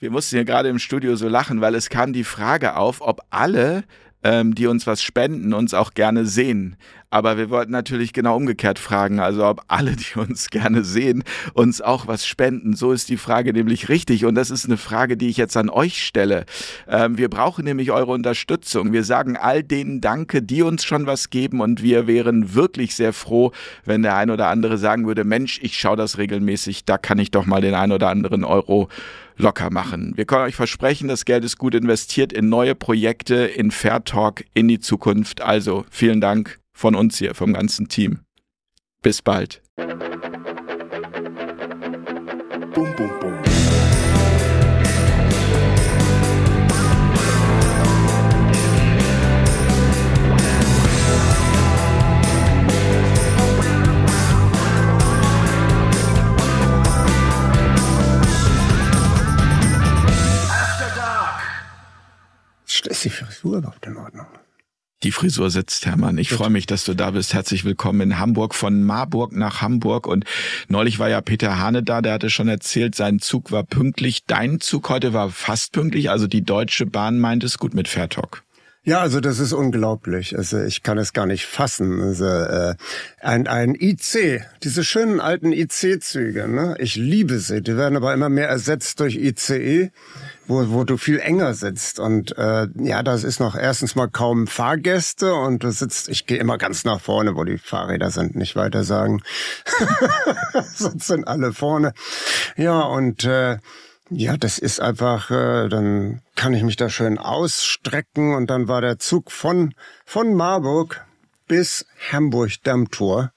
Wir mussten hier gerade im Studio so lachen, weil es kam die Frage auf, ob alle, ähm, die uns was spenden, uns auch gerne sehen. Aber wir wollten natürlich genau umgekehrt fragen, also ob alle, die uns gerne sehen, uns auch was spenden. So ist die Frage nämlich richtig. Und das ist eine Frage, die ich jetzt an euch stelle. Ähm, wir brauchen nämlich eure Unterstützung. Wir sagen all denen Danke, die uns schon was geben. Und wir wären wirklich sehr froh, wenn der ein oder andere sagen würde, Mensch, ich schaue das regelmäßig, da kann ich doch mal den ein oder anderen Euro locker machen. Wir können euch versprechen, das Geld ist gut investiert in neue Projekte, in Fair Talk, in die Zukunft. Also vielen Dank von uns hier, vom ganzen Team. Bis bald. Bum, bum, Ist die Frisur überhaupt in Ordnung? Die Frisur sitzt, Hermann. Ich freue mich, dass du da bist. Herzlich willkommen in Hamburg, von Marburg nach Hamburg. Und neulich war ja Peter Hane da, der hatte schon erzählt, sein Zug war pünktlich. Dein Zug heute war fast pünktlich. Also die Deutsche Bahn meint es gut mit Fairtalk. Ja, also das ist unglaublich. Also ich kann es gar nicht fassen. Also äh, ein, ein IC, diese schönen alten IC-Züge, ne? ich liebe sie. Die werden aber immer mehr ersetzt durch ICE wo, wo du viel enger sitzt. Und äh, ja, das ist noch erstens mal kaum Fahrgäste und du sitzt, ich gehe immer ganz nach vorne, wo die Fahrräder sind, nicht weiter sagen. Sonst sind alle vorne. Ja, und äh, ja, das ist einfach, äh, dann kann ich mich da schön ausstrecken und dann war der Zug von, von Marburg bis Hamburg-Dammtor.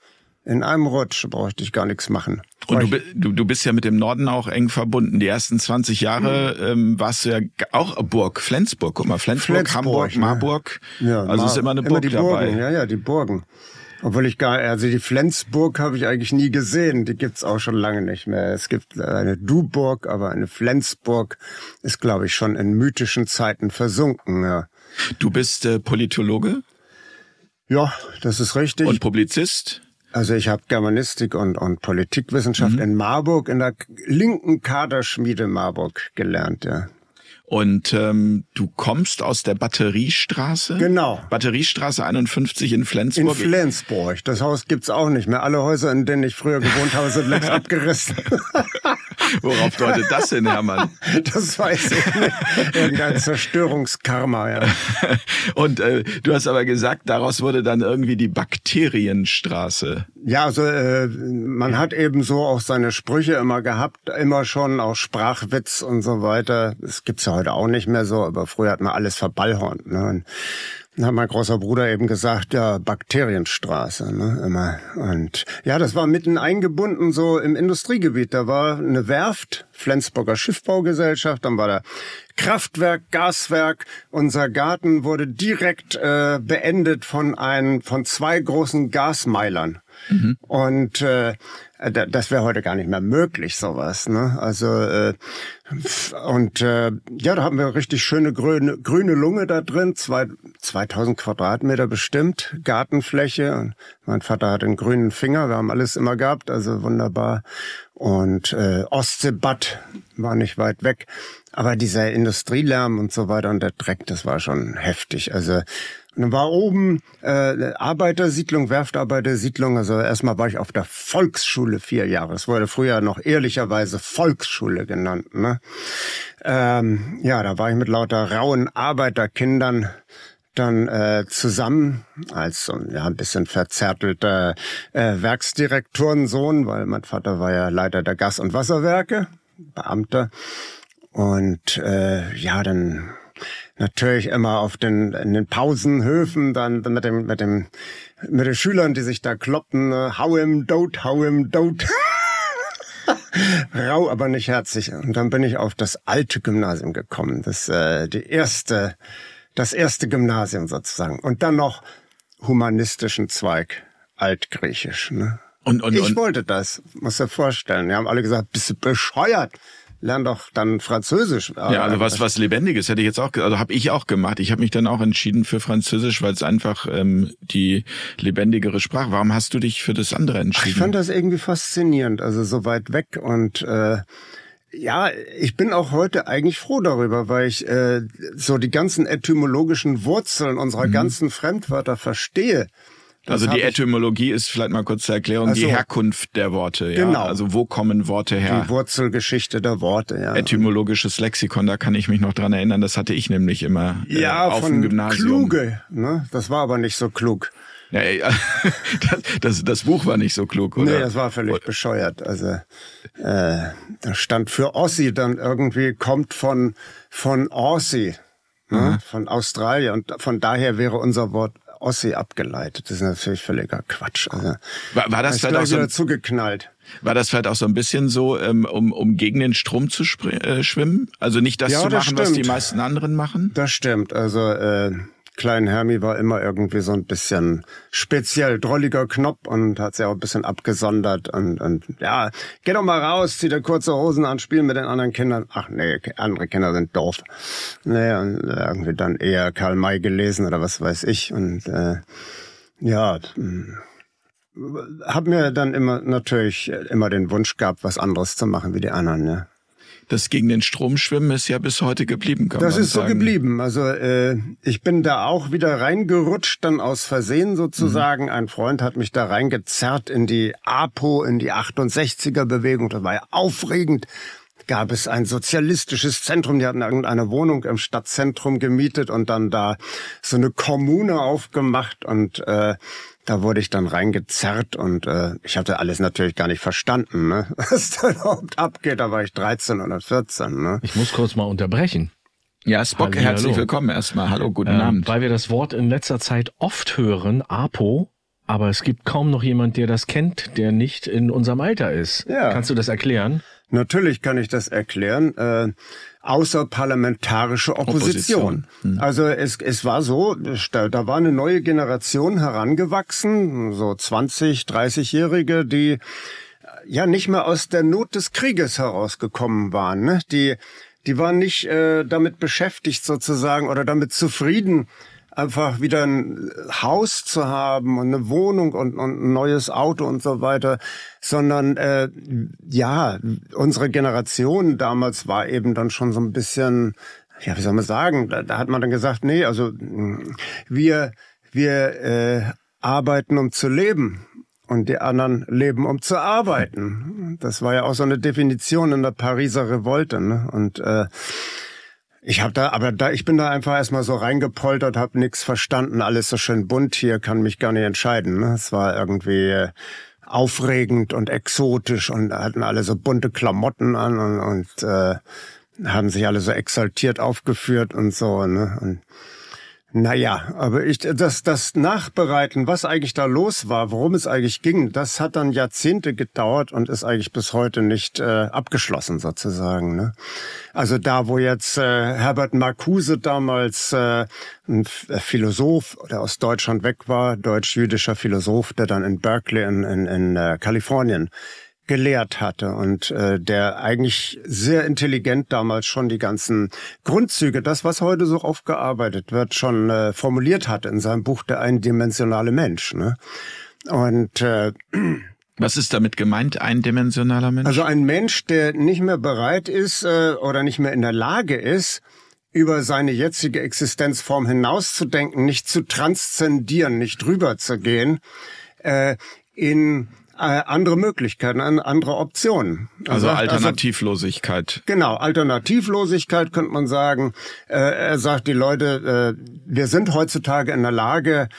In einem Rutsch brauchte ich gar nichts machen. Und du, du, du bist ja mit dem Norden auch eng verbunden. Die ersten 20 Jahre mhm. ähm, warst du ja auch Burg, Flensburg. Guck mal, Flensburg, Flensburg Hamburg, ne? Marburg. Ja, also Mar ist immer eine Burg immer die dabei. Burgen, ja, ja, die Burgen. Obwohl ich gar, also die Flensburg habe ich eigentlich nie gesehen. Die gibt's auch schon lange nicht mehr. Es gibt eine Duburg, aber eine Flensburg ist, glaube ich, schon in mythischen Zeiten versunken. Ja. Du bist äh, Politologe? Ja, das ist richtig. Und Publizist? Also ich habe Germanistik und, und Politikwissenschaft mhm. in Marburg, in der linken Kaderschmiede Marburg gelernt, ja. Und ähm, du kommst aus der Batteriestraße? Genau. Batteriestraße 51 in Flensburg. In Flensburg. Das Haus gibt's auch nicht mehr. Alle Häuser, in denen ich früher gewohnt habe, sind längst abgerissen. Worauf deutet das hin, Hermann? Das weiß ich nicht. Irgendein Zerstörungskarma, ja. Und äh, du hast aber gesagt, daraus wurde dann irgendwie die Bakterienstraße. Ja, also äh, man hat eben so auch seine Sprüche immer gehabt, immer schon, auch Sprachwitz und so weiter. Das gibt's ja heute auch nicht mehr so, aber früher hat man alles verballhornt. Ne? Und hat mein großer Bruder eben gesagt, ja, Bakterienstraße, ne, immer. Und ja, das war mitten eingebunden so im Industriegebiet. Da war eine Werft, Flensburger Schiffbaugesellschaft, dann war da Kraftwerk, Gaswerk. Unser Garten wurde direkt äh, beendet von ein, von zwei großen Gasmeilern. Mhm. Und äh, das wäre heute gar nicht mehr möglich, sowas. Ne? Also äh, und äh, ja, da haben wir richtig schöne grüne, grüne Lunge da drin, zwei, 2000 Quadratmeter bestimmt, Gartenfläche. Und mein Vater hat einen grünen Finger, wir haben alles immer gehabt, also wunderbar. Und äh, Ostseebad war nicht weit weg. Aber dieser Industrielärm und so weiter und der Dreck, das war schon heftig. Also war oben äh, Arbeitersiedlung, Werftarbeitersiedlung. Also erstmal war ich auf der Volksschule vier Jahre. Es wurde früher noch ehrlicherweise Volksschule genannt. Ne? Ähm, ja, da war ich mit lauter rauen Arbeiterkindern dann äh, zusammen als so ja, ein bisschen verzärtelter äh, Werksdirektorensohn, weil mein Vater war ja Leiter der Gas- und Wasserwerke, Beamter. Und äh, ja, dann natürlich immer auf den, in den Pausenhöfen dann mit dem, mit dem, mit den Schülern, die sich da kloppten, äh, hau im Dote, hau im Dote. Rau, aber nicht herzig. Und dann bin ich auf das alte Gymnasium gekommen. Das, äh, die erste, das erste Gymnasium sozusagen. Und dann noch humanistischen Zweig, Altgriechisch. Ne? Und, und, ich und wollte das, muss dir vorstellen. Die haben alle gesagt, bist du bescheuert? Lern doch dann Französisch. Ja, also was was Lebendiges hätte ich jetzt auch, also habe ich auch gemacht. Ich habe mich dann auch entschieden für Französisch, weil es einfach ähm, die lebendigere Sprache. Warum hast du dich für das andere entschieden? Ich fand das irgendwie faszinierend, also so weit weg und äh, ja, ich bin auch heute eigentlich froh darüber, weil ich äh, so die ganzen etymologischen Wurzeln unserer mhm. ganzen Fremdwörter verstehe. Das also die Etymologie ist vielleicht mal kurz zur Erklärung also, die Herkunft der Worte. Ja? Genau. Also wo kommen Worte her? Die Wurzelgeschichte der Worte. Ja. Etymologisches Lexikon, da kann ich mich noch dran erinnern. Das hatte ich nämlich immer äh, ja, auf dem Gymnasium. Kluge. Ne? Das war aber nicht so klug. Ja, das, das, das Buch war nicht so klug, oder? Nee, das war völlig oder? bescheuert. Also äh, da stand für Aussie dann irgendwie kommt von von Aussie, ne? Mhm. von Australien und von daher wäre unser Wort Ossi abgeleitet. Das ist natürlich völliger Quatsch. Also, war, war das vielleicht auch so zugeknallt? War das vielleicht auch so ein bisschen so, ähm, um, um gegen den Strom zu äh, schwimmen? Also nicht das ja, zu machen, das was die meisten anderen machen? Das stimmt. Also äh, Klein Hermi war immer irgendwie so ein bisschen speziell drolliger Knopf und hat sich auch ein bisschen abgesondert und, und ja, geh doch mal raus, zieh dir kurze Hosen an, spiel mit den anderen Kindern. Ach nee, andere Kinder sind doof. Nee, und irgendwie dann eher Karl May gelesen oder was weiß ich und äh, ja, hm, hab mir dann immer natürlich immer den Wunsch gehabt, was anderes zu machen wie die anderen, ja das gegen den Strom schwimmen ist ja bis heute geblieben, kann das man ist sagen. so geblieben. Also äh, ich bin da auch wieder reingerutscht, dann aus Versehen sozusagen. Mhm. Ein Freund hat mich da reingezerrt in die APO, in die 68er Bewegung. Das war ja aufregend gab es ein sozialistisches Zentrum, die hatten irgendeine Wohnung im Stadtzentrum gemietet und dann da so eine Kommune aufgemacht und äh, da wurde ich dann reingezerrt und äh, ich hatte alles natürlich gar nicht verstanden, ne? was da überhaupt abgeht. Da war ich 13 oder 14. Ne? Ich muss kurz mal unterbrechen. Ja, Spock, Halli, herzlich hallo. willkommen erstmal. Hallo, guten ähm, Abend. Weil wir das Wort in letzter Zeit oft hören, APO, aber es gibt kaum noch jemand, der das kennt, der nicht in unserem Alter ist. Ja. Kannst du das erklären? Natürlich kann ich das erklären. Äh, außerparlamentarische Opposition. Opposition. Hm. Also es, es war so, da, war eine neue Generation herangewachsen, so 20, 30-Jährige, die ja nicht mehr aus der Not des Krieges herausgekommen waren. Ne? Die, die waren nicht äh, damit beschäftigt sozusagen oder damit zufrieden, einfach wieder ein Haus zu haben und eine Wohnung und, und ein neues Auto und so weiter, sondern äh, ja, unsere Generation damals war eben dann schon so ein bisschen, ja, wie soll man sagen, da, da hat man dann gesagt, nee, also wir wir äh, arbeiten um zu leben und die anderen leben um zu arbeiten. Das war ja auch so eine Definition in der Pariser Revolte, ne? Und äh, ich habe da, aber da, ich bin da einfach erstmal so reingepoltert, habe nichts verstanden, alles so schön bunt hier, kann mich gar nicht entscheiden. Ne? Es war irgendwie äh, aufregend und exotisch und hatten alle so bunte Klamotten an und, und äh, haben sich alle so exaltiert aufgeführt und so. Ne? Und naja, aber ich, das, das Nachbereiten, was eigentlich da los war, worum es eigentlich ging, das hat dann Jahrzehnte gedauert und ist eigentlich bis heute nicht äh, abgeschlossen sozusagen. Ne? Also da, wo jetzt äh, Herbert Marcuse damals äh, ein Philosoph, der aus Deutschland weg war, deutsch-jüdischer Philosoph, der dann in Berkeley in, in, in äh, Kalifornien gelehrt hatte und äh, der eigentlich sehr intelligent damals schon die ganzen Grundzüge, das was heute so aufgearbeitet wird, schon äh, formuliert hatte in seinem Buch Der eindimensionale Mensch. Ne? Und äh, was ist damit gemeint, eindimensionaler Mensch? Also ein Mensch, der nicht mehr bereit ist äh, oder nicht mehr in der Lage ist, über seine jetzige Existenzform hinauszudenken, nicht zu transzendieren, nicht drüber zu gehen, äh, in andere Möglichkeiten, andere Optionen. Also, also Alternativlosigkeit. Also, genau, Alternativlosigkeit könnte man sagen. Äh, er sagt, die Leute, äh, wir sind heutzutage in der Lage,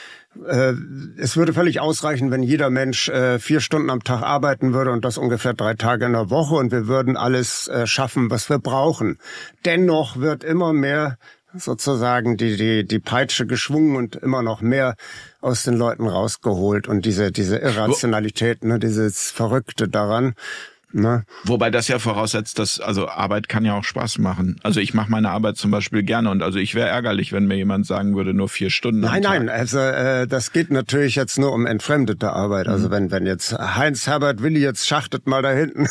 äh, es würde völlig ausreichen, wenn jeder Mensch äh, vier Stunden am Tag arbeiten würde und das ungefähr drei Tage in der Woche und wir würden alles äh, schaffen, was wir brauchen. Dennoch wird immer mehr sozusagen die, die, die Peitsche geschwungen und immer noch mehr aus den Leuten rausgeholt und diese, diese Irrationalität, ne, dieses Verrückte daran. Ne? Wobei das ja voraussetzt, dass also Arbeit kann ja auch Spaß machen. Also ich mache meine Arbeit zum Beispiel gerne und also ich wäre ärgerlich, wenn mir jemand sagen würde, nur vier Stunden. Nein, nein, also äh, das geht natürlich jetzt nur um entfremdete Arbeit. Also mhm. wenn wenn jetzt Heinz Herbert Willi jetzt schachtet mal da hinten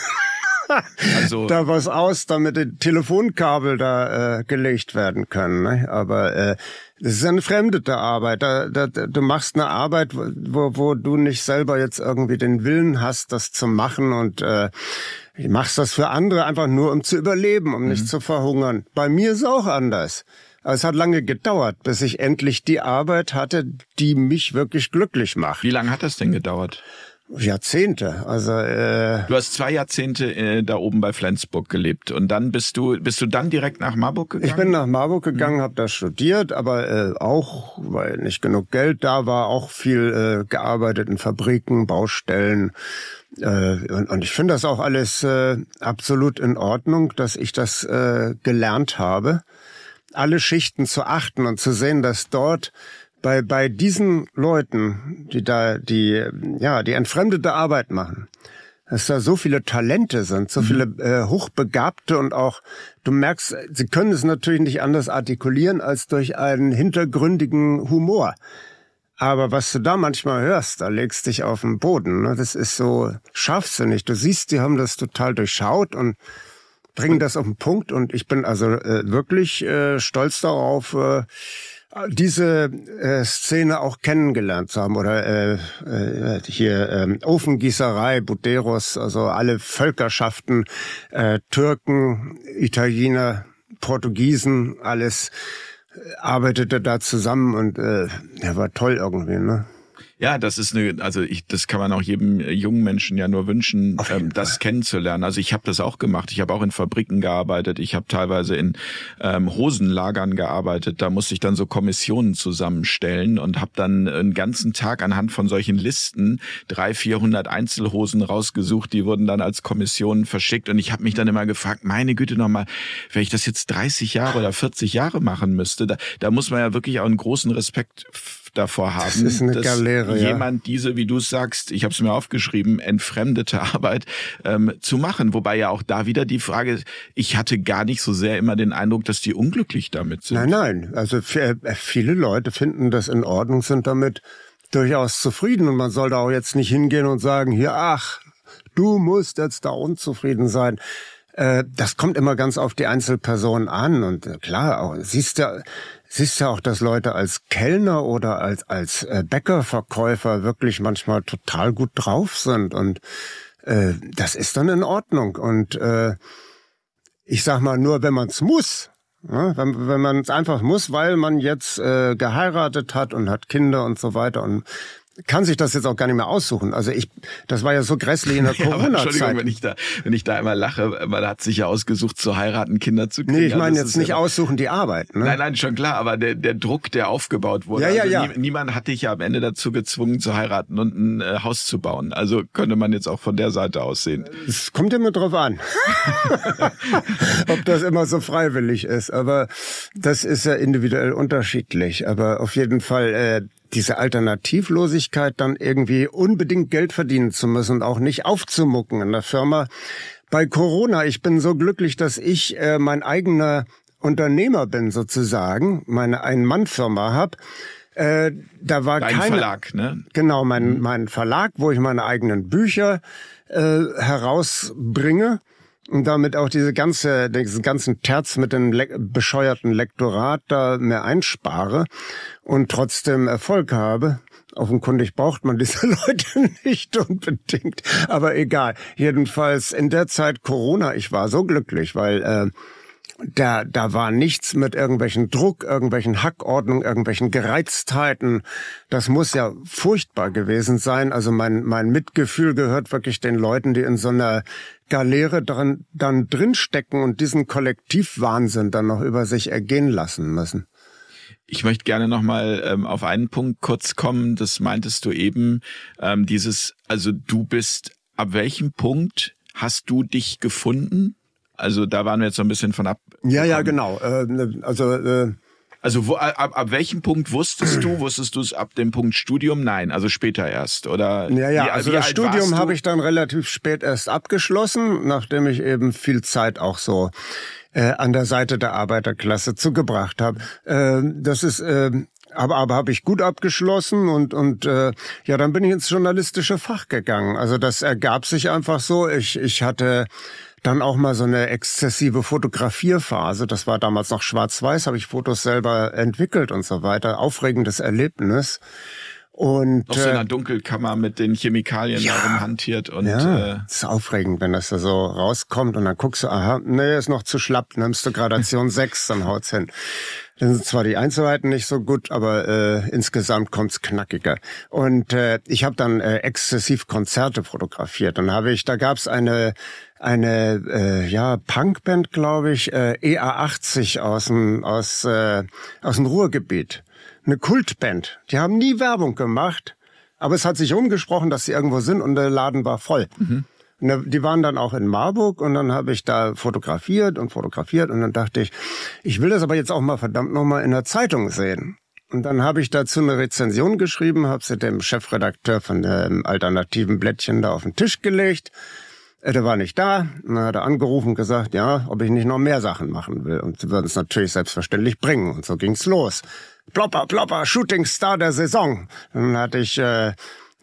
also da was aus, damit die Telefonkabel da äh, gelegt werden können. Ne? Aber äh, das ist eine fremdete Arbeit. Da, da, du machst eine Arbeit, wo, wo du nicht selber jetzt irgendwie den Willen hast, das zu machen und äh, machst das für andere einfach nur, um zu überleben, um mhm. nicht zu verhungern. Bei mir ist es auch anders. Aber es hat lange gedauert, bis ich endlich die Arbeit hatte, die mich wirklich glücklich macht. Wie lange hat das denn gedauert? Jahrzehnte. Also äh, du hast zwei Jahrzehnte äh, da oben bei Flensburg gelebt und dann bist du bist du dann direkt nach Marburg gegangen? Ich bin nach Marburg gegangen, mhm. habe da studiert, aber äh, auch weil nicht genug Geld da war, auch viel äh, gearbeitet in Fabriken, Baustellen. Äh, und, und ich finde das auch alles äh, absolut in Ordnung, dass ich das äh, gelernt habe, alle Schichten zu achten und zu sehen, dass dort bei, bei diesen Leuten, die da, die, ja, die entfremdete Arbeit machen, dass da so viele Talente sind, so mhm. viele äh, Hochbegabte und auch, du merkst, sie können es natürlich nicht anders artikulieren als durch einen hintergründigen Humor. Aber was du da manchmal hörst, da legst dich auf den Boden. Ne? Das ist so scharfsinnig. Du siehst, die haben das total durchschaut und bringen das auf den Punkt. Und ich bin also äh, wirklich äh, stolz darauf, äh, diese äh, Szene auch kennengelernt zu haben oder äh, äh, hier äh, Ofengießerei, Buderos, also alle Völkerschaften, äh, Türken, Italiener, Portugiesen, alles äh, arbeitete da zusammen und äh, ja, war toll irgendwie, ne? Ja, das ist eine, also ich, das kann man auch jedem jungen Menschen ja nur wünschen, ähm, das kennenzulernen. Also ich habe das auch gemacht. Ich habe auch in Fabriken gearbeitet. Ich habe teilweise in ähm, Hosenlagern gearbeitet. Da musste ich dann so Kommissionen zusammenstellen und habe dann einen ganzen Tag anhand von solchen Listen drei, vierhundert Einzelhosen rausgesucht. Die wurden dann als Kommission verschickt und ich habe mich dann immer gefragt, meine Güte nochmal, wenn ich das jetzt 30 Jahre oder 40 Jahre machen müsste, da, da muss man ja wirklich auch einen großen Respekt davor haben, das ist eine dass Galerie, jemand diese, wie du sagst, ich habe es mir aufgeschrieben, entfremdete Arbeit ähm, zu machen. Wobei ja auch da wieder die Frage, ich hatte gar nicht so sehr immer den Eindruck, dass die unglücklich damit sind. Nein, nein. Also äh, viele Leute finden das in Ordnung, sind damit durchaus zufrieden und man soll da auch jetzt nicht hingehen und sagen, hier, ach, du musst jetzt da unzufrieden sein. Äh, das kommt immer ganz auf die Einzelperson an und äh, klar, auch, siehst du, siehst du auch, dass Leute als Kellner oder als als äh, Bäckerverkäufer wirklich manchmal total gut drauf sind und äh, das ist dann in Ordnung. Und äh, ich sag mal nur, wenn man es muss, ja, wenn, wenn man es einfach muss, weil man jetzt äh, geheiratet hat und hat Kinder und so weiter und kann sich das jetzt auch gar nicht mehr aussuchen. Also ich, das war ja so grässlich in der ja, Corona-Zeit. Entschuldigung, wenn ich da, wenn ich da immer lache, man hat sich ja ausgesucht zu heiraten, Kinder zu kriegen. Nee, ich meine also jetzt nicht ja aussuchen die Arbeit. Ne? Nein, nein, schon klar, aber der, der Druck, der aufgebaut wurde. Ja, ja, also ja. Nie, niemand hat dich ja am Ende dazu gezwungen zu heiraten und ein äh, Haus zu bauen. Also könnte man jetzt auch von der Seite aus sehen. Es kommt immer drauf an, ob das immer so freiwillig ist. Aber das ist ja individuell unterschiedlich. Aber auf jeden Fall. Äh, diese Alternativlosigkeit, dann irgendwie unbedingt Geld verdienen zu müssen und auch nicht aufzumucken in der Firma. Bei Corona, ich bin so glücklich, dass ich äh, mein eigener Unternehmer bin sozusagen, meine Ein-Mann-Firma habe. Äh, da war Dein kein Verlag, ne? Genau, mein, mhm. mein Verlag, wo ich meine eigenen Bücher äh, herausbringe und damit auch diese ganze, diesen ganzen Terz mit dem le bescheuerten Lektorat da mehr einspare und trotzdem Erfolg habe. Offenkundig braucht man diese Leute nicht unbedingt, aber egal. Jedenfalls in der Zeit Corona, ich war so glücklich, weil äh, da, da war nichts mit irgendwelchen Druck, irgendwelchen Hackordnungen, irgendwelchen Gereiztheiten. Das muss ja furchtbar gewesen sein. Also mein, mein Mitgefühl gehört wirklich den Leuten, die in so einer Galeere dran, dann drinstecken und diesen Kollektivwahnsinn dann noch über sich ergehen lassen müssen. Ich möchte gerne nochmal ähm, auf einen Punkt kurz kommen. Das meintest du eben, ähm, dieses, also du bist, ab welchem Punkt hast du dich gefunden? Also da waren wir jetzt so ein bisschen von ab. Ja, ja, genau. Äh, also äh, also wo, ab, ab welchem Punkt wusstest du? Wusstest du es ab dem Punkt Studium? Nein, also später erst, oder? Ja, ja, wie, also wie das Studium habe ich dann relativ spät erst abgeschlossen, nachdem ich eben viel Zeit auch so äh, an der Seite der Arbeiterklasse zugebracht habe. Äh, das ist äh, aber aber habe ich gut abgeschlossen und und äh, ja dann bin ich ins journalistische Fach gegangen. Also das ergab sich einfach so. Ich ich hatte Dann auch mal so eine exzessive Fotografierphase. Das war damals noch schwarz-weiß, habe ich Fotos selber entwickelt und so weiter. Aufregendes Erlebnis. Und, Noch so in einer äh, Dunkelkammer mit den Chemikalien ja, darum hantiert und ja, äh, ist aufregend, wenn das da so rauskommt und dann guckst du, aha, nee, ist noch zu schlapp, nimmst du Gradation 6, dann haut's hin. Dann sind zwar die Einzelheiten nicht so gut, aber äh, insgesamt kommt's knackiger. Und äh, ich habe dann äh, exzessiv Konzerte fotografiert. Dann habe ich, da gab's eine eine äh, ja Punkband, glaube ich, äh, EA80 aus dem aus äh, aus dem Ruhrgebiet eine Kultband. Die haben nie Werbung gemacht, aber es hat sich rumgesprochen, dass sie irgendwo sind und der Laden war voll. Mhm. Die waren dann auch in Marburg und dann habe ich da fotografiert und fotografiert und dann dachte ich, ich will das aber jetzt auch mal verdammt nochmal in der Zeitung sehen. Und dann habe ich dazu eine Rezension geschrieben, habe sie dem Chefredakteur von dem alternativen Blättchen da auf den Tisch gelegt. Äh, der war nicht da. Dann hat er angerufen und gesagt, ja, ob ich nicht noch mehr Sachen machen will. Und sie würden es natürlich selbstverständlich bringen. Und so ging's los. Plopper, plopper, Shooting Star der Saison. Dann hatte ich äh,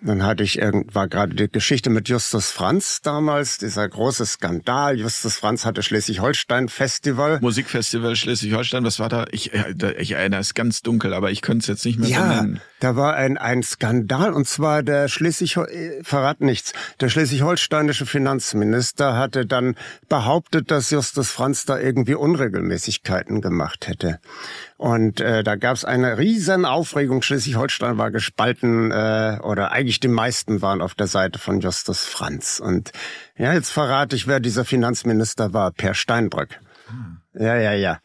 dann hatte ich irgend, war gerade die Geschichte mit Justus Franz damals, dieser große Skandal. Justus Franz hatte Schleswig-Holstein-Festival. Musikfestival Schleswig-Holstein, was war da? Ich, äh, ich erinnere es ganz dunkel, aber ich könnte es jetzt nicht mehr ja, benennen. Da war ein, ein Skandal und zwar der Schleswig, äh, verrat nichts, der schleswig-holsteinische Finanzminister hatte dann behauptet, dass Justus Franz da irgendwie Unregelmäßigkeiten gemacht hätte. Und äh, da gab es eine riesen Aufregung. Schleswig-Holstein war gespalten äh, oder eigentlich die meisten waren auf der Seite von Justus Franz. Und ja, jetzt verrate ich, wer dieser Finanzminister war. Per Steinbrück. Hm. Ja, ja, ja.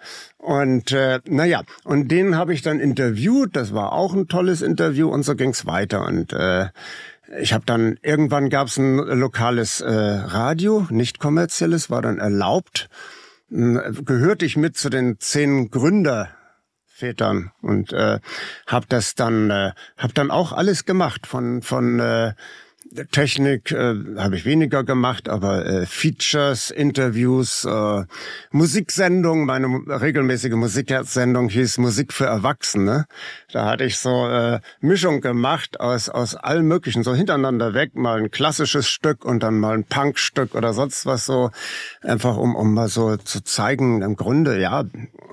Und äh, naja, und den habe ich dann interviewt. Das war auch ein tolles Interview und so ging's weiter. Und äh, ich habe dann irgendwann gab's ein lokales äh, Radio, nicht kommerzielles, war dann erlaubt. Gehörte ich mit zu den zehn Gründer Vätern und äh, habe das dann äh, habe dann auch alles gemacht von von äh, Technik äh, habe ich weniger gemacht, aber äh, Features, Interviews, äh, Musiksendung, meine regelmäßige Musiksendung hieß Musik für Erwachsene. Da hatte ich so äh, Mischung gemacht aus aus allem möglichen, so hintereinander weg, mal ein klassisches Stück und dann mal ein Punkstück oder sonst was so, einfach um um mal so zu zeigen, im Grunde ja,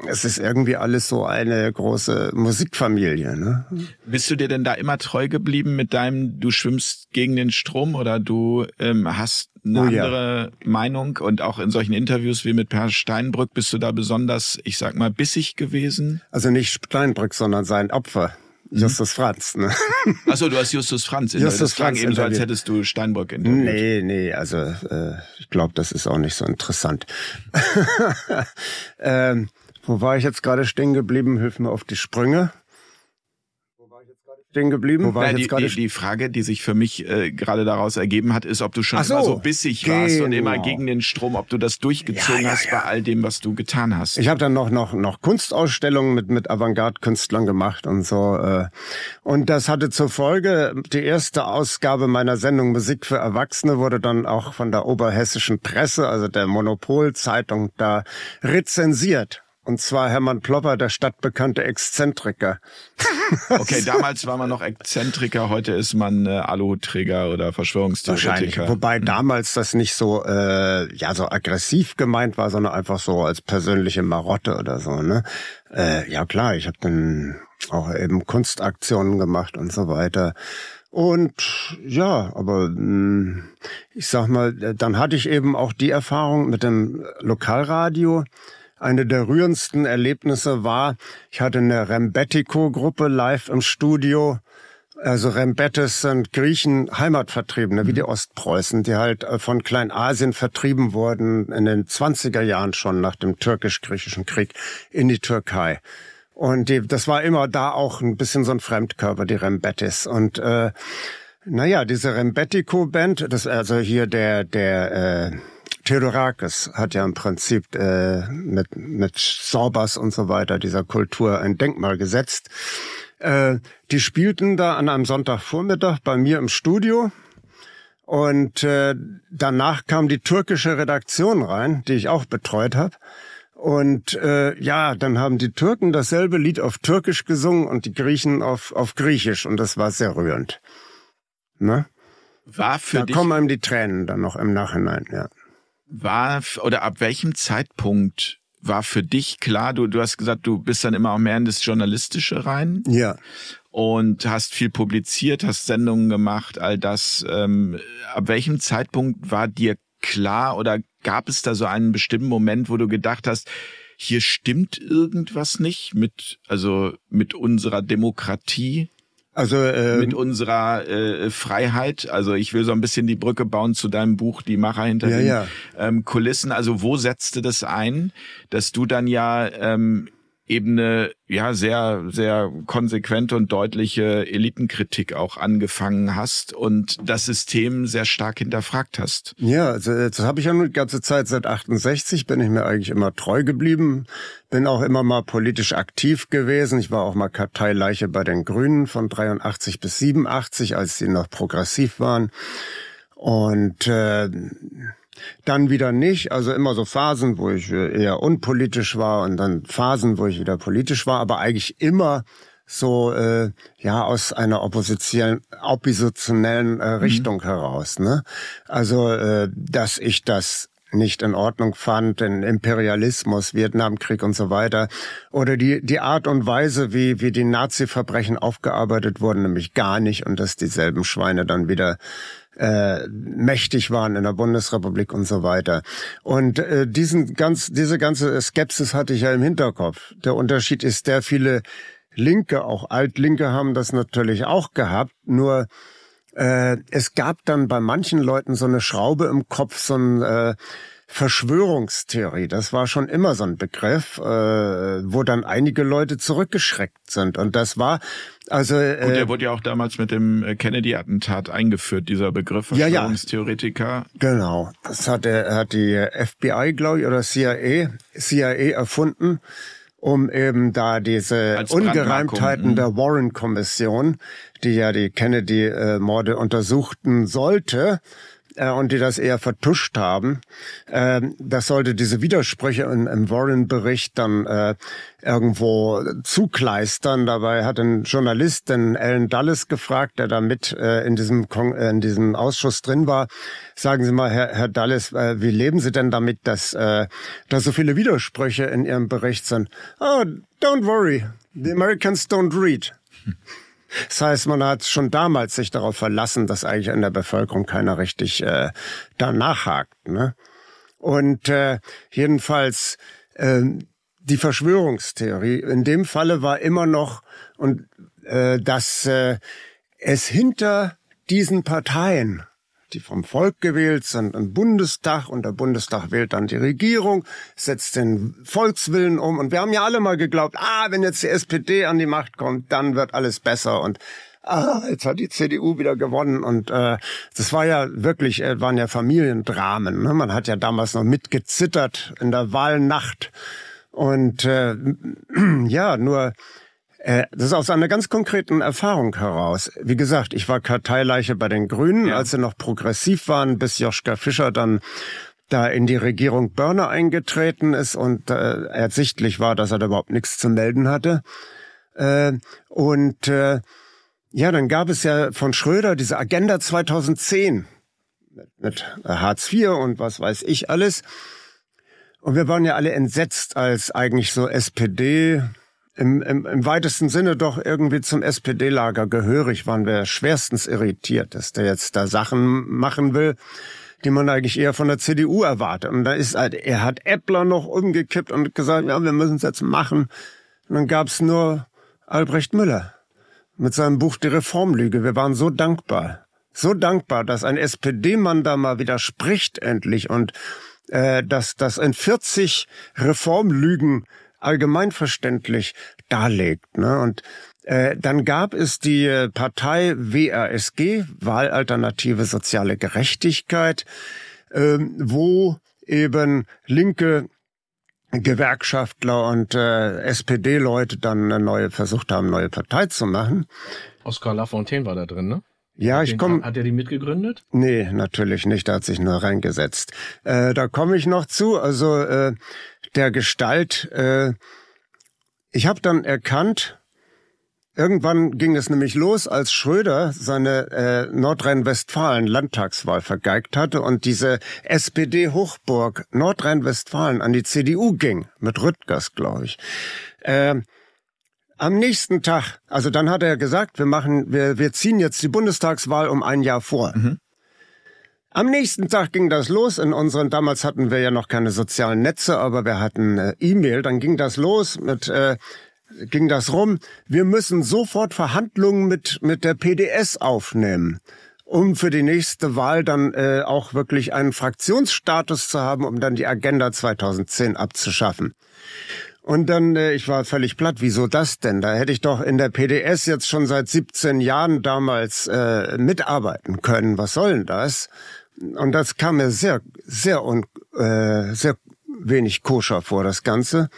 es ist irgendwie alles so eine große Musikfamilie. Ne? Bist du dir denn da immer treu geblieben mit deinem, du schwimmst gegen den Strom oder du ähm, hast eine oh, andere ja. Meinung und auch in solchen Interviews wie mit Per Steinbrück bist du da besonders, ich sag mal, bissig gewesen? Also nicht Steinbrück, sondern sein Opfer. Mhm. Justus Franz. Ne? Achso, du hast Justus Franz. In Justus Franz eben so, als hättest du Steinbrück interviewt. Nee, nee, also äh, ich glaube, das ist auch nicht so interessant. ähm, wo war ich jetzt gerade stehen geblieben? Hilf mir auf die Sprünge stehen geblieben? Wo war ja, ich jetzt die, die, die Frage, die sich für mich äh, gerade daraus ergeben hat, ist, ob du schon so, immer so bissig genau. warst und immer gegen den Strom, ob du das durchgezogen ja, ja, hast bei all dem, was du getan hast. Ich habe dann noch noch noch Kunstausstellungen mit mit Avantgarde-Künstlern gemacht und so. Äh, und das hatte zur Folge, die erste Ausgabe meiner Sendung Musik für Erwachsene wurde dann auch von der oberhessischen Presse, also der Monopolzeitung, da rezensiert. Und zwar Hermann Plopper, der stadtbekannte Exzentriker. okay, damals war man noch Exzentriker, heute ist man äh, Aluhutträger oder Verschwörungstheoretiker. Wobei hm. damals das nicht so äh, ja so aggressiv gemeint war, sondern einfach so als persönliche Marotte oder so. Ne? Äh, ja klar, ich habe dann auch eben Kunstaktionen gemacht und so weiter. Und ja, aber hm, ich sag mal, dann hatte ich eben auch die Erfahrung mit dem Lokalradio eine der rührendsten Erlebnisse war, ich hatte eine Rembetiko-Gruppe live im Studio. Also Rembetes sind Griechen Heimatvertriebene, wie die mhm. Ostpreußen, die halt äh, von Kleinasien vertrieben wurden in den 20er Jahren schon nach dem türkisch-griechischen Krieg in die Türkei. Und die, das war immer da auch ein bisschen so ein Fremdkörper, die Rembetis. Und äh, naja, diese Rembetiko-Band, das also hier der der äh, Theodorakis hat ja im Prinzip äh, mit, mit Sorbas und so weiter dieser Kultur ein Denkmal gesetzt. Äh, die spielten da an einem Sonntagvormittag bei mir im Studio. Und äh, danach kam die türkische Redaktion rein, die ich auch betreut habe. Und äh, ja, dann haben die Türken dasselbe Lied auf Türkisch gesungen und die Griechen auf, auf Griechisch. Und das war sehr rührend. Ne? War für da dich kommen einem die Tränen dann noch im Nachhinein, ja. War oder ab welchem Zeitpunkt war für dich klar, du, du hast gesagt, du bist dann immer auch mehr in das Journalistische rein. Ja. Und hast viel publiziert, hast Sendungen gemacht, all das. Ähm, ab welchem Zeitpunkt war dir klar oder gab es da so einen bestimmten Moment, wo du gedacht hast, hier stimmt irgendwas nicht mit, also mit unserer Demokratie? Also äh, mit unserer äh, Freiheit. Also ich will so ein bisschen die Brücke bauen zu deinem Buch, die Macher hinter ja, den ja. Ähm, Kulissen. Also wo setzte das ein, dass du dann ja ähm, eben eine ja sehr sehr konsequente und deutliche Elitenkritik auch angefangen hast und das System sehr stark hinterfragt hast. Ja, also das habe ich ja nur die ganze Zeit seit 68 bin ich mir eigentlich immer treu geblieben, bin auch immer mal politisch aktiv gewesen. Ich war auch mal Karteileiche bei den Grünen von 83 bis 87, als sie noch progressiv waren und äh, dann wieder nicht. Also immer so Phasen, wo ich äh, eher unpolitisch war und dann Phasen, wo ich wieder politisch war, aber eigentlich immer so äh, ja aus einer oppositionellen oppositionellen äh, Richtung mhm. heraus. Ne? Also äh, dass ich das nicht in Ordnung fand, den Imperialismus, Vietnamkrieg und so weiter. Oder die, die Art und Weise, wie, wie die Nazi-Verbrechen aufgearbeitet wurden, nämlich gar nicht und dass dieselben Schweine dann wieder äh, mächtig waren in der Bundesrepublik und so weiter. Und äh, diesen ganz, diese ganze Skepsis hatte ich ja im Hinterkopf. Der Unterschied ist, der viele Linke, auch Altlinke haben das natürlich auch gehabt, nur äh, es gab dann bei manchen Leuten so eine Schraube im Kopf, so ein äh, Verschwörungstheorie, das war schon immer so ein Begriff, äh, wo dann einige Leute zurückgeschreckt sind. Und das war also. Äh, Gut, der wurde ja auch damals mit dem äh, Kennedy-Attentat eingeführt, dieser Begriff Verschwörungstheoretiker. Ja, ja. Genau. Das hat, er hat die FBI, glaube ich, oder CIA, CIA erfunden um eben da diese Ungereimtheiten mhm. der Warren-Kommission, die ja die Kennedy-Morde untersuchten sollte, äh, und die das eher vertuscht haben. Äh, das sollte diese Widersprüche in, im Warren-Bericht dann äh, irgendwo zukleistern. Dabei hat ein Journalist, den Alan Dulles, gefragt, der da mit äh, in, diesem Kon äh, in diesem Ausschuss drin war. Sagen Sie mal, Herr, Herr Dulles, äh, wie leben Sie denn damit, dass äh, da so viele Widersprüche in Ihrem Bericht sind? Oh, don't worry, the Americans don't read. Das heißt, man hat schon damals sich darauf verlassen, dass eigentlich in der Bevölkerung keiner richtig äh, da nachhakt. Ne? Und äh, jedenfalls äh, die Verschwörungstheorie in dem Falle war immer noch und äh, dass äh, es hinter diesen Parteien die vom Volk gewählt sind, ein Bundestag und der Bundestag wählt dann die Regierung, setzt den Volkswillen um und wir haben ja alle mal geglaubt, ah, wenn jetzt die SPD an die Macht kommt, dann wird alles besser und ah, jetzt hat die CDU wieder gewonnen und äh, das war ja wirklich, äh, waren ja Familiendramen. Ne? Man hat ja damals noch mitgezittert in der Wahlnacht und äh, ja, nur äh, das ist aus einer ganz konkreten Erfahrung heraus. Wie gesagt, ich war Karteileiche bei den Grünen, ja. als sie noch progressiv waren, bis Joschka Fischer dann da in die Regierung Börner eingetreten ist und äh, ersichtlich war, dass er da überhaupt nichts zu melden hatte. Äh, und äh, ja, dann gab es ja von Schröder diese Agenda 2010 mit, mit Hartz IV und was weiß ich alles. Und wir waren ja alle entsetzt, als eigentlich so SPD, im, im, im weitesten Sinne doch irgendwie zum SPD-Lager gehörig, waren wir schwerstens irritiert, dass der jetzt da Sachen machen will, die man eigentlich eher von der CDU erwartet. Und da ist halt, er hat Eppler noch umgekippt und gesagt, ja, wir müssen es jetzt machen. Und dann gab's nur Albrecht Müller mit seinem Buch Die Reformlüge. Wir waren so dankbar, so dankbar, dass ein SPD-Mann da mal widerspricht endlich und äh, dass das in 40 Reformlügen allgemeinverständlich darlegt. Ne? Und äh, dann gab es die äh, Partei WRSG, Wahlalternative Soziale Gerechtigkeit, äh, wo eben linke Gewerkschaftler und äh, SPD-Leute dann eine neue versucht haben, neue Partei zu machen. Oskar Lafontaine war da drin, ne? Ja, hat ich komme. Hat er die mitgegründet? Nee, natürlich nicht. Da hat sich nur reingesetzt. Äh, da komme ich noch zu. Also äh, der Gestalt. Äh, ich habe dann erkannt, Irgendwann ging es nämlich los, als Schröder seine äh, Nordrhein-Westfalen-Landtagswahl vergeigt hatte und diese SPD-Hochburg Nordrhein-Westfalen an die CDU ging, mit Rüttgers, glaube ich. Äh, am nächsten Tag, also dann hat er gesagt, wir machen, wir, wir ziehen jetzt die Bundestagswahl um ein Jahr vor. Mhm. Am nächsten Tag ging das los. In unseren, damals hatten wir ja noch keine sozialen Netze, aber wir hatten äh, E-Mail, dann ging das los mit, äh, ging das rum, wir müssen sofort Verhandlungen mit, mit der PDS aufnehmen, um für die nächste Wahl dann äh, auch wirklich einen Fraktionsstatus zu haben, um dann die Agenda 2010 abzuschaffen. Und dann, äh, ich war völlig platt, wieso das denn? Da hätte ich doch in der PDS jetzt schon seit 17 Jahren damals äh, mitarbeiten können. Was soll denn das? Und das kam mir sehr, sehr und äh, sehr wenig koscher vor, das Ganze.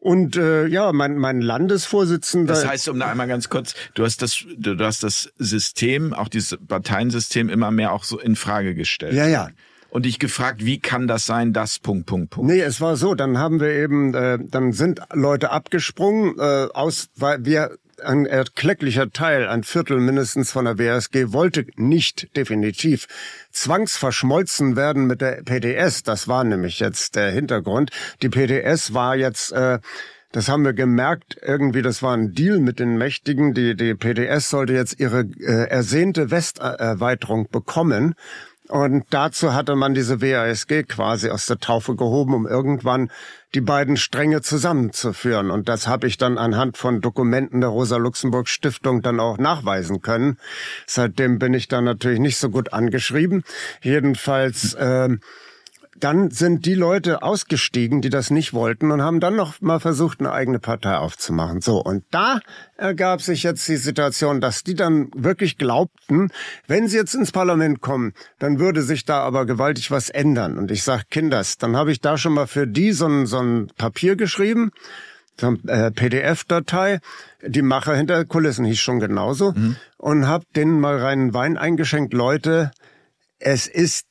Und äh, ja, mein, mein Landesvorsitzender. Das heißt, um da einmal ganz kurz, du hast das, du, du hast das System, auch dieses Parteiensystem immer mehr auch so in Frage gestellt. Ja, ja. Und dich gefragt, wie kann das sein, das Punkt, Punkt, Punkt. Nee, es war so, dann haben wir eben, äh, dann sind Leute abgesprungen, äh, aus, weil wir ein erklecklicher Teil, ein Viertel mindestens von der WSG, wollte nicht definitiv zwangsverschmolzen werden mit der PDS. Das war nämlich jetzt der Hintergrund. Die PDS war jetzt äh, das haben wir gemerkt, irgendwie, das war ein Deal mit den Mächtigen. Die, die PDS sollte jetzt ihre äh, ersehnte Westerweiterung bekommen. Und dazu hatte man diese WASG quasi aus der Taufe gehoben, um irgendwann die beiden Stränge zusammenzuführen. Und das habe ich dann anhand von Dokumenten der Rosa-Luxemburg-Stiftung dann auch nachweisen können. Seitdem bin ich dann natürlich nicht so gut angeschrieben. Jedenfalls äh, dann sind die Leute ausgestiegen, die das nicht wollten und haben dann noch mal versucht, eine eigene Partei aufzumachen. So, und da ergab sich jetzt die Situation, dass die dann wirklich glaubten, wenn sie jetzt ins Parlament kommen, dann würde sich da aber gewaltig was ändern. Und ich sag, Kinders, dann habe ich da schon mal für die so ein, so ein Papier geschrieben, so ein äh, PDF-Datei, die Macher hinter Kulissen hieß schon genauso, mhm. und hab denen mal reinen Wein eingeschenkt, Leute, es ist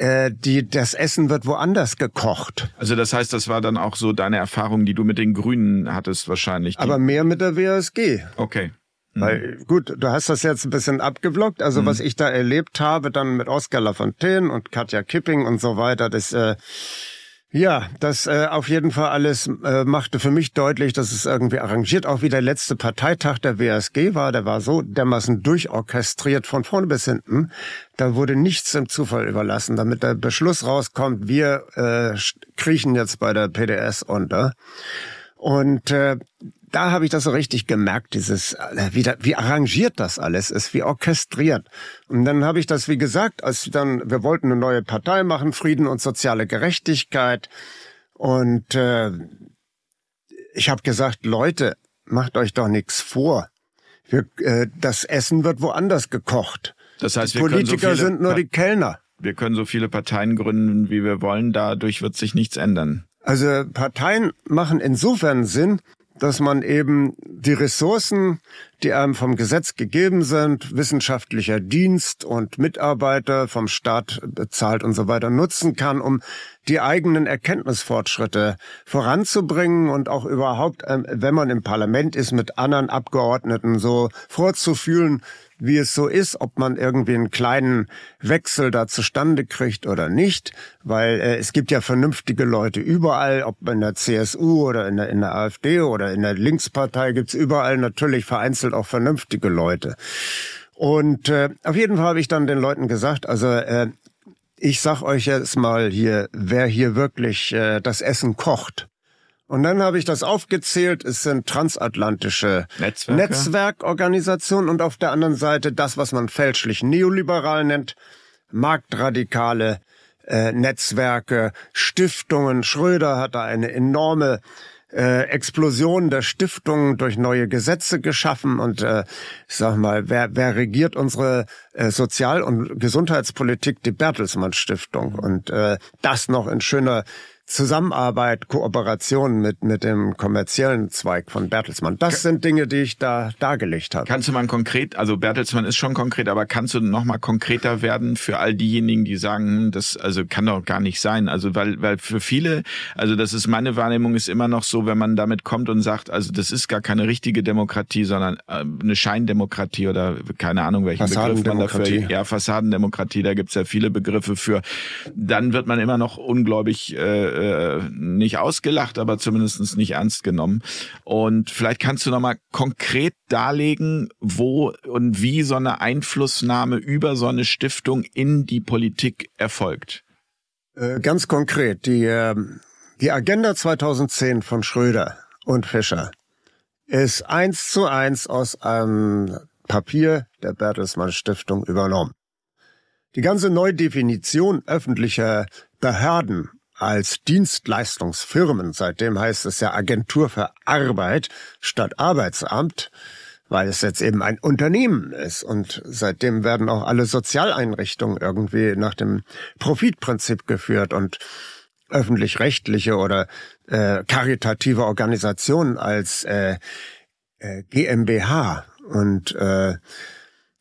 äh, die, das Essen wird woanders gekocht. Also das heißt, das war dann auch so deine Erfahrung, die du mit den Grünen hattest wahrscheinlich. Aber mehr mit der WSG. Okay. Mhm. Weil, gut, du hast das jetzt ein bisschen abgeblockt. Also mhm. was ich da erlebt habe, dann mit Oskar Lafontaine und Katja Kipping und so weiter, das äh, ja, das äh, auf jeden Fall alles äh, machte für mich deutlich, dass es irgendwie arrangiert. Auch wie der letzte Parteitag der WSG war, der war so dermaßen durchorchestriert von vorne bis hinten. Da wurde nichts im Zufall überlassen, damit der Beschluss rauskommt, wir äh, kriechen jetzt bei der PDS unter. Und äh, da habe ich das so richtig gemerkt, dieses, äh, wie, da, wie arrangiert das alles ist, wie orchestriert. Und dann habe ich das, wie gesagt, als dann, wir wollten eine neue Partei machen, Frieden und soziale Gerechtigkeit. Und äh, ich habe gesagt, Leute, macht euch doch nichts vor. Wir, äh, das Essen wird woanders gekocht. Das heißt, die Politiker so sind nur die Kellner. Wir können so viele Parteien gründen, wie wir wollen. Dadurch wird sich nichts ändern. Also Parteien machen insofern Sinn, dass man eben die Ressourcen, die einem vom Gesetz gegeben sind, wissenschaftlicher Dienst und Mitarbeiter vom Staat bezahlt und so weiter, nutzen kann, um die eigenen Erkenntnisfortschritte voranzubringen und auch überhaupt, ähm, wenn man im Parlament ist, mit anderen Abgeordneten so vorzufühlen, wie es so ist, ob man irgendwie einen kleinen Wechsel da zustande kriegt oder nicht, weil äh, es gibt ja vernünftige Leute überall, ob in der CSU oder in der, in der AfD oder in der Linkspartei gibt's überall natürlich vereinzelt auch vernünftige Leute. Und äh, auf jeden Fall habe ich dann den Leuten gesagt, also äh, ich sag euch jetzt mal hier, wer hier wirklich äh, das Essen kocht. Und dann habe ich das aufgezählt. Es sind transatlantische Netzwerke. Netzwerkorganisationen und auf der anderen Seite das, was man fälschlich neoliberal nennt, marktradikale äh, Netzwerke, Stiftungen. Schröder hat da eine enorme äh, Explosion der Stiftungen durch neue Gesetze geschaffen und äh, ich sag mal, wer, wer regiert unsere äh, Sozial- und Gesundheitspolitik? Die Bertelsmann Stiftung und äh, das noch in schöner Zusammenarbeit, Kooperation mit, mit dem kommerziellen Zweig von Bertelsmann. Das sind Dinge, die ich da dargelegt habe. Kannst du mal konkret, also Bertelsmann ist schon konkret, aber kannst du noch mal konkreter werden für all diejenigen, die sagen, hm, das also kann doch gar nicht sein. Also weil, weil für viele, also das ist meine Wahrnehmung, ist immer noch so, wenn man damit kommt und sagt, also das ist gar keine richtige Demokratie, sondern äh, eine Scheindemokratie oder keine Ahnung, welchen Begriff man dafür, ja, Fassadendemokratie, da gibt's ja viele Begriffe für, dann wird man immer noch ungläubig äh, äh, nicht ausgelacht, aber zumindest nicht ernst genommen. Und vielleicht kannst du nochmal konkret darlegen, wo und wie so eine Einflussnahme über so eine Stiftung in die Politik erfolgt. Äh, ganz konkret, die, äh, die Agenda 2010 von Schröder und Fischer ist eins zu eins aus einem Papier der Bertelsmann Stiftung übernommen. Die ganze Neudefinition öffentlicher Behörden als Dienstleistungsfirmen. Seitdem heißt es ja Agentur für Arbeit statt Arbeitsamt, weil es jetzt eben ein Unternehmen ist. Und seitdem werden auch alle Sozialeinrichtungen irgendwie nach dem Profitprinzip geführt und öffentlich-rechtliche oder äh, karitative Organisationen als äh, äh, GmbH. Und äh,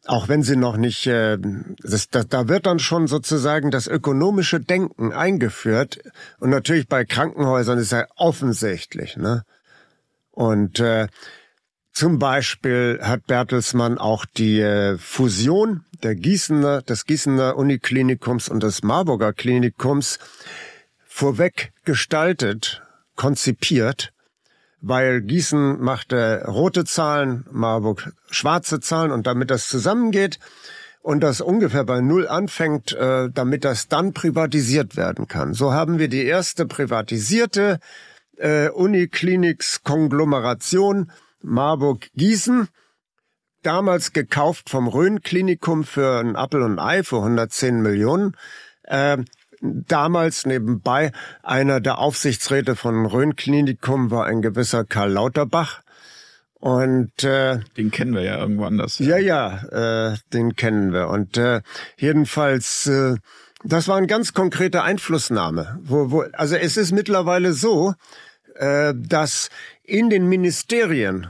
auch wenn sie noch nicht, äh, das, da, da wird dann schon sozusagen das ökonomische Denken eingeführt und natürlich bei Krankenhäusern ist ja offensichtlich, ne? Und äh, zum Beispiel hat Bertelsmann auch die äh, Fusion der Gießener, des Gießener Uniklinikums und des Marburger Klinikums vorweg gestaltet, konzipiert weil Gießen machte rote Zahlen, Marburg schwarze Zahlen und damit das zusammengeht und das ungefähr bei Null anfängt, äh, damit das dann privatisiert werden kann. So haben wir die erste privatisierte äh, Unikliniks-Konglomeration Marburg-Gießen, damals gekauft vom Rhön-Klinikum für ein Appel und Ei für 110 Millionen. Äh, damals nebenbei einer der Aufsichtsräte von Rhön Klinikum war ein gewisser Karl Lauterbach. Und äh, den kennen wir ja irgendwo anders. Ja, ja, ja äh, den kennen wir. Und äh, jedenfalls, äh, das war eine ganz konkrete Einflussnahme. Wo, wo, also es ist mittlerweile so, äh, dass in den Ministerien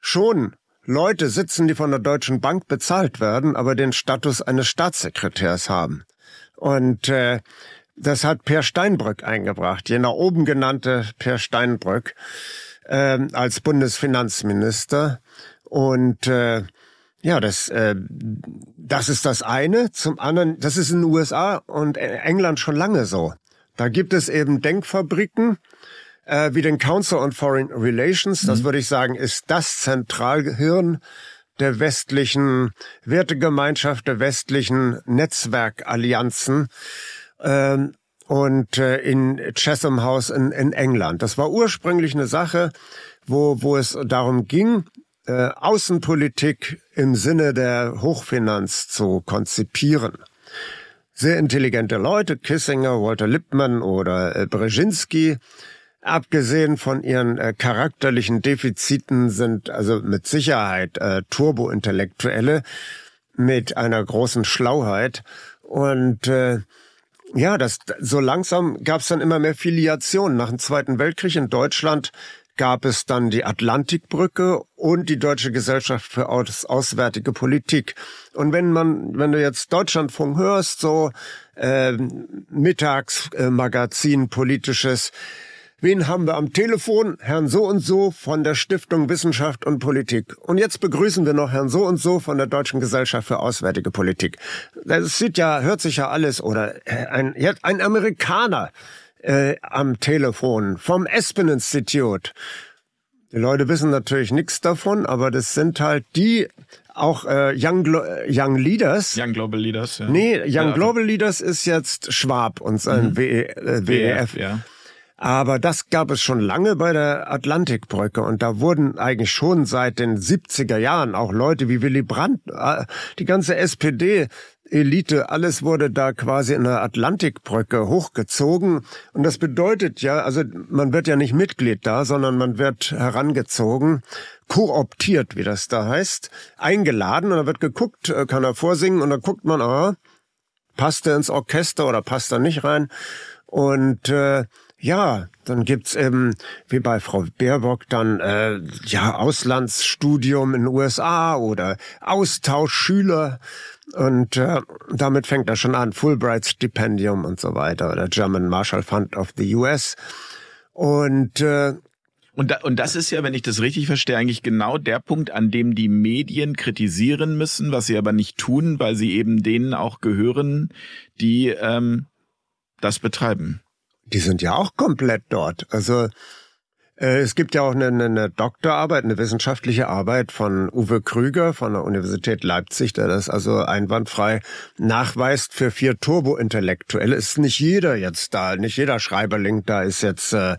schon Leute sitzen, die von der Deutschen Bank bezahlt werden, aber den Status eines Staatssekretärs haben. Und äh, das hat Per Steinbrück eingebracht, jener oben genannte Per Steinbrück äh, als Bundesfinanzminister. Und äh, ja, das, äh, das ist das eine. Zum anderen, das ist in den USA und England schon lange so. Da gibt es eben Denkfabriken, äh, wie den Council on Foreign Relations. Das mhm. würde ich sagen, ist das Zentralgehirn der westlichen Wertegemeinschaft, der westlichen Netzwerkallianzen ähm, und äh, in Chatham House in, in England. Das war ursprünglich eine Sache, wo, wo es darum ging, äh, Außenpolitik im Sinne der Hochfinanz zu konzipieren. Sehr intelligente Leute, Kissinger, Walter Lippmann oder äh, Brzezinski, Abgesehen von ihren äh, charakterlichen Defiziten sind also mit Sicherheit äh, Turbo-Intellektuelle mit einer großen Schlauheit. Und äh, ja, das so langsam gab es dann immer mehr Filiationen. Nach dem Zweiten Weltkrieg in Deutschland gab es dann die Atlantikbrücke und die Deutsche Gesellschaft für Aus Auswärtige Politik. Und wenn man, wenn du jetzt Deutschlandfunk hörst, so äh, Mittagsmagazin, äh, politisches, Wen haben wir am Telefon? Herrn so und so von der Stiftung Wissenschaft und Politik. Und jetzt begrüßen wir noch Herrn so und so von der Deutschen Gesellschaft für Auswärtige Politik. Das sieht ja, hört sich ja alles oder äh, ein, ein Amerikaner äh, am Telefon vom Aspen Institute. Die Leute wissen natürlich nichts davon, aber das sind halt die auch äh, Young, Glo Young Leaders. Young Global Leaders, ja. Nee, Young ja, Global Leaders ist jetzt Schwab und sein mhm. WE, äh, WEF. WEF ja. Aber das gab es schon lange bei der Atlantikbrücke und da wurden eigentlich schon seit den 70er Jahren auch Leute wie Willy Brandt, äh, die ganze SPD Elite, alles wurde da quasi in der Atlantikbrücke hochgezogen. Und das bedeutet ja, also man wird ja nicht Mitglied da, sondern man wird herangezogen, kooptiert, wie das da heißt, eingeladen und da wird geguckt, äh, kann er vorsingen und dann guckt man, ah, passt er ins Orchester oder passt er nicht rein. Und äh, Ja, dann gibt's eben, wie bei Frau Baerbock, dann äh, ja Auslandsstudium in den USA oder Austauschschüler. Und äh, damit fängt er schon an, Fulbright-Stipendium und so weiter oder German Marshall Fund of the US. Und äh, und, da, und das ist ja, wenn ich das richtig verstehe, eigentlich genau der Punkt, an dem die Medien kritisieren müssen, was sie aber nicht tun, weil sie eben denen auch gehören, die ähm, das betreiben. Die sind ja auch komplett dort. Also äh, es gibt ja auch eine, eine Doktorarbeit, eine wissenschaftliche Arbeit von Uwe Krüger von der Universität Leipzig, der das also einwandfrei nachweist für vier Turbo-Intellektuelle. Ist nicht jeder jetzt da, nicht jeder Schreiberling da ist jetzt äh,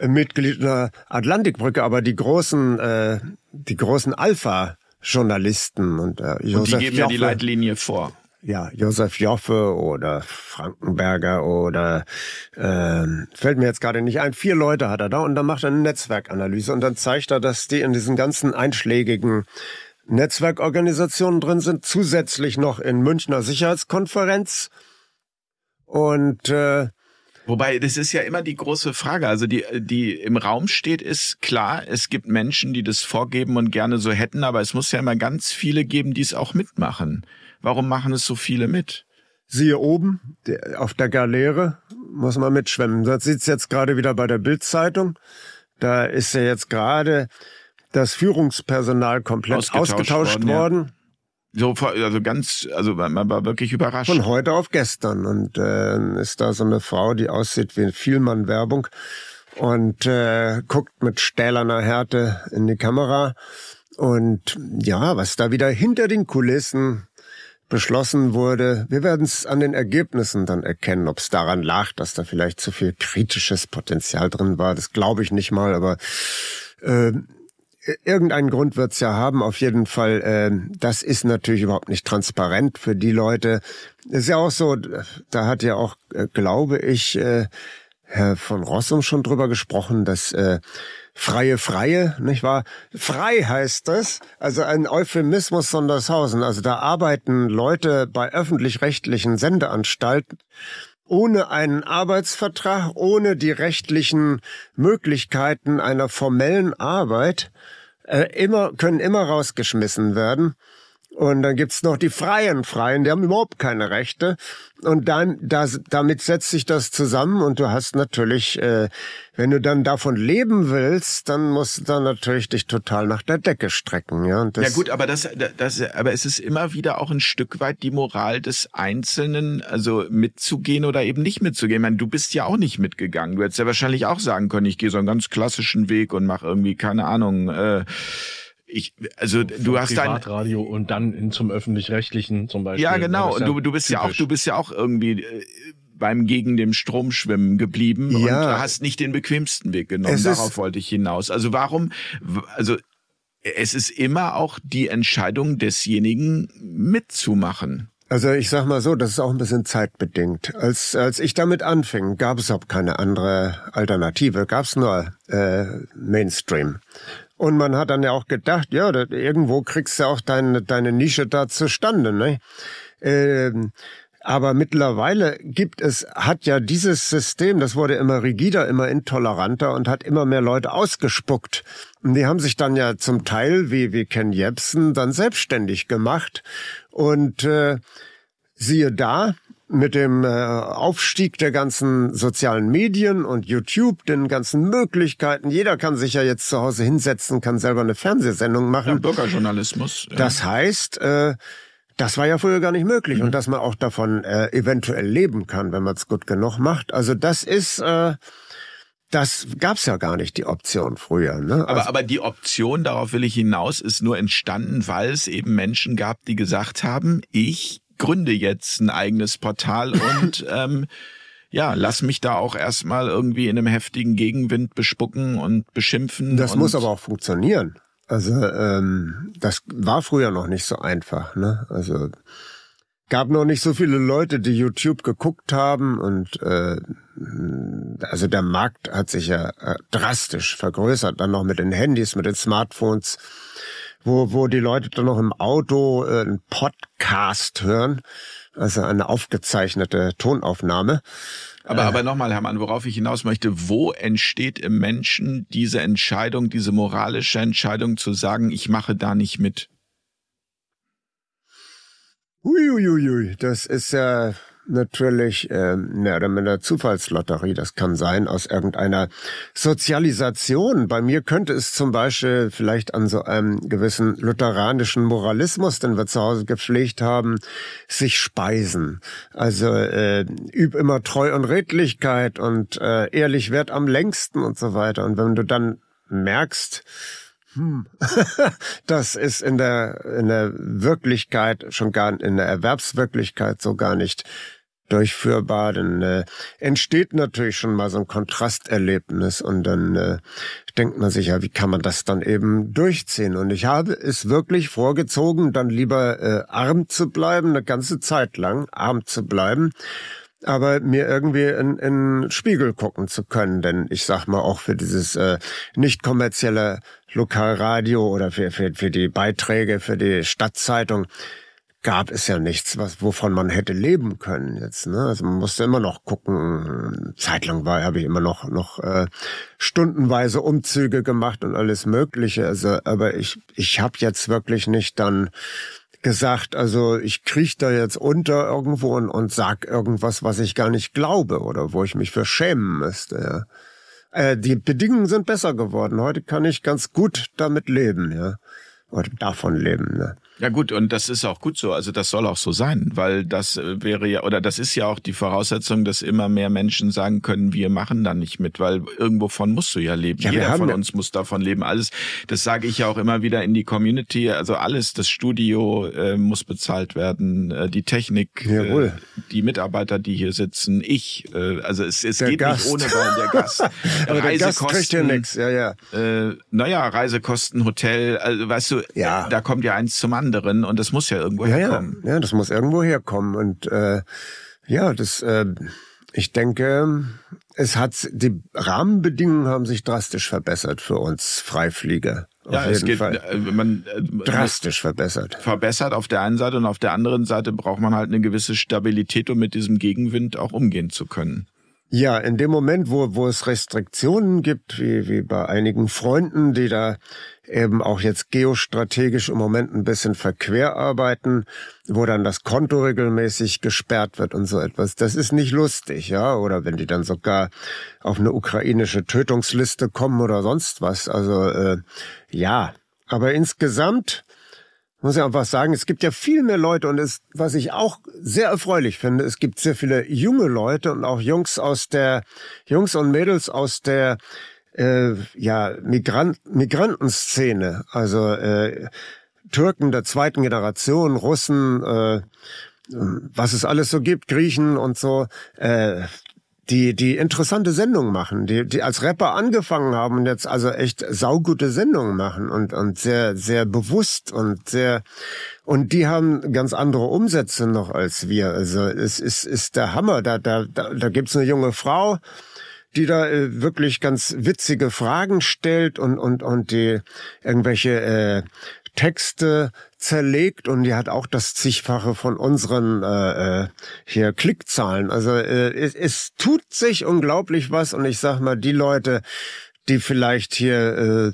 Mitglied einer Atlantikbrücke, aber die großen, äh, die großen Alpha-Journalisten und äh, Josef und die geben Joffe, ja die Leitlinie vor ja, Josef Joffe oder Frankenberger oder äh, fällt mir jetzt gerade nicht ein. Vier Leute hat er da und dann macht er eine Netzwerkanalyse und dann zeigt er, dass die in diesen ganzen einschlägigen Netzwerkorganisationen drin sind, zusätzlich noch in Münchner Sicherheitskonferenz und äh, Wobei, das ist ja immer die große Frage. Also die, die im Raum steht, ist klar, es gibt Menschen, die das vorgeben und gerne so hätten, aber es muss ja immer ganz viele geben, die es auch mitmachen. Warum machen es so viele mit? Siehe oben, auf der Galeere muss man mitschwimmen. Das sieht's jetzt gerade wieder bei der Bildzeitung. Da ist ja jetzt gerade das Führungspersonal komplett ausgetauscht, ausgetauscht worden. worden. So, also ganz, also man war wirklich überrascht. Von heute auf gestern. Und äh, ist da so eine Frau, die aussieht wie Vielmann Werbung und äh, guckt mit stählerner Härte in die Kamera. Und ja, was da wieder hinter den Kulissen beschlossen wurde. Wir werden es an den Ergebnissen dann erkennen, ob es daran lag, dass da vielleicht zu viel kritisches Potenzial drin war. Das glaube ich nicht mal, aber äh, irgendeinen Grund wird es ja haben. Auf jeden Fall, äh, das ist natürlich überhaupt nicht transparent für die Leute. Ist ja auch so, da hat ja auch, äh, glaube ich, äh, Herr von Rossum schon drüber gesprochen, dass äh, freie Freie, nicht wahr? Frei heißt das, also ein Euphemismus Sondershausen. Also da arbeiten Leute bei öffentlich-rechtlichen Sendeanstalten ohne einen Arbeitsvertrag, ohne die rechtlichen Möglichkeiten einer formellen Arbeit, äh, immer, können immer rausgeschmissen werden. Und dann gibt's noch die freien Freien, die haben überhaupt keine Rechte. Und dann, das, damit setzt sich das zusammen und du hast natürlich, äh, wenn du dann davon leben willst, dann musst du dann natürlich dich total nach der Decke strecken. Ja, ja gut, aber das, das, aber es ist immer wieder auch ein Stück weit die Moral des Einzelnen, also mitzugehen oder eben nicht mitzugehen. Ich meine, du bist ja auch nicht mitgegangen. Du hättest ja wahrscheinlich auch sagen können, ich gehe so einen ganz klassischen Weg und mache irgendwie, keine Ahnung, äh, ich, also du hast dein Radio und dann in zum öffentlich-rechtlichen zum Beispiel. Ja, genau. Und du, du bist typisch. ja auch, du bist ja auch irgendwie äh, beim gegen dem Strom schwimmen geblieben ja. und hast nicht den bequemsten Weg genommen. Es Darauf wollte ich hinaus. Also warum, also es ist immer auch die Entscheidung desjenigen mitzumachen. Also ich sag mal so, das ist auch ein bisschen zeitbedingt. Als, als ich damit anfing, gab es auch keine andere Alternative, gab es nur äh, Mainstream. Und man hat dann ja auch gedacht, ja, das, irgendwo kriegst du auch deine, deine Nische da zustande. Ne? Ähm, aber mittlerweile gibt es, hat ja dieses System, das wurde immer rigider, immer intoleranter und hat immer mehr Leute ausgespuckt. Und die haben sich dann ja zum Teil, wie, wie Ken Jebsen, dann selbstständig gemacht. Und äh, siehe da, mit dem äh, Aufstieg der ganzen sozialen Medien und YouTube, den ganzen Möglichkeiten. Jeder kann sich ja jetzt zu Hause hinsetzen, kann selber eine Fernsehsendung machen. Ja, Bürgerjournalismus. Ja. Das heißt, äh, das war ja früher gar nicht möglich mhm. und dass man auch davon äh, eventuell leben kann, wenn man es gut genug macht. Also das ist äh, das gab's ja gar nicht, die Option früher. Ne? Also aber, aber die Option, darauf will ich hinaus, ist nur entstanden, weil es eben Menschen gab, die gesagt haben, ich gründe jetzt ein eigenes Portal und ähm, ja, lass mich da auch erstmal irgendwie in einem heftigen Gegenwind bespucken und beschimpfen. Das und muss aber auch funktionieren. Also ähm, das war früher noch nicht so einfach. Ne? Also gab noch nicht so viele Leute, die YouTube geguckt haben und äh, also der Markt hat sich ja äh, drastisch vergrößert. Dann noch mit den Handys, mit den Smartphones wo, wo die Leute dann noch im Auto äh, einen Podcast hören, also eine aufgezeichnete Tonaufnahme. Aber, äh, aber nochmal, Hermann, worauf ich hinaus möchte, wo entsteht im Menschen diese Entscheidung, diese moralische Entscheidung zu sagen, ich mache da nicht mit? Uiuiui, das ist ja natürlich äh, mehr oder minder Zufallslotterie. Das kann sein aus irgendeiner Sozialisation. Bei mir könnte es zum Beispiel vielleicht an so einem gewissen lutheranischen Moralismus, den wir zu Hause gepflegt haben, sich speisen. Also äh, üb immer Treu und Redlichkeit und äh, ehrlich wert am längsten und so weiter. Und wenn du dann merkst, hm. das ist in der, in der Wirklichkeit, schon gar in der Erwerbswirklichkeit so gar nicht durchführbar, dann äh, entsteht natürlich schon mal so ein Kontrasterlebnis und dann äh, denkt man sich ja, wie kann man das dann eben durchziehen? Und ich habe es wirklich vorgezogen, dann lieber äh, arm zu bleiben, eine ganze Zeit lang arm zu bleiben, aber mir irgendwie in, in Spiegel gucken zu können, denn ich sag mal auch für dieses äh, nicht kommerzielle Lokalradio oder für, für, für die Beiträge für die Stadtzeitung gab es ja nichts, was, wovon man hätte leben können jetzt. Ne? Also man musste immer noch gucken. Zeitlang war, habe ich immer noch noch äh, stundenweise Umzüge gemacht und alles Mögliche. Also, aber ich ich habe jetzt wirklich nicht dann gesagt, also ich kriech da jetzt unter irgendwo und, und sag irgendwas, was ich gar nicht glaube oder wo ich mich für schämen müsste. Ja. Äh, die Bedingungen sind besser geworden. Heute kann ich ganz gut damit leben, ja. Oder davon leben. Ne? Ja gut, und das ist auch gut so. Also das soll auch so sein, weil das äh, wäre ja, oder das ist ja auch die Voraussetzung, dass immer mehr Menschen sagen können, wir machen da nicht mit, weil irgendwovon musst du ja leben. Ja, Jeder von uns muss davon leben. Alles, das sage ich ja auch immer wieder in die Community. Also alles, das Studio äh, muss bezahlt werden, äh, die Technik, äh, die Mitarbeiter, die hier sitzen, ich. Äh, also es, es geht Gast. nicht ohne der Gast. Aber der Gast kriegt ja nichts. Ja, ja. Äh, naja, Reisekosten, Hotel, also weißt du, ja. da kommt ja eins zum anderen anderen und das muss ja irgendwo ja, herkommen. Ja, ja, das muss irgendwo herkommen und äh, ja, das äh, ich denke, es hat die Rahmenbedingungen haben sich drastisch verbessert für uns Freiflieger. ja, es geht, Fall. Äh, man, äh, drastisch verbessert. Verbessert auf der einen Seite und auf der anderen Seite braucht man halt eine gewisse Stabilität, um mit diesem Gegenwind auch umgehen zu können. Ja, in dem Moment, wo, wo es Restriktionen gibt, wie, wie bei einigen Freunden, die da eben auch jetzt geostrategisch im Moment ein bisschen verquer arbeiten, wo dann das Konto regelmäßig gesperrt wird und so etwas. Das ist nicht lustig, ja. Oder wenn die dann sogar auf eine ukrainische Tötungsliste kommen oder sonst was. Also äh, ja. Aber insgesamt muss ich einfach sagen, es gibt ja viel mehr Leute und es, was ich auch sehr erfreulich finde, es gibt sehr viele junge Leute und auch Jungs aus der, Jungs und Mädels aus der, äh, ja, Migrant, Migrantenszene, also äh, Türken der zweiten Generation, Russen, äh, was es alles so gibt, Griechen und so, äh, die, die interessante Sendungen machen, die, die als Rapper angefangen haben und jetzt also echt saugute Sendungen machen und, und sehr, sehr bewusst und sehr, und die haben ganz andere Umsätze noch als wir. Also es ist, ist der Hammer. Da, da, da, da gibt's eine junge Frau, die da äh, wirklich ganz witzige Fragen stellt und, und, und die irgendwelche äh, Texte zerlegt und die hat auch das zigfache von unseren äh, äh, hier Klickzahlen. Also äh, es, es tut sich unglaublich was und ich sag mal, die Leute, die vielleicht hier äh,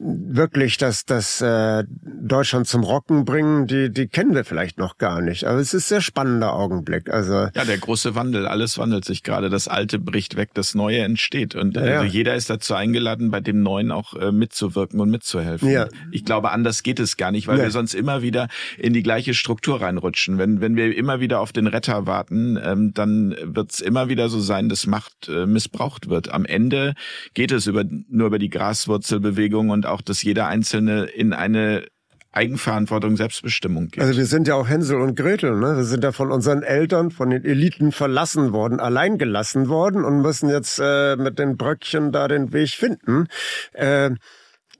wirklich das, das äh, Deutschland zum Rocken bringen, die, die kennen wir vielleicht noch gar nicht. Aber es ist ein sehr spannender Augenblick. Also ja, der große Wandel, alles wandelt sich gerade. Das Alte bricht weg, das Neue entsteht. Und ja, also jeder ist dazu eingeladen, bei dem Neuen auch äh, mitzuwirken und mitzuhelfen. Ja. Ich glaube, anders geht es gar nicht, weil ja. wir sonst immer wieder in die gleiche Struktur reinrutschen. Wenn, wenn wir immer wieder auf den Retter warten, ähm, dann wird es immer wieder so sein, dass Macht äh, missbraucht wird. Am Ende geht es über, nur über die Graswurzelbewegung und auch, dass jeder Einzelne in eine Eigenverantwortung, Selbstbestimmung geht. Also wir sind ja auch Hänsel und Gretel, ne? Wir sind ja von unseren Eltern, von den Eliten verlassen worden, allein gelassen worden und müssen jetzt äh, mit den Bröckchen da den Weg finden. Äh,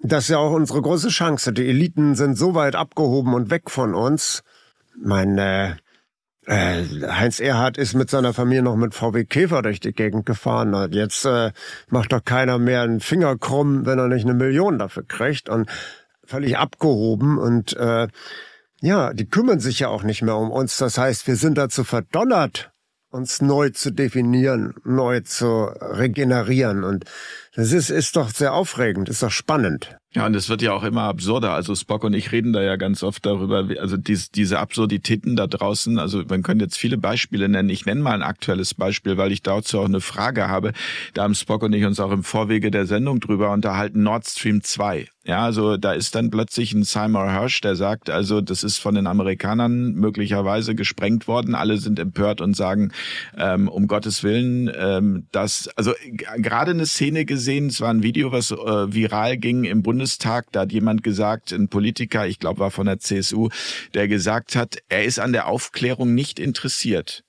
das ist ja auch unsere große Chance. Die Eliten sind so weit abgehoben und weg von uns. Meine äh, Heinz Erhardt ist mit seiner Familie noch mit VW Käfer durch die Gegend gefahren. Und jetzt äh, macht doch keiner mehr einen Finger krumm, wenn er nicht eine Million dafür kriegt. Und völlig abgehoben. Und äh, ja, die kümmern sich ja auch nicht mehr um uns. Das heißt, wir sind dazu verdonnert, uns neu zu definieren, neu zu regenerieren. Und das ist, ist doch sehr aufregend, ist doch spannend. Ja, und es wird ja auch immer absurder. Also Spock und ich reden da ja ganz oft darüber, also dies, diese Absurditäten da draußen. Also man könnte jetzt viele Beispiele nennen. Ich nenne mal ein aktuelles Beispiel, weil ich dazu auch eine Frage habe. Da haben Spock und ich uns auch im Vorwege der Sendung drüber unterhalten. Nord Stream 2. Ja, also da ist dann plötzlich ein Seymour Hirsch, der sagt, also das ist von den Amerikanern möglicherweise gesprengt worden. Alle sind empört und sagen, ähm, um Gottes Willen, ähm, dass, also gerade eine Szene gesehen, es war ein Video, was äh, viral ging im Bundestag, da hat jemand gesagt, ein Politiker, ich glaube war von der CSU, der gesagt hat, er ist an der Aufklärung nicht interessiert.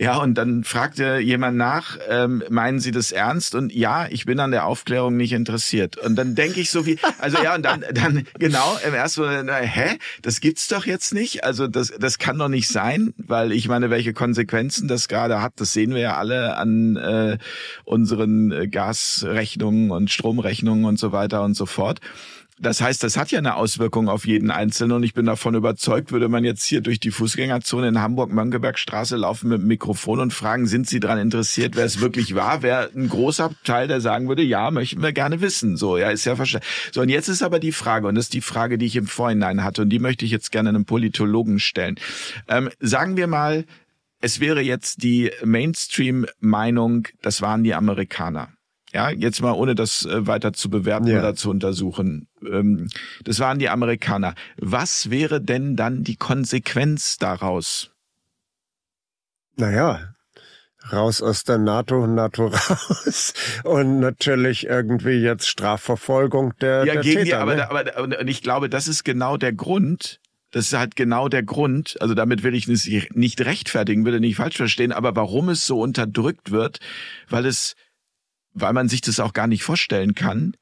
Ja, und dann fragte jemand nach, ähm, meinen Sie das ernst? Und ja, ich bin an der Aufklärung nicht interessiert. Und dann denke ich so wie, also ja, und dann, dann genau, im ersten Moment, hä, das gibt's doch jetzt nicht. Also das, das kann doch nicht sein, weil ich meine, welche Konsequenzen das gerade hat, das sehen wir ja alle an äh, unseren äh, Gasrechnungen und Stromrechnungen und so weiter und so fort. Das heißt, das hat ja eine Auswirkung auf jeden Einzelnen und ich bin davon überzeugt, würde man jetzt hier durch die Fußgängerzone in Hamburg-Mönckebergstraße laufen mit dem Mikrofon und fragen, sind Sie daran interessiert, wer es wirklich war, wäre ein großer Teil, der sagen würde, ja, möchten wir gerne wissen. So, ja, ist ja verstanden. So, und jetzt ist aber die Frage, und das ist die Frage, die ich im Vorhinein hatte, und die möchte ich jetzt gerne einem Politologen stellen. Ähm, sagen wir mal, es wäre jetzt die Mainstream-Meinung, das waren die Amerikaner. Ja, jetzt mal ohne das äh, weiter zu bewerten ja. oder zu untersuchen. Ähm, das waren die Amerikaner. Was wäre denn dann die Konsequenz daraus? Naja, raus aus der NATO, NATO raus und natürlich irgendwie jetzt Strafverfolgung der, ja, der gegen Täter. Die, aber, ne? aber, aber und ich glaube, das ist genau der Grund, das ist halt genau der Grund, also damit will ich es nicht rechtfertigen, will ich nicht falsch verstehen, aber warum es so unterdrückt wird, weil es weil man sich das auch gar nicht vorstellen kann,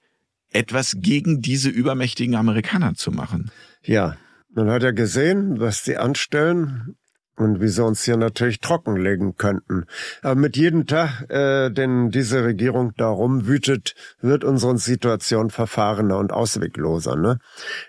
etwas gegen diese übermächtigen Amerikaner zu machen. Ja, man hat ja gesehen, was sie anstellen und wie sie uns hier natürlich trockenlegen könnten. Aber mit jedem Tag, äh, den diese Regierung darum wütet, wird unsere Situation verfahrener und auswegloser. Ne?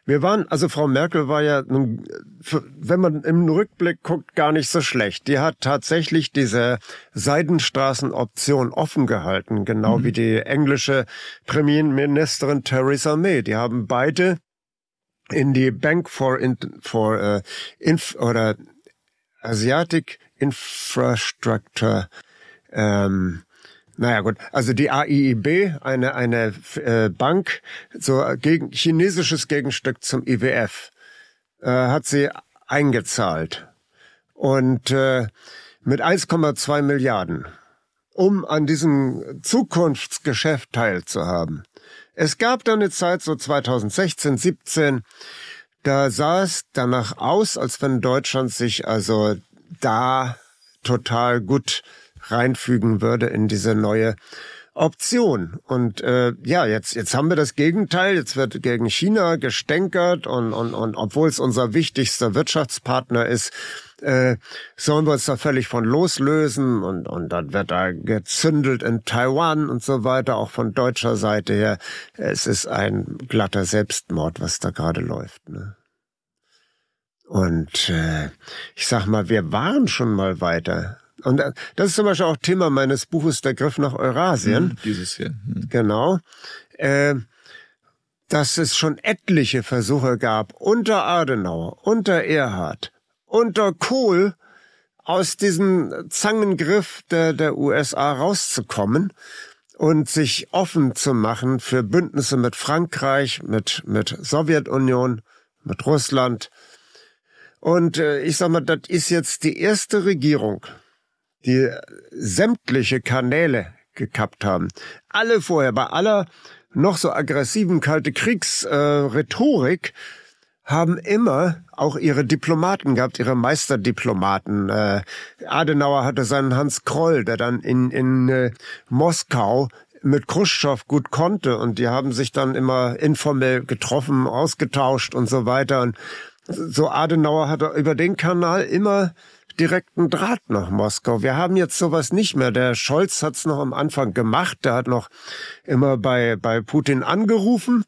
Wir waren, also Frau Merkel war ja, wenn man im Rückblick guckt, gar nicht so schlecht. Die hat tatsächlich diese Seidenstraßenoption offen gehalten, genau mhm. wie die englische Premierministerin Theresa May. Die haben beide in die Bank for, for uh, Inf oder Asiatic Infrastructure ähm, naja gut, also die AIIB, eine, eine äh, Bank, so gegen, chinesisches Gegenstück zum IWF, äh, hat sie eingezahlt. Und äh, mit 1,2 Milliarden, um an diesem Zukunftsgeschäft teilzuhaben. Es gab dann eine Zeit, so 2016, 17, da sah es danach aus, als wenn Deutschland sich also da total gut reinfügen würde in diese neue Option. Und äh, ja, jetzt, jetzt haben wir das Gegenteil. Jetzt wird gegen China gestänkert und, und, und obwohl es unser wichtigster Wirtschaftspartner ist, äh, sollen wir uns da völlig von loslösen und, und dann wird da gezündelt in Taiwan und so weiter, auch von deutscher Seite her. Es ist ein glatter Selbstmord, was da gerade läuft. Ne? Und äh, ich sag mal, wir waren schon mal weiter. Und äh, das ist zum Beispiel auch Thema meines Buches Der Griff nach Eurasien. Mhm, dieses hier. Mhm. Genau. Äh, dass es schon etliche Versuche gab, unter Adenauer, unter Erhard, unter Kohl aus diesem Zangengriff der, der USA rauszukommen und sich offen zu machen für Bündnisse mit Frankreich, mit, mit Sowjetunion, mit Russland. Und äh, ich sag mal, das ist jetzt die erste Regierung, die sämtliche Kanäle gekappt haben. Alle vorher, bei aller noch so aggressiven kalte Kriegsrhetorik, äh, haben immer auch ihre Diplomaten gehabt, ihre Meisterdiplomaten. Äh, Adenauer hatte seinen Hans Kroll, der dann in, in äh, Moskau mit Khrushchev gut konnte und die haben sich dann immer informell getroffen, ausgetauscht und so weiter. Und so Adenauer hatte über den Kanal immer direkten Draht nach Moskau. Wir haben jetzt sowas nicht mehr. Der Scholz hat's noch am Anfang gemacht. Der hat noch immer bei, bei Putin angerufen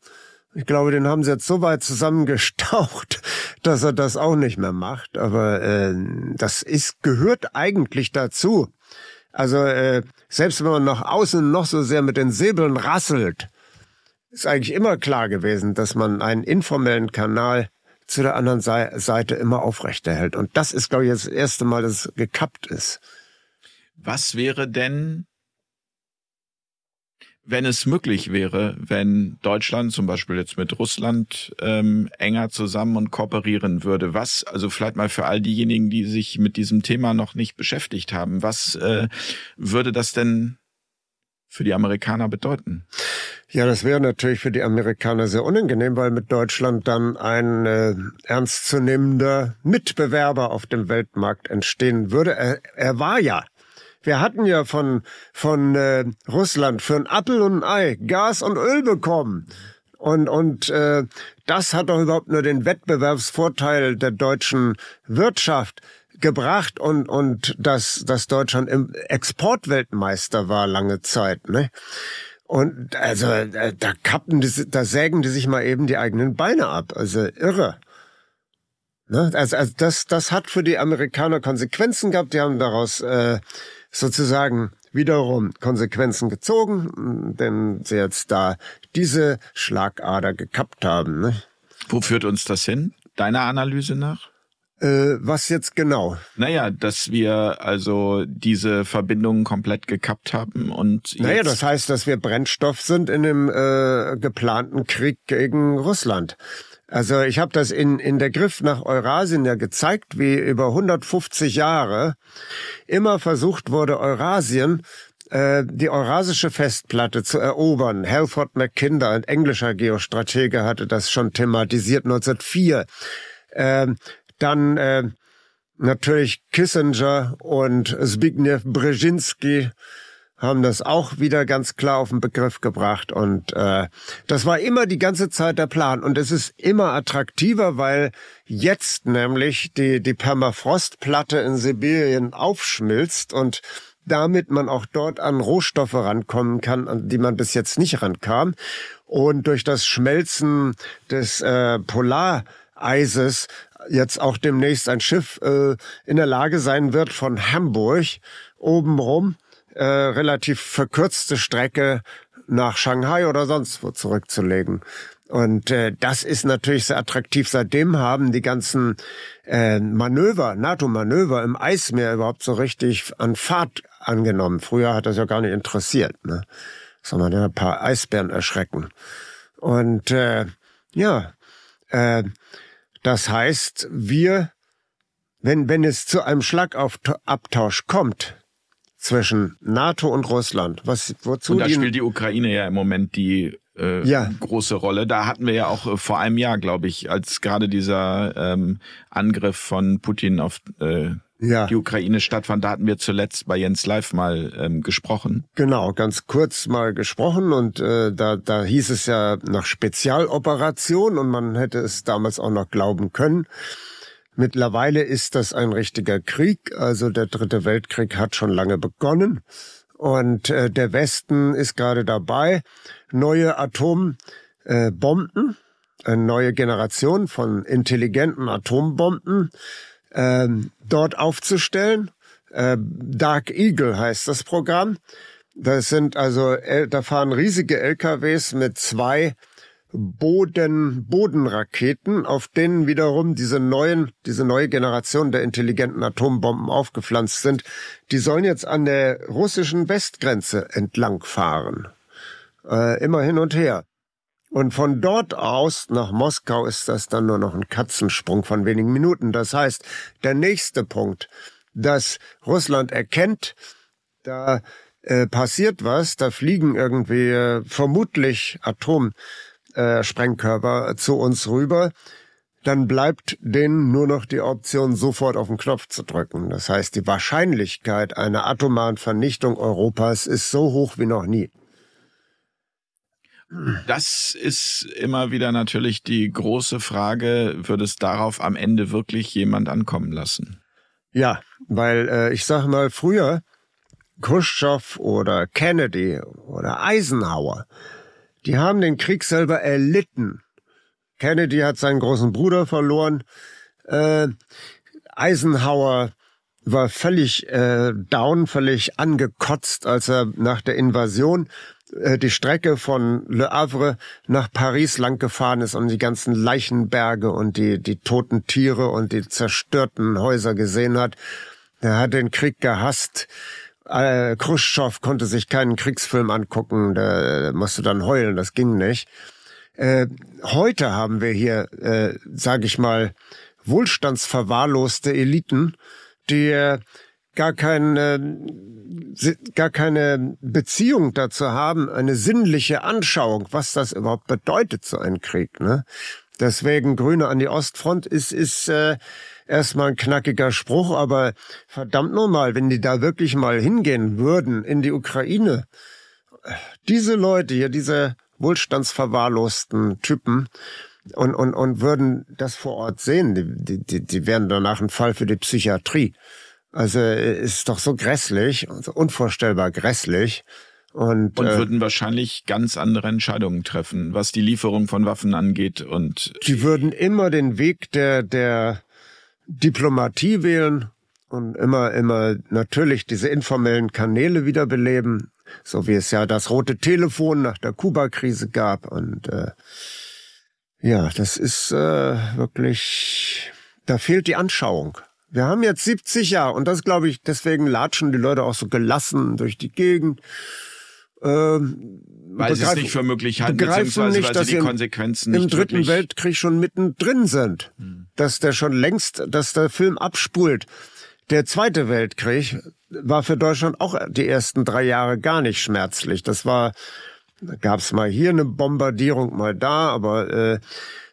Ich glaube, den haben sie jetzt so weit zusammengestaucht, dass er das auch nicht mehr macht. Aber äh, das ist gehört eigentlich dazu. Also äh, selbst wenn man nach außen noch so sehr mit den Säbeln rasselt, ist eigentlich immer klar gewesen, dass man einen informellen Kanal zu der anderen Seite immer aufrechterhält. Und das ist, glaube ich, das erste Mal, dass es gekappt ist. Was wäre denn, wenn es möglich wäre, wenn Deutschland zum Beispiel jetzt mit Russland ähm, enger zusammen und kooperieren würde? Was, also vielleicht mal für all diejenigen, die sich mit diesem Thema noch nicht beschäftigt haben, was äh, würde das denn für die Amerikaner bedeuten? Ja, das wäre natürlich für die Amerikaner sehr unangenehm, weil mit Deutschland dann ein äh, ernstzunehmender Mitbewerber auf dem Weltmarkt entstehen würde. Er, er war ja wir hatten ja von, von äh, Russland für ein Appel und ein Ei Gas und Öl bekommen. Und, und äh, das hat doch überhaupt nur den Wettbewerbsvorteil der deutschen Wirtschaft gebracht und, und dass, dass Deutschland im Exportweltmeister war lange Zeit. Ne? Und also äh, da kappen die, da sägen die sich mal eben die eigenen Beine ab. Also irre. Ne? Also, also das, das hat für die Amerikaner Konsequenzen gehabt. Die haben daraus äh, sozusagen wiederum Konsequenzen gezogen, denn sie jetzt da diese Schlagader gekappt haben. Ne? Wo führt uns das hin, deiner Analyse nach? Äh, was jetzt genau? Naja, dass wir also diese Verbindungen komplett gekappt haben und Naja, das heißt, dass wir Brennstoff sind in dem äh, geplanten Krieg gegen Russland. Also ich habe das in, in der Griff nach Eurasien ja gezeigt, wie über 150 Jahre immer versucht wurde, Eurasien äh, die eurasische Festplatte zu erobern. Halford Mackinder, ein englischer Geostratege, hatte das schon thematisiert 1904. Äh, dann äh, natürlich Kissinger und Zbigniew Brzezinski haben das auch wieder ganz klar auf den Begriff gebracht. Und äh, das war immer die ganze Zeit der Plan. Und es ist immer attraktiver, weil jetzt nämlich die, die Permafrostplatte in Sibirien aufschmilzt und damit man auch dort an Rohstoffe rankommen kann, an die man bis jetzt nicht rankam. Und durch das Schmelzen des äh, Polareises jetzt auch demnächst ein Schiff äh, in der Lage sein wird, von Hamburg obenrum äh, relativ verkürzte Strecke nach Shanghai oder sonst wo zurückzulegen. Und äh, das ist natürlich sehr attraktiv. Seitdem haben die ganzen äh, Manöver, NATO-Manöver im Eismeer überhaupt so richtig an Fahrt angenommen. Früher hat das ja gar nicht interessiert. Ne? Soll man ja ein paar Eisbären erschrecken. Und äh, ja, äh, das heißt, wir, wenn, wenn es zu einem Schlagabtausch kommt, zwischen NATO und Russland. Was, wozu und da spielt die Ukraine ja im Moment die äh, ja. große Rolle. Da hatten wir ja auch äh, vor einem Jahr, glaube ich, als gerade dieser ähm, Angriff von Putin auf äh, ja. die Ukraine stattfand, da hatten wir zuletzt bei Jens Live mal ähm, gesprochen. Genau, ganz kurz mal gesprochen und äh, da, da hieß es ja nach Spezialoperation und man hätte es damals auch noch glauben können. Mittlerweile ist das ein richtiger Krieg, also der dritte Weltkrieg hat schon lange begonnen und äh, der Westen ist gerade dabei, neue Atombomben, äh, eine neue Generation von intelligenten Atombomben äh, dort aufzustellen. Äh, Dark Eagle heißt das Programm. Das sind also, da fahren riesige LKWs mit zwei Boden, Bodenraketen, auf denen wiederum diese neuen, diese neue Generation der intelligenten Atombomben aufgepflanzt sind, die sollen jetzt an der russischen Westgrenze entlang fahren. Äh, immer hin und her. Und von dort aus nach Moskau ist das dann nur noch ein Katzensprung von wenigen Minuten. Das heißt, der nächste Punkt, dass Russland erkennt, da äh, passiert was, da fliegen irgendwie äh, vermutlich Atom äh, zu uns rüber, dann bleibt denen nur noch die Option, sofort auf den Knopf zu drücken. Das heißt, die Wahrscheinlichkeit einer atomaren Vernichtung Europas ist so hoch wie noch nie. Das ist immer wieder natürlich die große Frage, wird es darauf am Ende wirklich jemand ankommen lassen? Ja, weil äh, ich sag mal, früher Khrushchev oder Kennedy oder Eisenhower, Die haben den Krieg selber erlitten. Kennedy hat seinen großen Bruder verloren. Äh, Eisenhower war völlig äh, down, völlig angekotzt, als er nach der Invasion die Strecke von Le Havre nach Paris lang gefahren ist und die ganzen Leichenberge und die, die toten Tiere und die zerstörten Häuser gesehen hat. Er hat den Krieg gehasst. Äh, Khrushchev konnte sich keinen Kriegsfilm angucken, der musste dann heulen, das ging nicht. Äh, heute haben wir hier, äh, sage ich mal, wohlstandsverwahrloste Eliten, die äh, gar keine, gar keine Beziehung dazu haben, eine sinnliche Anschauung, was das überhaupt bedeutet, so ein Krieg. Ne? Deswegen Grüne an die Ostfront ist, ist äh, erstmal ein knackiger Spruch, aber verdammt nochmal, wenn die da wirklich mal hingehen würden in die Ukraine, diese Leute hier, diese wohlstandsverwahrlosten Typen, und, und, und würden das vor Ort sehen, die, die, die wären danach ein Fall für die Psychiatrie. Also äh, ist doch so grässlich, so unvorstellbar grässlich. Und, und äh, würden äh, wahrscheinlich ganz andere Entscheidungen treffen, was die Lieferung von Waffen angeht. Und die würden immer den Weg der, der Diplomatie wählen und immer, immer natürlich diese informellen Kanäle wiederbeleben, so wie es ja das rote Telefon nach der Kuba-Krise gab. Und äh, ja, das ist äh, wirklich, da fehlt die Anschauung. Wir haben jetzt 70 Jahre und das glaube ich, deswegen latschen die Leute auch so gelassen durch die Gegend. Ähm, weil sie es nicht für möglich halten, beziehungsweise nicht, weil sie die Konsequenzen im, nicht im Dritten Weltkrieg schon mittendrin sind. Hm. Dass der schon längst, dass der Film abspult. Der Zweite Weltkrieg war für Deutschland auch die ersten drei Jahre gar nicht schmerzlich. Das war, da gab's mal hier eine Bombardierung, mal da, aber äh,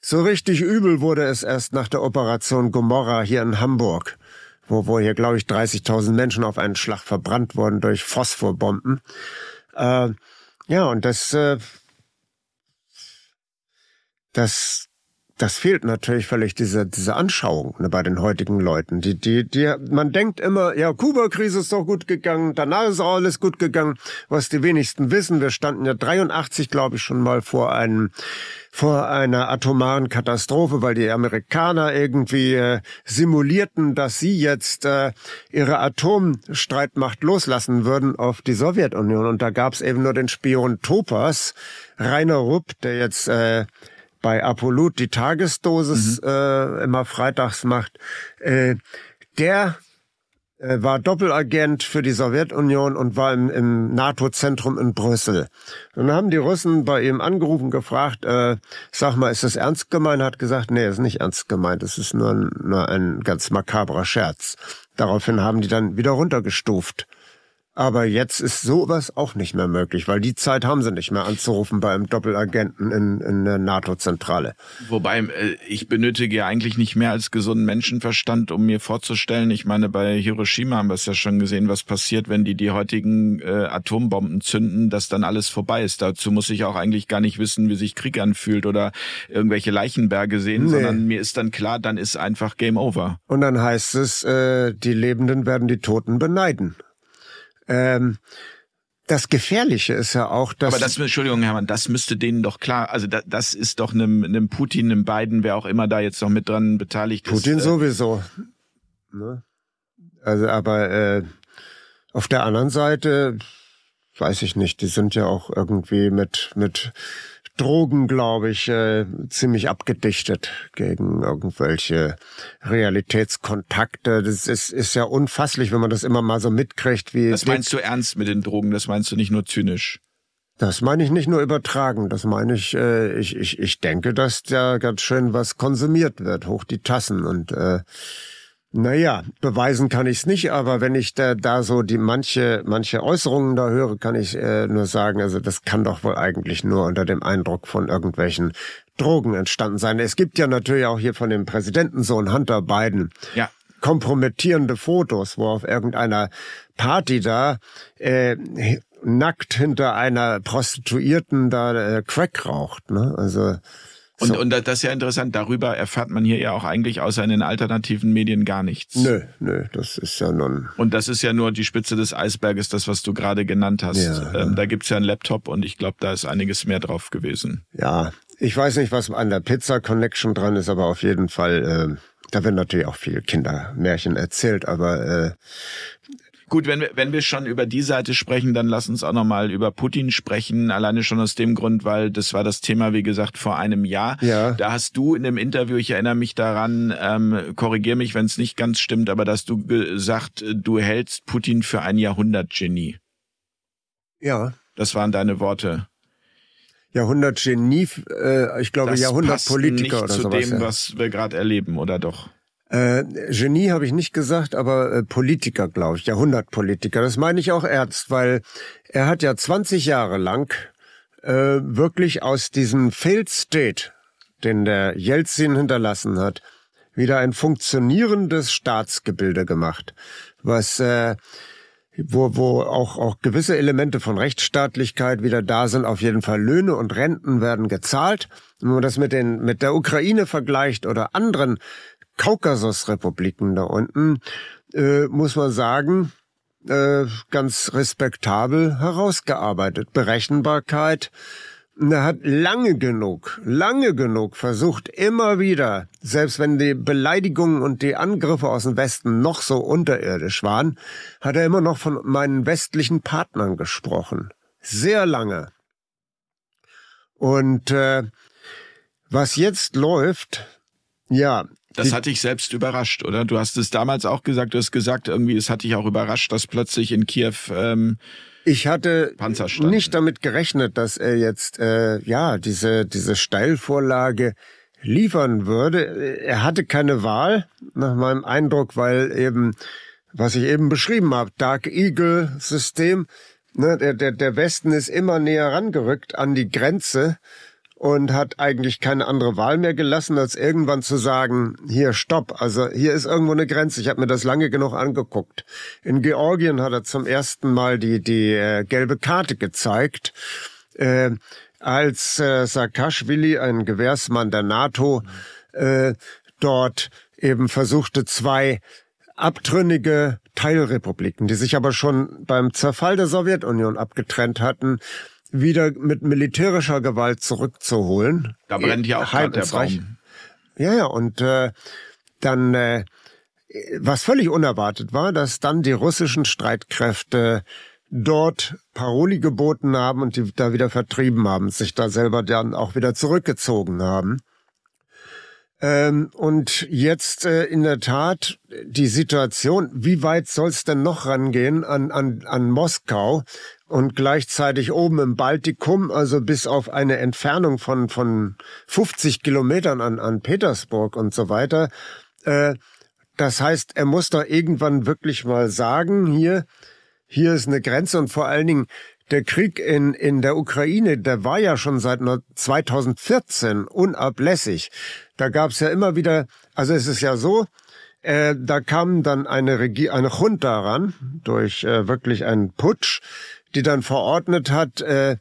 so richtig übel wurde es erst nach der Operation Gomorra hier in Hamburg, wo, wo hier, glaube ich, 30.000 Menschen auf einen Schlag verbrannt wurden durch Phosphorbomben. Äh, ja, und das, äh, das das fehlt natürlich völlig diese, diese Anschauung ne, bei den heutigen Leuten. Die, die, die, man denkt immer, ja, Kuba-Krise ist doch gut gegangen, danach ist auch alles gut gegangen. Was die wenigsten wissen, wir standen ja 83, glaube ich, schon mal vor einem, vor einer atomaren Katastrophe, weil die Amerikaner irgendwie äh, simulierten, dass sie jetzt äh, ihre Atomstreitmacht loslassen würden auf die Sowjetunion. Und da gab es eben nur den Spion Topas, Rainer Rupp, der jetzt äh, bei Apollut die Tagesdosis mhm. äh, immer freitags macht, äh, der äh, war Doppelagent für die Sowjetunion und war im, im NATO-Zentrum in Brüssel. Und dann haben die Russen bei ihm angerufen, gefragt, äh, sag mal, ist das ernst gemeint? Hat gesagt, nee, ist nicht ernst gemeint, es ist nur, nur ein ganz makabrer Scherz. Daraufhin haben die dann wieder runtergestuft. Aber jetzt ist sowas auch nicht mehr möglich, weil die Zeit haben sie nicht mehr anzurufen bei einem Doppelagenten in, in der NATO-Zentrale. Wobei äh, ich benötige ja eigentlich nicht mehr als gesunden Menschenverstand, um mir vorzustellen, ich meine, bei Hiroshima haben wir es ja schon gesehen, was passiert, wenn die die heutigen äh, Atombomben zünden, dass dann alles vorbei ist. Dazu muss ich auch eigentlich gar nicht wissen, wie sich Krieg anfühlt oder irgendwelche Leichenberge sehen, nee. sondern mir ist dann klar, dann ist einfach Game Over. Und dann heißt es, äh, die Lebenden werden die Toten beneiden. Ähm, das Gefährliche ist ja auch, dass. Aber das, Entschuldigung, Hermann, das müsste denen doch klar, also das, das ist doch einem, einem Putin, einem Biden, wer auch immer da jetzt noch mit dran beteiligt Putin ist. Putin äh, sowieso. Ne? Also, aber äh, auf der anderen Seite, weiß ich nicht, die sind ja auch irgendwie mit, mit Drogen, glaube ich, äh, ziemlich abgedichtet gegen irgendwelche Realitätskontakte. Das ist, ist ja unfasslich, wenn man das immer mal so mitkriegt. Wie das meinst du ernst mit den Drogen? Das meinst du nicht nur zynisch? Das meine ich nicht nur übertragen. Das meine ich, äh, ich, ich, ich denke, dass da ganz schön was konsumiert wird, hoch die Tassen und äh, naja, beweisen kann ich es nicht, aber wenn ich da, da so die manche, manche Äußerungen da höre, kann ich äh, nur sagen, also das kann doch wohl eigentlich nur unter dem Eindruck von irgendwelchen Drogen entstanden sein. Es gibt ja natürlich auch hier von dem Präsidentensohn Hunter Biden ja. kompromittierende Fotos, wo auf irgendeiner Party da äh, nackt hinter einer Prostituierten da äh, Crack raucht. Ne? Also Und, so. und das ist ja interessant, darüber erfährt man hier ja auch eigentlich außer in den alternativen Medien gar nichts. Nö, nö, das ist ja nun. Und das ist ja nur die Spitze des Eisberges, das, was du gerade genannt hast. Ja, ähm, ja. Da gibt's ja einen Laptop und ich glaube, da ist einiges mehr drauf gewesen. Ja, ich weiß nicht, was an der Pizza Connection dran ist, aber auf jeden Fall, äh, da werden natürlich auch viele Kindermärchen erzählt, aber äh, Gut, wenn wir, wenn wir schon über die Seite sprechen, dann lass uns auch nochmal über Putin sprechen. Alleine schon aus dem Grund, weil das war das Thema, wie gesagt, vor einem Jahr. Ja. Da hast du in dem Interview, ich erinnere mich daran, ähm, korrigier mich, wenn es nicht ganz stimmt, aber dass du gesagt, du hältst Putin für ein Jahrhundertgenie. Ja. Das waren deine Worte. Jahrhundertgenie, äh, ich glaube das Jahrhundertpolitiker oder sowas. Zu dem, ja. was wir gerade erleben, oder doch? Äh, Genie habe ich nicht gesagt, aber äh, Politiker, glaube ich, Jahrhundertpolitiker. Das meine ich auch ernst, weil er hat ja 20 Jahre lang äh, wirklich aus diesem Failed State, den der Jelzin hinterlassen hat, wieder ein funktionierendes Staatsgebilde gemacht, was äh, wo, wo auch, auch gewisse Elemente von Rechtsstaatlichkeit wieder da sind. Auf jeden Fall Löhne und Renten werden gezahlt. Wenn man das mit, den, mit der Ukraine vergleicht oder anderen Kaukasusrepubliken da unten, äh, muss man sagen, äh, ganz respektabel herausgearbeitet. Berechenbarkeit. Er hat lange genug, lange genug versucht, immer wieder, selbst wenn die Beleidigungen und die Angriffe aus dem Westen noch so unterirdisch waren, hat er immer noch von meinen westlichen Partnern gesprochen. Sehr lange. Und äh, was jetzt läuft, ja, das hat dich selbst überrascht, oder? Du hast es damals auch gesagt, du hast gesagt, irgendwie, es hat dich auch überrascht, dass plötzlich in Kiew ähm, ich hatte nicht damit gerechnet, dass er jetzt äh, ja diese diese Steilvorlage liefern würde. Er hatte keine Wahl, nach meinem Eindruck, weil eben, was ich eben beschrieben habe, Dark Eagle System, ne, der, der, der Westen ist immer näher rangerückt an die Grenze und hat eigentlich keine andere Wahl mehr gelassen, als irgendwann zu sagen, hier stopp, also hier ist irgendwo eine Grenze. Ich habe mir das lange genug angeguckt. In Georgien hat er zum ersten Mal die, die äh, gelbe Karte gezeigt, äh, als äh, Saakashvili, ein Gewährsmann der NATO, äh, dort eben versuchte, zwei abtrünnige Teilrepubliken, die sich aber schon beim Zerfall der Sowjetunion abgetrennt hatten, wieder mit militärischer Gewalt zurückzuholen. Da brennt ja auch gerade der Baum. Ja, ja, und äh, dann, äh, was völlig unerwartet war, dass dann die russischen Streitkräfte dort Paroli geboten haben und die da wieder vertrieben haben, sich da selber dann auch wieder zurückgezogen haben. Ähm, und jetzt äh, in der Tat die Situation, wie weit soll es denn noch rangehen an, an, an Moskau und gleichzeitig oben im Baltikum, also bis auf eine Entfernung von, von 50 Kilometern an, an Petersburg und so weiter. Äh, das heißt, er muss da irgendwann wirklich mal sagen, hier, hier ist eine Grenze und vor allen Dingen der Krieg in, in der Ukraine, der war ja schon seit 2014 unablässig. Da gab's ja immer wieder, also es ist ja so, äh, da kam dann eine Regie, eine Junta ran durch äh, wirklich einen Putsch, die dann verordnet hat, äh,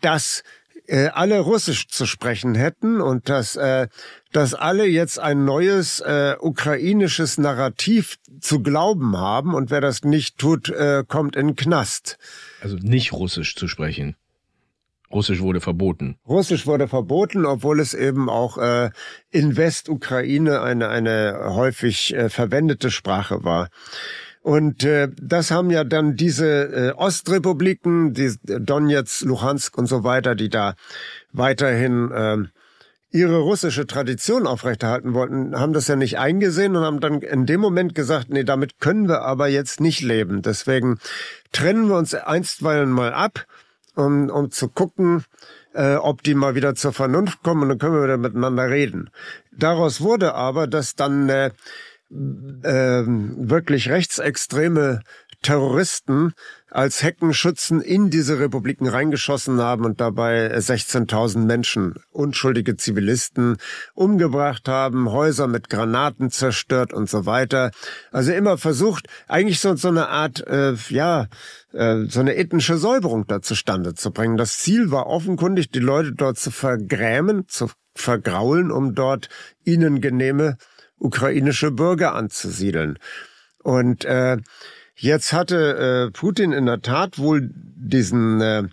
dass äh, alle Russisch zu sprechen hätten und dass, äh, dass alle jetzt ein neues äh, ukrainisches Narrativ zu glauben haben und wer das nicht tut, äh, kommt in Knast. Also nicht Russisch zu sprechen. Russisch wurde verboten. Russisch wurde verboten, obwohl es eben auch äh, in Westukraine eine, eine häufig äh, verwendete Sprache war. Und äh, das haben ja dann diese äh, Ostrepubliken, die Donetsk, Luhansk und so weiter, die da weiterhin äh, ihre russische Tradition aufrechterhalten wollten, haben das ja nicht eingesehen und haben dann in dem Moment gesagt, nee, damit können wir aber jetzt nicht leben. Deswegen trennen wir uns einstweilen mal ab, um, um zu gucken, äh, ob die mal wieder zur Vernunft kommen und dann können wir wieder miteinander reden. Daraus wurde aber, dass dann äh, ähm, wirklich rechtsextreme Terroristen als Heckenschützen in diese Republiken reingeschossen haben und dabei 16.000 Menschen, unschuldige Zivilisten, umgebracht haben, Häuser mit Granaten zerstört und so weiter. Also immer versucht, eigentlich so, so eine Art, äh, ja, äh, so eine ethnische Säuberung da zustande zu bringen. Das Ziel war offenkundig, die Leute dort zu vergrämen, zu vergraulen, um dort ihnen genehme ukrainische Bürger anzusiedeln. Und äh, jetzt hatte äh, Putin in der Tat wohl diesen, äh,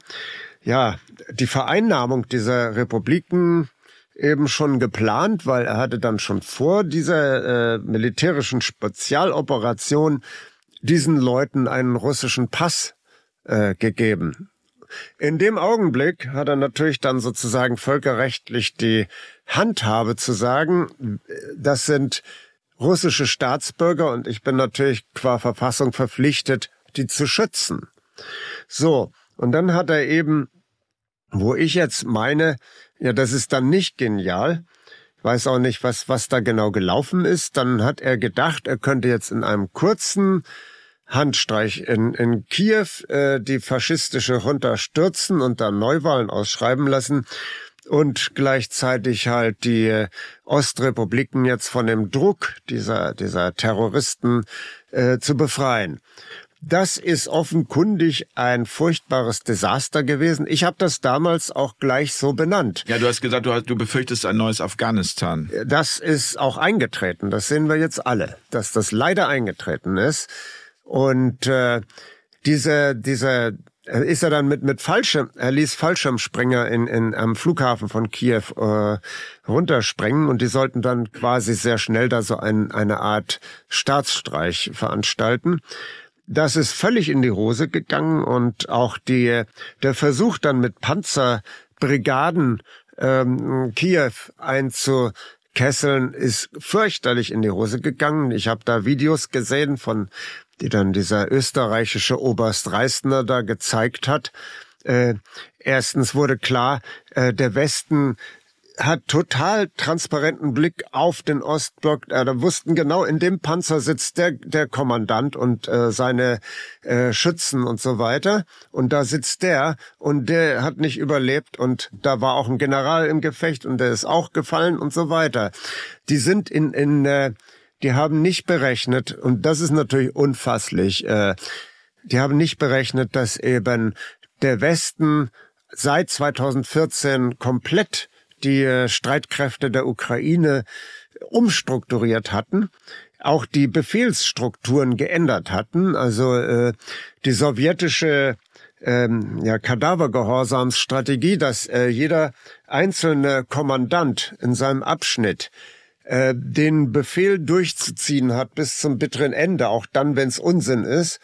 ja, die Vereinnahmung dieser Republiken eben schon geplant, weil er hatte dann schon vor dieser äh, militärischen Spezialoperation diesen Leuten einen russischen Pass äh, gegeben. In dem Augenblick hat er natürlich dann sozusagen völkerrechtlich die Handhabe zu sagen, das sind russische Staatsbürger und ich bin natürlich qua Verfassung verpflichtet, die zu schützen. So, und dann hat er eben, wo ich jetzt meine, ja, das ist dann nicht genial, weiß auch nicht, was, was da genau gelaufen ist, dann hat er gedacht, er könnte jetzt in einem kurzen Handstreich in, in Kiew äh, die faschistische Junta stürzen und dann Neuwahlen ausschreiben lassen und gleichzeitig halt die Ostrepubliken jetzt von dem Druck dieser, dieser Terroristen äh, zu befreien. Das ist offenkundig ein furchtbares Desaster gewesen. Ich habe das damals auch gleich so benannt. Ja, du hast gesagt, du, hast, du befürchtest ein neues Afghanistan. Das ist auch eingetreten. Das sehen wir jetzt alle, dass das leider eingetreten ist. Und äh, diese, diese ist er dann mit mit Fallschirm, er ließ Fallschirmspringer in, in am Flughafen von Kiew äh, runtersprengen und die sollten dann quasi sehr schnell da so ein, eine Art Staatsstreich veranstalten. Das ist völlig in die Hose gegangen und auch die der Versuch dann mit Panzerbrigaden ähm, Kiew einzukesseln ist fürchterlich in die Hose gegangen. Ich habe da Videos gesehen von die dann dieser österreichische Oberst Reisner da gezeigt hat. Äh, erstens wurde klar, äh, der Westen hat total transparenten Blick auf den Ostblock. Äh, da wussten genau, in dem Panzer sitzt der, der Kommandant und äh, seine äh, Schützen und so weiter. Und da sitzt der und der hat nicht überlebt und da war auch ein General im Gefecht und der ist auch gefallen und so weiter. Die sind in, in äh, die haben nicht berechnet, und das ist natürlich unfasslich, äh, die haben nicht berechnet, dass eben der Westen seit 2014 komplett die äh, Streitkräfte der Ukraine umstrukturiert hatten, auch die Befehlsstrukturen geändert hatten. Also äh, die sowjetische ähm, ja, Kadavergehorsamsstrategie, dass äh, jeder einzelne Kommandant in seinem Abschnitt äh, den Befehl durchzuziehen hat bis zum bitteren Ende, auch dann, wenn es Unsinn ist.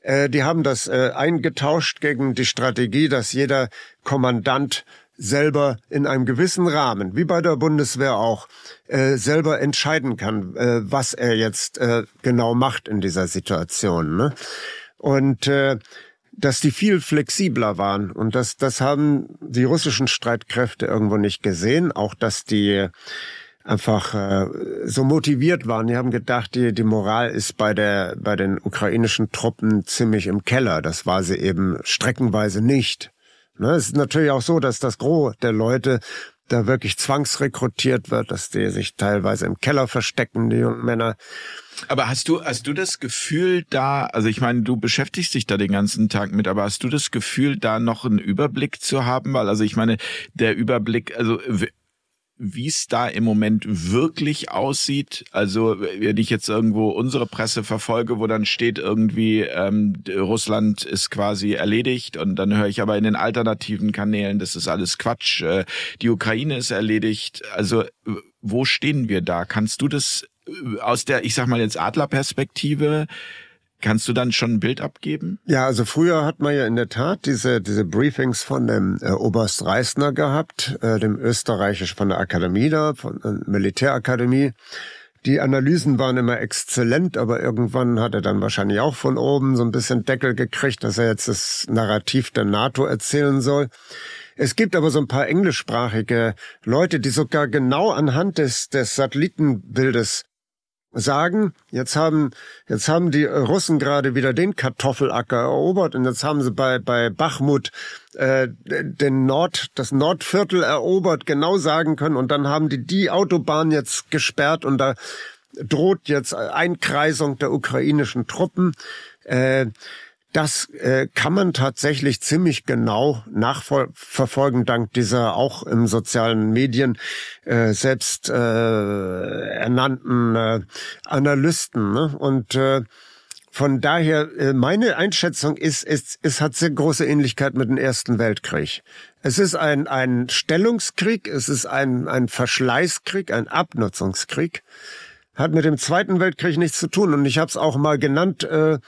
Äh, die haben das äh, eingetauscht gegen die Strategie, dass jeder Kommandant selber in einem gewissen Rahmen, wie bei der Bundeswehr auch, selber entscheiden kann, was er jetzt genau macht in dieser Situation. Ne? Und dass die viel flexibler waren und das, das haben die russischen Streitkräfte irgendwo nicht gesehen. Auch dass die einfach äh, so motiviert waren. Die haben gedacht, die, die Moral ist bei der bei den ukrainischen Truppen ziemlich im Keller. Das war sie eben streckenweise nicht. Ne, es ist natürlich auch so, dass das Gros der Leute da wirklich zwangsrekrutiert wird, dass die sich teilweise im Keller verstecken, die jungen Männer. Aber hast du, hast du das Gefühl da, also ich meine, du beschäftigst dich da den ganzen Tag mit, aber hast du das Gefühl, da noch einen Überblick zu haben? Weil, also ich meine, der Überblick, also wie es da im Moment wirklich aussieht. Also wenn ich jetzt irgendwo unsere Presse verfolge, wo dann steht irgendwie, ähm, Russland ist quasi erledigt und dann höre ich aber in den alternativen Kanälen, das ist alles Quatsch, äh, die Ukraine ist erledigt. Also wo stehen wir da? Kannst du das äh, aus der, ich sag mal jetzt Adlerperspektive Kannst du dann schon ein Bild abgeben? Ja, also früher hat man ja in der Tat diese, diese Briefings von dem äh, Oberst Reisner gehabt, äh, dem österreichisch von der Akademie da, von der Militärakademie. Die Analysen waren immer exzellent, aber irgendwann hat er dann wahrscheinlich auch von oben so ein bisschen Deckel gekriegt, dass er jetzt das Narrativ der NATO erzählen soll. Es gibt aber so ein paar englischsprachige Leute, die sogar genau anhand des, des Satellitenbildes sagen, jetzt haben, jetzt haben die Russen gerade wieder den Kartoffelacker erobert und jetzt haben sie bei, bei Bachmut äh, den Nord, das Nordviertel erobert, genau sagen können und dann haben die die Autobahn jetzt gesperrt und da droht jetzt Einkreisung der ukrainischen Truppen. Äh, das äh, kann man tatsächlich ziemlich genau nachverfolgen, dank dieser auch im sozialen Medien äh, selbst äh, ernannten äh, Analysten. Ne? Und äh, von daher, äh, meine Einschätzung ist, ist, es hat sehr große Ähnlichkeit mit dem Ersten Weltkrieg. Es ist ein, ein Stellungskrieg, es ist ein, ein Verschleißkrieg, ein Abnutzungskrieg hat mit dem Zweiten Weltkrieg nichts zu tun. Und ich habe es auch mal genannt äh,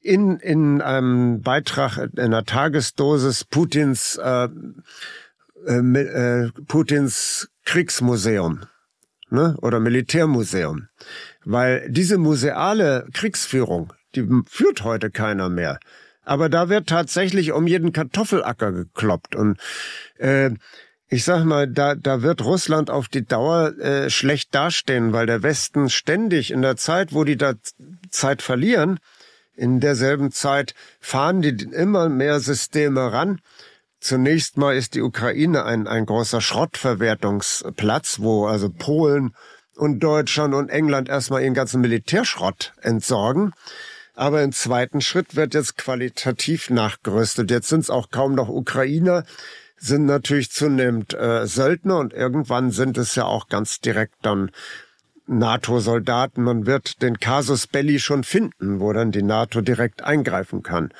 in, in einem Beitrag in einer Tagesdosis Putins, äh, äh, äh, Putins Kriegsmuseum ne? oder Militärmuseum. Weil diese museale Kriegsführung, die führt heute keiner mehr. Aber da wird tatsächlich um jeden Kartoffelacker gekloppt. Und äh, ich sag mal, da, da wird Russland auf die Dauer äh, schlecht dastehen, weil der Westen ständig in der Zeit, wo die da Zeit verlieren, in derselben Zeit fahren die immer mehr Systeme ran. Zunächst mal ist die Ukraine ein, ein großer Schrottverwertungsplatz, wo also Polen und Deutschland und England erstmal ihren ganzen Militärschrott entsorgen. Aber im zweiten Schritt wird jetzt qualitativ nachgerüstet. Jetzt sind es auch kaum noch Ukrainer, sind natürlich zunehmend äh, Söldner und irgendwann sind es ja auch ganz direkt dann NATO-Soldaten. Man wird den Casus Belli schon finden, wo dann die NATO direkt eingreifen kann.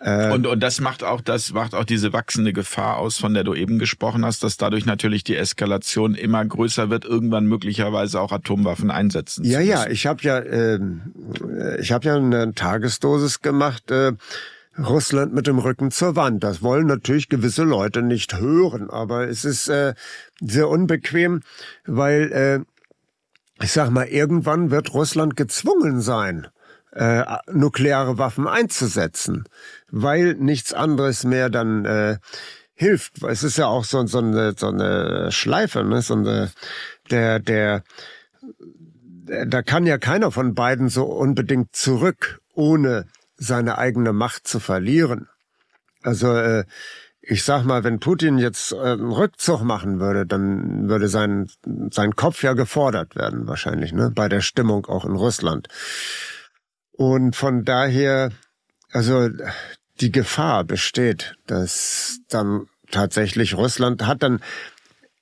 Äh, und, und das macht auch, das macht auch diese wachsende Gefahr aus, von der du eben gesprochen hast, dass dadurch natürlich die Eskalation immer größer wird, irgendwann möglicherweise auch Atomwaffen einsetzen. Ja, ja, ich habe ja, äh, ich habe ja eine Tagesdosis gemacht. Äh, Russland mit dem Rücken zur Wand. Das wollen natürlich gewisse Leute nicht hören, aber es ist äh, sehr unbequem, weil äh, ich sag mal, irgendwann wird Russland gezwungen sein, äh, nukleare Waffen einzusetzen, weil nichts anderes mehr dann äh, hilft. Es ist ja auch so, so, eine, so eine Schleife, ne? so eine, der, der, da kann ja keiner von beiden so unbedingt zurück, ohne seine eigene Macht zu verlieren. Also äh, ich sag mal, wenn Putin jetzt äh, einen Rückzug machen würde, dann würde sein sein Kopf ja gefordert werden wahrscheinlich, ne, bei der Stimmung auch in Russland. Und von daher, also die Gefahr besteht, dass dann tatsächlich Russland hat dann,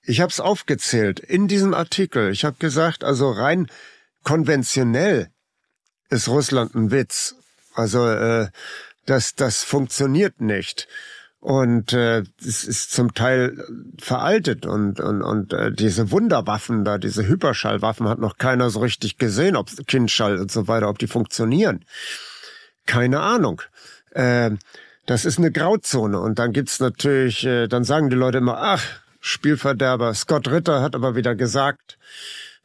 ich habe es aufgezählt in diesem Artikel. Ich habe gesagt, also rein konventionell ist Russland ein Witz. Also äh, das, das funktioniert nicht. Und äh, es ist zum Teil veraltet und, und, und äh, diese Wunderwaffen da, diese Hyperschallwaffen hat noch keiner so richtig gesehen, ob Kindschall und so weiter, ob die funktionieren. Keine Ahnung. Äh, das ist eine Grauzone. Und dann gibt's natürlich, äh, dann sagen die Leute immer, ach, Spielverderber. Scott Ritter hat aber wieder gesagt,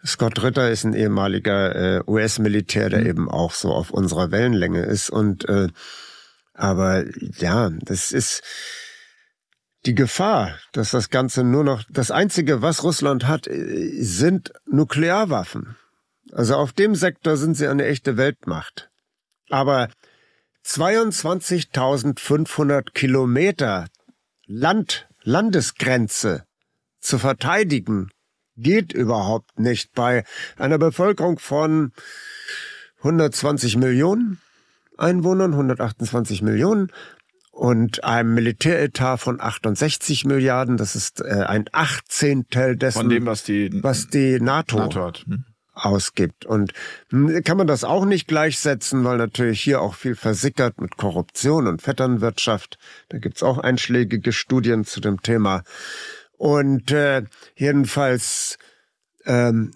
Scott Ritter ist ein ehemaliger äh, US-Militär, der mhm. eben auch so auf unserer Wellenlänge ist. Und äh, aber ja, das ist die Gefahr, dass das Ganze nur noch das einzige, was Russland hat, äh, sind Nuklearwaffen. Also auf dem Sektor sind sie eine echte Weltmacht. Aber 22.500 Kilometer Land, Landesgrenze zu verteidigen, geht überhaupt nicht bei einer Bevölkerung von 120 Millionen Einwohnern, 128 Millionen und einem Militäretat von 68 Milliarden. Das ist äh, ein Achtzehntel dessen, von dem, was die, was die NATO, NATO hat. Hm? ausgibt. Und hm, kann man das auch nicht gleichsetzen, weil natürlich hier auch viel versickert mit Korruption und Vetternwirtschaft. Da gibt's auch einschlägige Studien zu dem Thema. Und äh, jedenfalls, ähm,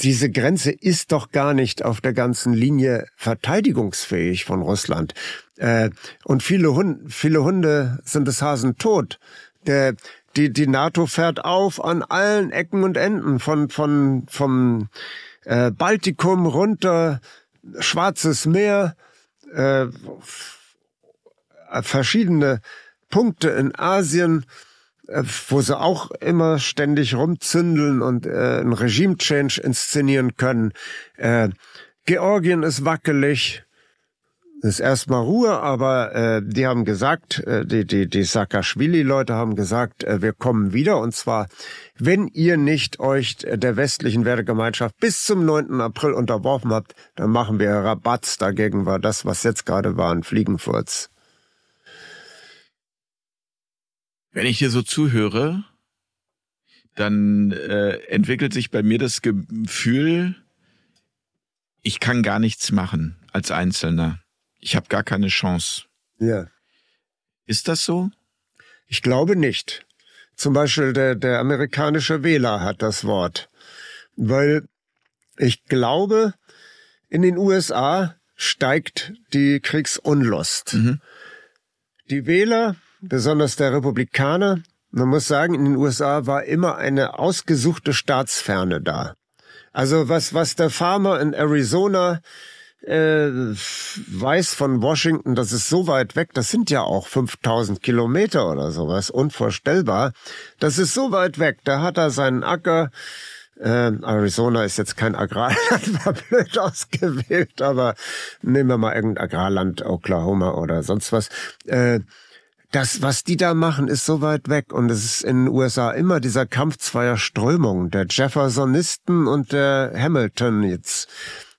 diese Grenze ist doch gar nicht auf der ganzen Linie verteidigungsfähig von Russland. Äh, und viele, Hunde, viele Hunde sind des Hasen tot. Der, die, die NATO fährt auf an allen Ecken und Enden, von, von, vom äh, Baltikum runter, Schwarzes Meer, äh, verschiedene Punkte in Asien, wo sie auch immer ständig rumzündeln und äh, ein Regime-Change inszenieren können. Äh, Georgien ist wackelig, ist erstmal Ruhe, aber äh, die haben gesagt, äh, die, die, die Saakashvili-Leute haben gesagt, äh, wir kommen wieder und zwar, wenn ihr nicht euch der westlichen Wertegemeinschaft bis zum 9. April unterworfen habt, dann machen wir Rabatz. Dagegen war das, was jetzt gerade war, ein Fliegenfurz. Wenn ich dir so zuhöre, dann äh, entwickelt sich bei mir das Gefühl, ich kann gar nichts machen als Einzelner. Ich habe gar keine Chance. Ja. Ist das so? Ich glaube nicht. Zum Beispiel der, der amerikanische Wähler hat das Wort. Weil ich glaube, in den USA steigt die Kriegsunlust. Mhm. Die Wähler besonders der Republikaner. Man muss sagen, in den USA war immer eine ausgesuchte Staatsferne da. Also was, was der Farmer in Arizona äh, weiß von Washington, das ist so weit weg, das sind ja auch 5000 Kilometer oder sowas, unvorstellbar. Das ist so weit weg, da hat er seinen Acker, äh, Arizona ist jetzt kein Agrarland, war blöd ausgewählt, aber nehmen wir mal irgendein Agrarland, Oklahoma oder sonst was. Äh, das, was die da machen, ist so weit weg. Und es ist in den USA immer dieser Kampf zweier Strömungen, der Jeffersonisten und der Hamilton jetzt.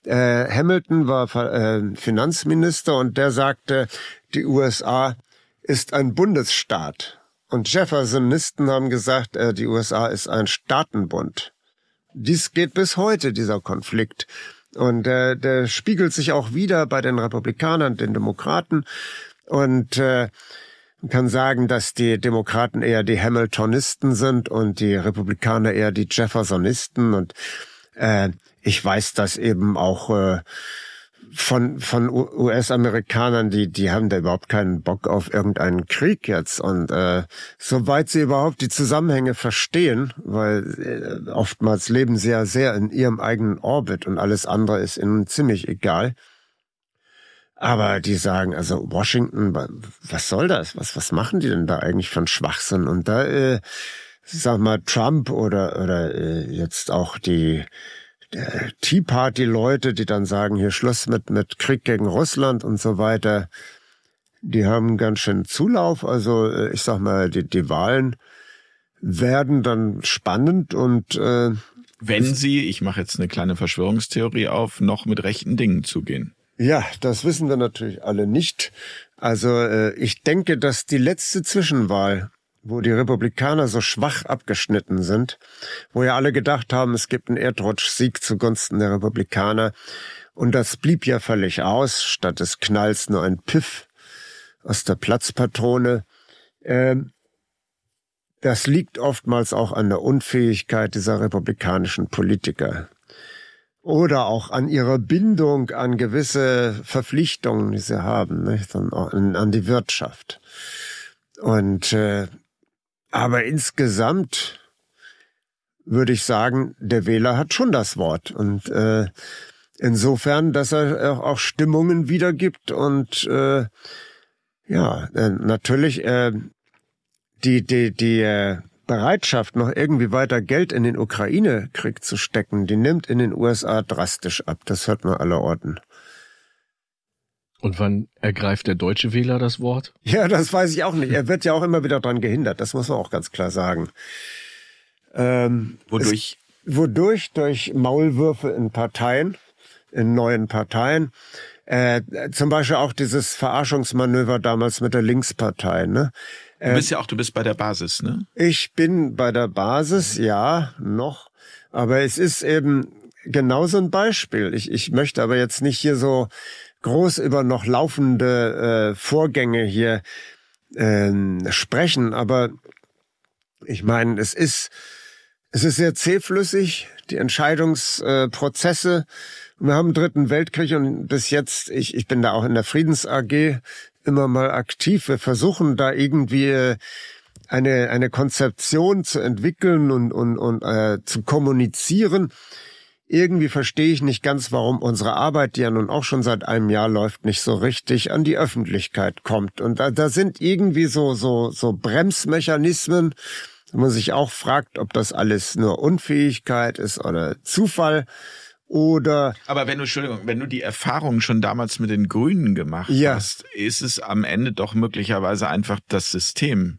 Äh, Hamilton war äh, Finanzminister und der sagte, die USA ist ein Bundesstaat. Und Jeffersonisten haben gesagt, äh, die USA ist ein Staatenbund. Dies geht bis heute, dieser Konflikt. Und äh, der spiegelt sich auch wieder bei den Republikanern, den Demokraten. Und äh, man kann sagen, dass die Demokraten eher die Hamiltonisten sind und die Republikaner eher die Jeffersonisten. Und äh, ich weiß das eben auch äh, von, von US-Amerikanern, die, die haben da überhaupt keinen Bock auf irgendeinen Krieg jetzt. Und äh, soweit sie überhaupt die Zusammenhänge verstehen, weil äh, oftmals leben sie ja sehr in ihrem eigenen Orbit und alles andere ist ihnen ziemlich egal. Aber die sagen, also Washington, was soll das? Was, was machen die denn da eigentlich für einen Schwachsinn? Und da, äh, sag mal, Trump oder, oder äh, jetzt auch die der Tea Party Leute, die dann sagen, hier Schluss mit, mit Krieg gegen Russland und so weiter, die haben ganz schön Zulauf. Also äh, ich sag mal, die, die Wahlen werden dann spannend und äh, wenn sie, ich mache jetzt eine kleine Verschwörungstheorie auf, noch mit rechten Dingen zugehen. Ja, das wissen wir natürlich alle nicht. Also äh, ich denke, dass die letzte Zwischenwahl, wo die Republikaner so schwach abgeschnitten sind, wo ja alle gedacht haben, es gibt einen Erdrutsch-Sieg zugunsten der Republikaner, und das blieb ja völlig aus, statt des Knalls nur ein Piff aus der Platzpatrone. Ähm, das liegt oftmals auch an der Unfähigkeit dieser republikanischen Politiker oder auch an ihrer Bindung an gewisse Verpflichtungen, die sie haben, nicht? An, die Wirtschaft. Und äh, aber insgesamt würde ich sagen, der Wähler hat schon das Wort und äh, insofern, dass er auch Stimmungen wiedergibt und äh, ja, äh, natürlich äh, die die die äh, Bereitschaft, noch irgendwie weiter Geld in den Ukraine-Krieg zu stecken, die nimmt in den USA drastisch ab. Das hört man aller Orten. Und wann ergreift der deutsche Wähler das Wort? Ja, das weiß ich auch nicht. Er wird ja auch immer wieder dran gehindert. Das muss man auch ganz klar sagen. Ähm, wodurch? Es, wodurch? Durch Maulwürfe in Parteien, in neuen Parteien. Äh, zum Beispiel auch dieses Verarschungsmanöver damals mit der Linkspartei. Ne? Du bist ja auch, du bist bei der Basis, ne? Ich bin bei der Basis, ja, noch. Aber es ist eben genau so ein Beispiel. Ich, ich möchte aber jetzt nicht hier so groß über noch laufende äh, Vorgänge hier äh, sprechen, aber ich meine, es ist, es ist sehr zähflüssig, die Entscheidungsprozesse. Äh, wir haben einen dritten Weltkrieg und bis jetzt, ich, ich bin da auch in der Friedens AG immer mal aktiv. Wir versuchen da irgendwie äh, eine, eine Konzeption zu entwickeln und, und, und äh, zu kommunizieren. irgendwie verstehe ich nicht ganz, warum unsere Arbeit, die ja nun auch schon seit einem Jahr läuft, nicht so richtig an die Öffentlichkeit kommt. Und da, da sind irgendwie so, so, so Bremsmechanismen, wo man sich auch fragt, ob das alles nur Unfähigkeit ist oder Zufall oder. Aber wenn du, Entschuldigung, wenn du die Erfahrung schon damals mit den Grünen gemacht ja. hast, ist es am Ende doch möglicherweise einfach das System.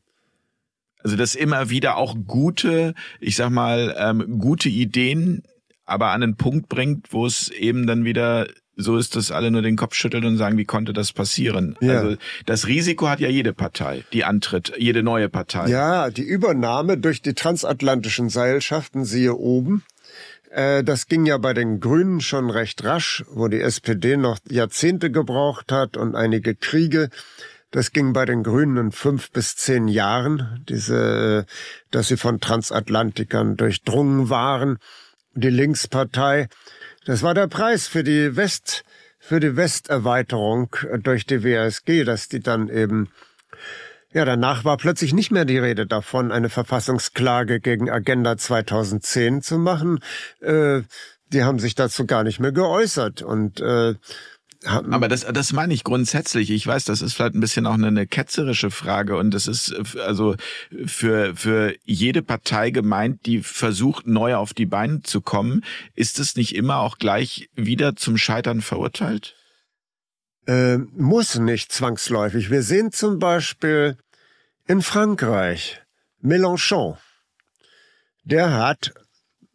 Also dass immer wieder auch gute, ich sag mal, ähm, gute Ideen aber an einen Punkt bringt, wo es eben dann wieder so ist, dass alle nur den Kopf schütteln und sagen, wie konnte das passieren? Ja. Also das Risiko hat ja jede Partei, die antritt, jede neue Partei. Ja, die Übernahme durch die transatlantischen Seilschaften, siehe oben, das ging ja bei den Grünen schon recht rasch, wo die SPD noch Jahrzehnte gebraucht hat und einige Kriege. Das ging bei den Grünen in fünf bis zehn Jahren, diese, dass sie von Transatlantikern durchdrungen waren die Linkspartei. Das war der Preis für die West, für die Westerweiterung durch die WSG, dass die dann eben ja, danach war plötzlich nicht mehr die Rede davon, eine Verfassungsklage gegen Agenda 2010 zu machen. Äh, die haben sich dazu gar nicht mehr geäußert. Und äh, aber das, das meine ich grundsätzlich. Ich weiß, das ist vielleicht ein bisschen auch eine, eine ketzerische Frage und das ist also für, für jede Partei gemeint, die versucht, neu auf die Beine zu kommen. Ist es nicht immer auch gleich wieder zum Scheitern verurteilt? Äh, muss nicht zwangsläufig. Wir sehen zum Beispiel in Frankreich Mélenchon. Der hat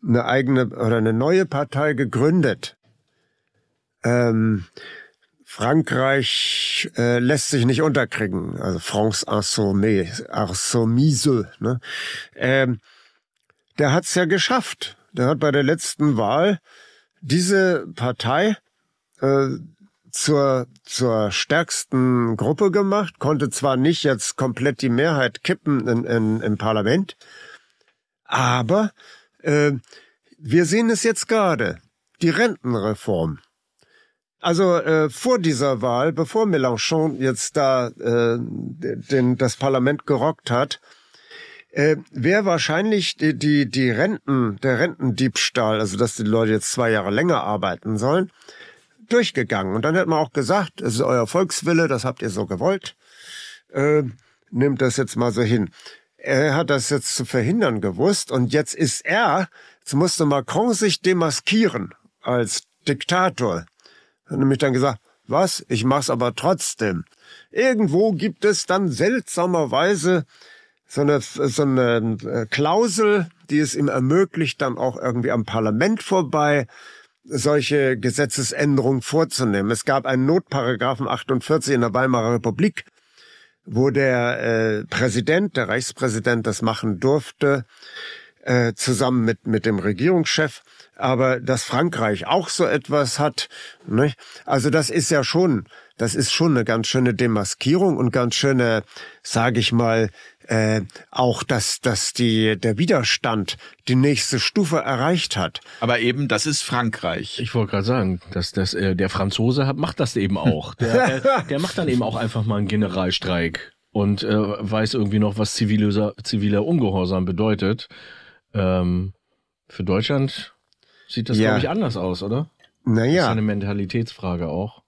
eine eigene oder eine neue Partei gegründet. Ähm, Frankreich äh, lässt sich nicht unterkriegen, also France Insoumise, ne? Ähm, der hat's ja geschafft. Der hat bei der letzten Wahl diese Partei äh, zur, zur stärksten Gruppe gemacht, konnte zwar nicht jetzt komplett die Mehrheit kippen in, in, im Parlament, aber äh, wir sehen es jetzt gerade, die Rentenreform. Also äh, vor dieser Wahl, bevor Mélenchon jetzt da äh, den, das Parlament gerockt hat, äh, wäre wahrscheinlich die, die, die Renten, der Rentendiebstahl, also dass die Leute jetzt zwei Jahre länger arbeiten sollen, durchgegangen. Und dann hätte man auch gesagt, es ist euer Volkswille, das habt ihr so gewollt. Äh, nehmt das jetzt mal so hin. Er hat das jetzt zu verhindern gewusst und jetzt ist er, jetzt musste Macron sich demaskieren als Diktator hat nämlich dann gesagt, was, ich mach's aber trotzdem. Irgendwo gibt es dann seltsamerweise so eine, so eine äh, Klausel, die es ihm ermöglicht, dann auch irgendwie am Parlament vorbei solche Gesetzesänderungen vorzunehmen. Es gab einen Notparagraphen 48 in der Weimarer Republik, wo der äh, Präsident, der Reichspräsident das machen durfte, äh, zusammen mit, mit dem Regierungschef aber dass Frankreich auch so etwas hat, nicht? also das ist ja schon, das ist schon eine ganz schöne Demaskierung und ganz schöne, sage ich mal, äh, auch, dass, dass die, der Widerstand die nächste Stufe erreicht hat. Aber eben, das ist Frankreich. Ich wollte gerade sagen, dass das, äh, der Franzose hat, macht das eben auch. Der, der, der macht dann eben auch einfach mal einen Generalstreik und äh, weiß irgendwie noch, was ziviler, ziviler Ungehorsam bedeutet. Ähm, für Deutschland sieht das, ja. glaube ich, anders aus, oder? Naja. Das ist eine Mentalitätsfrage auch.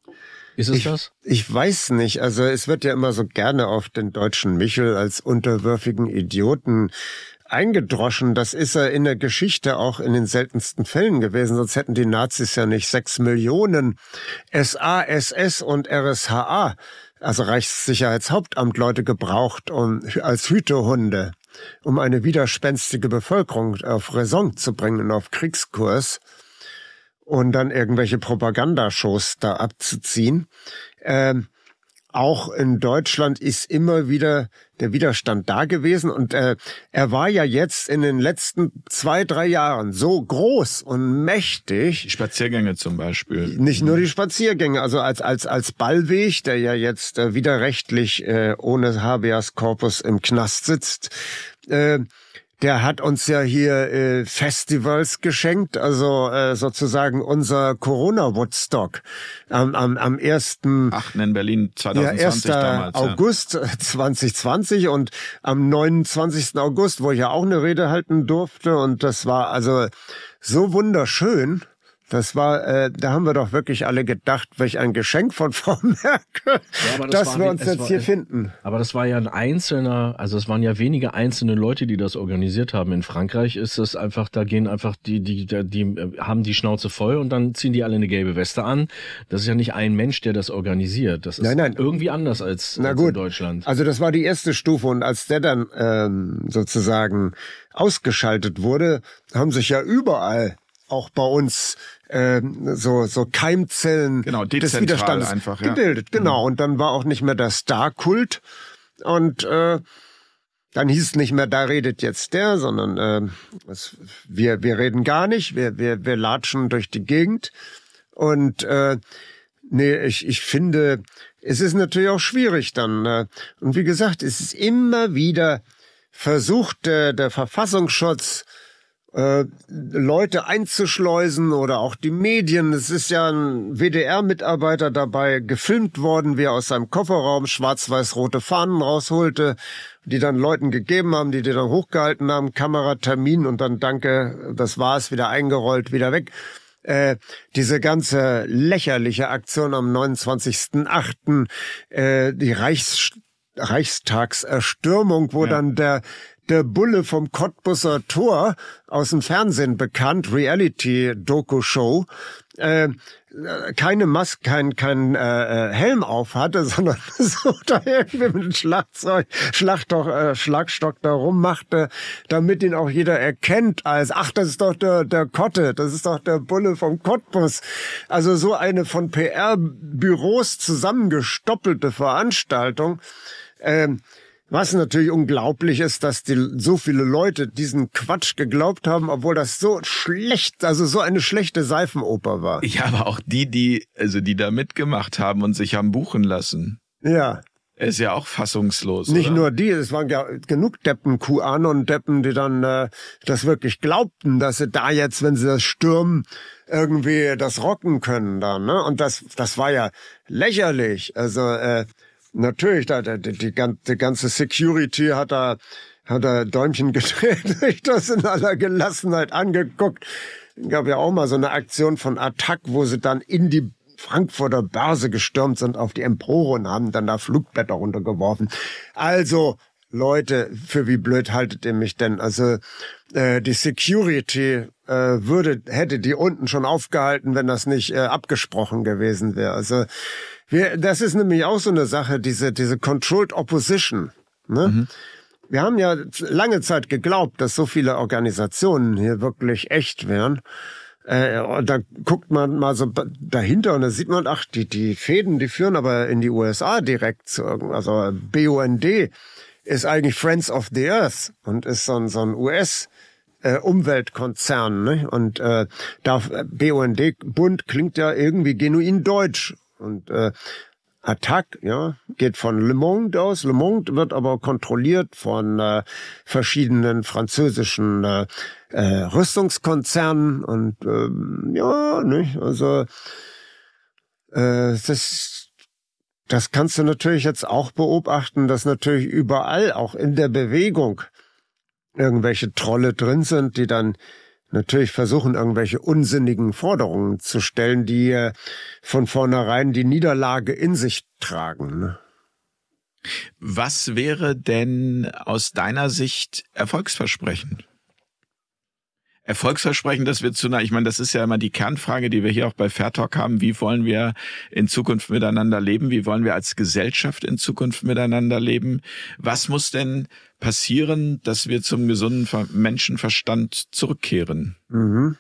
Ist es ich, das? Ich weiß nicht. Also es wird ja immer so gerne auf den deutschen Michel als unterwürfigen Idioten eingedroschen. Das ist er in der Geschichte auch in den seltensten Fällen gewesen. Sonst hätten die Nazis ja nicht sechs Millionen SA, SS und RSHA, also Reichssicherheitshauptamt, Leute gebraucht um, als Hütehunde um eine widerspenstige Bevölkerung auf Raison zu bringen, auf Kriegskurs und dann irgendwelche Propagandashows da abzuziehen. Ähm, auch in Deutschland ist immer wieder der Widerstand da gewesen und äh, er war ja jetzt in den letzten zwei, drei Jahren so groß und mächtig. Die Spaziergänge zum Beispiel. Nicht nur die Spaziergänge, also als als als Ballweg, der ja jetzt äh, widerrechtlich äh, ohne Habeas Corpus im Knast sitzt. Äh, der hat uns ja hier äh, Festivals geschenkt, also äh, sozusagen unser Corona-Woodstock am, am, am 1. 8. in Berlin 2020 ja, 1. damals. August ja. 2020 und am 29. August, wo ich ja auch eine Rede halten durfte und das war also so wunderschön. Das war, äh, da haben wir doch wirklich alle gedacht, welch ein Geschenk von Frau Merkel, ja, das dass wir uns jetzt war, hier finden. Aber das war ja ein einzelner, also es waren ja wenige einzelne Leute, die das organisiert haben. In Frankreich ist es einfach, da gehen einfach die, die, die, die äh, haben die Schnauze voll und dann ziehen die alle eine gelbe Weste an. Das ist ja nicht ein Mensch, der das organisiert. Das ist nein, nein. irgendwie anders als, als in Deutschland. Also das war die erste Stufe und als der dann ähm, sozusagen ausgeschaltet wurde, haben sich ja überall auch bei uns ähm, so so Keimzellen genau, des Widerstandes einfach, ja. gebildet. Genau. Mhm. Und dann war auch nicht mehr der Star-Kult und äh, dann hieß es nicht mehr, da redet jetzt der, sondern äh, es, wir wir reden gar nicht, wir wir wir latschen durch die Gegend und äh, nee, ich ich finde, es ist natürlich auch schwierig dann. Äh, und wie gesagt, es ist immer wieder versucht äh, der Verfassungsschutz äh, Leute einzuschleusen oder auch die Medien. Es ist ja ein WDR-Mitarbeiter dabei gefilmt worden, wie er aus seinem Kofferraum schwarz-weiß-rote Fahnen rausholte, die dann Leuten gegeben haben, die die dann hochgehalten haben, Kameratermin und dann danke, das war's, wieder eingerollt, wieder weg. Äh, diese ganze lächerliche Aktion am 29.8., äh, die Reichs Reichstagserstürmung, wo ja. dann der der Bulle vom Cottbusser Tor aus dem Fernsehen bekannt, Reality-Doku-Show, äh, keine Maske, kein, kein äh, äh Helm auf hatte, sondern so da irgendwie mit dem Schlagzeug, Schlagstock, äh, Schlagstock da rummachte, damit ihn auch jeder erkennt als, ach, das ist doch der, der Kotte, das ist doch der Bulle vom Cottbus. Also so eine von PR-Büros zusammengestoppelte Veranstaltung. Ähm, was natürlich unglaublich ist, dass die, so viele Leute diesen Quatsch geglaubt haben, obwohl das so schlecht, also so eine schlechte Seifenoper war. Ja, aber auch die, die, also die da mitgemacht haben und sich haben buchen lassen. Ja. Ist ja auch fassungslos. Nicht oder? nur die, es waren ja genug Deppen, QAnon-Deppen, die dann äh, das wirklich glaubten, dass sie da jetzt, wenn sie das stürmen, irgendwie das rocken können dann. Ne? Und das, das war ja lächerlich. Also äh, Natürlich, da, die, die, die ganze Security hat da, hat da Däumchen gedreht, sich das in aller Gelassenheit angeguckt. Gab ja auch mal so eine Aktion von Attack, wo sie dann in die Frankfurter Börse gestürmt sind auf die Empore und haben dann da Flugblätter runtergeworfen. Also, Leute, für wie blöd haltet ihr mich denn? Also äh, die Security äh, würde hätte die unten schon aufgehalten, wenn das nicht äh, abgesprochen gewesen wäre. Also wir, das ist nämlich auch so eine Sache, diese, diese Controlled Opposition. Ne? Mhm. Wir haben ja lange Zeit geglaubt, dass so viele Organisationen hier wirklich echt wären. Äh, und da guckt man mal so dahinter und da sieht man, ach, die, die Fäden, die führen aber in die USA direkt zu also BUND ist eigentlich Friends of the Earth und ist so ein, so ein US- äh, Umweltkonzern, ne? Und äh, da BUND Bund klingt ja irgendwie genuin deutsch und äh, Attac, ja, geht von Le Monde aus. Le Monde wird aber kontrolliert von äh, verschiedenen französischen äh, äh, Rüstungskonzernen und äh, ja, nicht? Also äh, das das kannst du natürlich jetzt auch beobachten, dass natürlich überall, auch in der Bewegung, irgendwelche Trolle drin sind, die dann natürlich versuchen, irgendwelche unsinnigen Forderungen zu stellen, die äh, von vornherein die Niederlage in sich tragen. Ne? Was wäre denn aus deiner Sicht erfolgsversprechend? Erfolgsversprechen, dass wir zu einer, ich meine, das ist ja immer die Kernfrage, die wir hier auch bei Fair Talk haben. Wie wollen wir in Zukunft miteinander leben? Wie wollen wir als Gesellschaft in Zukunft miteinander leben? Was muss denn passieren, dass wir zum gesunden Menschenverstand zurückkehren? Mhm.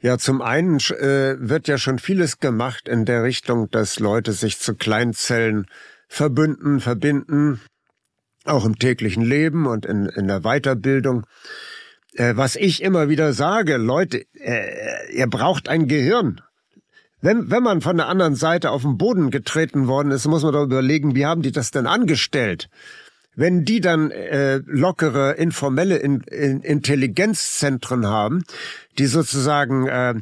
Ja, zum einen äh, wird ja schon vieles gemacht in der Richtung, dass Leute sich zu Kleinzellen verbünden, verbinden, auch im täglichen Leben und in, in der Weiterbildung. Äh, was ich immer wieder sage, Leute, äh, ihr braucht ein Gehirn. Wenn, wenn man von der anderen Seite auf den Boden getreten worden ist, muss man doch überlegen, wie haben die das denn angestellt? Wenn die dann äh, lockere, informelle in, in Intelligenzzentren haben, die sozusagen äh,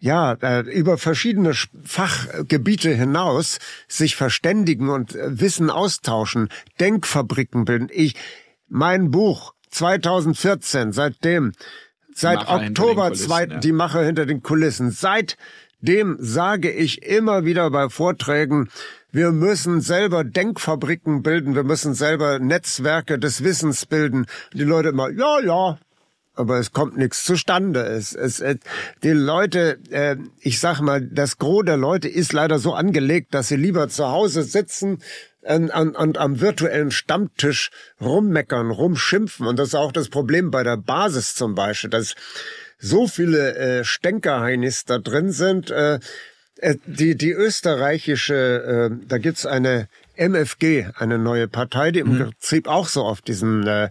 ja, äh, über verschiedene Fachgebiete hinaus sich verständigen und äh, Wissen austauschen, Denkfabriken bilden. Ich, mein Buch 2014, seitdem Seit Macher Oktober den Kulissen, 2, ja. die Macher hinter den Kulissen. Seitdem sage ich immer wieder bei Vorträgen, wir müssen selber Denkfabriken bilden, wir müssen selber Netzwerke des Wissens bilden. Die Leute immer, ja, ja, aber es kommt nichts zustande. Es, es, es, die Leute, äh, ich sag mal, das Gros der Leute ist leider so angelegt, dass sie lieber zu Hause sitzen und, und, und am virtuellen Stammtisch rummeckern, rumschimpfen. Und das ist auch das Problem bei der Basis zum Beispiel, dass so viele äh, Stänkerheinis da drin sind. Äh, äh, die, die österreichische, äh, da gibt's eine MFG, eine neue Partei, die im Prinzip auch so auf diesem äh,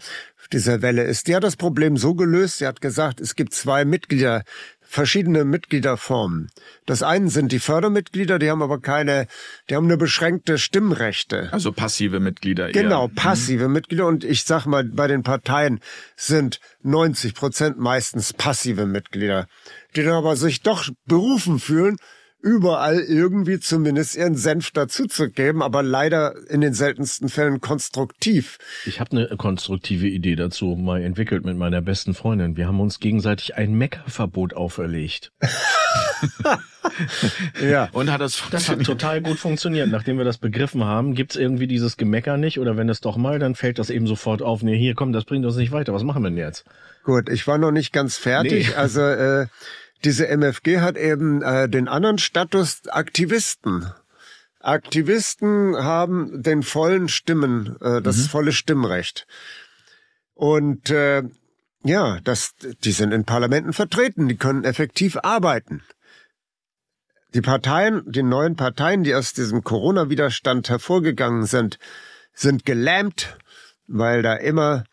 auf dieser Welle ist. Die hat das Problem so gelöst, sie hat gesagt, es gibt zwei Mitglieder, verschiedene Mitgliederformen. Das einen sind die Fördermitglieder, die haben aber keine, die haben nur beschränkte Stimmrechte. Also passive Mitglieder. Genau, eher. passive Mitglieder. Und ich sag mal, bei den Parteien sind 90 Prozent meistens passive Mitglieder, die dann aber sich doch berufen fühlen, überall irgendwie zumindest ihren Senf dazuzugeben, aber leider in den seltensten Fällen konstruktiv. Ich habe eine konstruktive Idee dazu mal entwickelt mit meiner besten Freundin. Wir haben uns gegenseitig ein Meckerverbot auferlegt. Ja. Und hat das Das hat total gut funktioniert. Nachdem wir das begriffen haben, gibt's irgendwie dieses Gemecker nicht oder wenn es doch mal, dann fällt das eben sofort auf. Nee, hier, komm, das bringt uns nicht weiter. Was machen wir denn jetzt? Gut, ich war noch nicht ganz fertig. Nee. Also äh, diese MFG hat eben äh, den anderen Status Aktivisten. Aktivisten haben den vollen Stimmen, äh, das volle Stimmrecht. Und äh, ja, das, die sind in Parlamenten vertreten, die können effektiv arbeiten. Die Parteien, die neuen Parteien, die aus diesem Corona-Widerstand hervorgegangen sind, sind gelähmt, weil da immer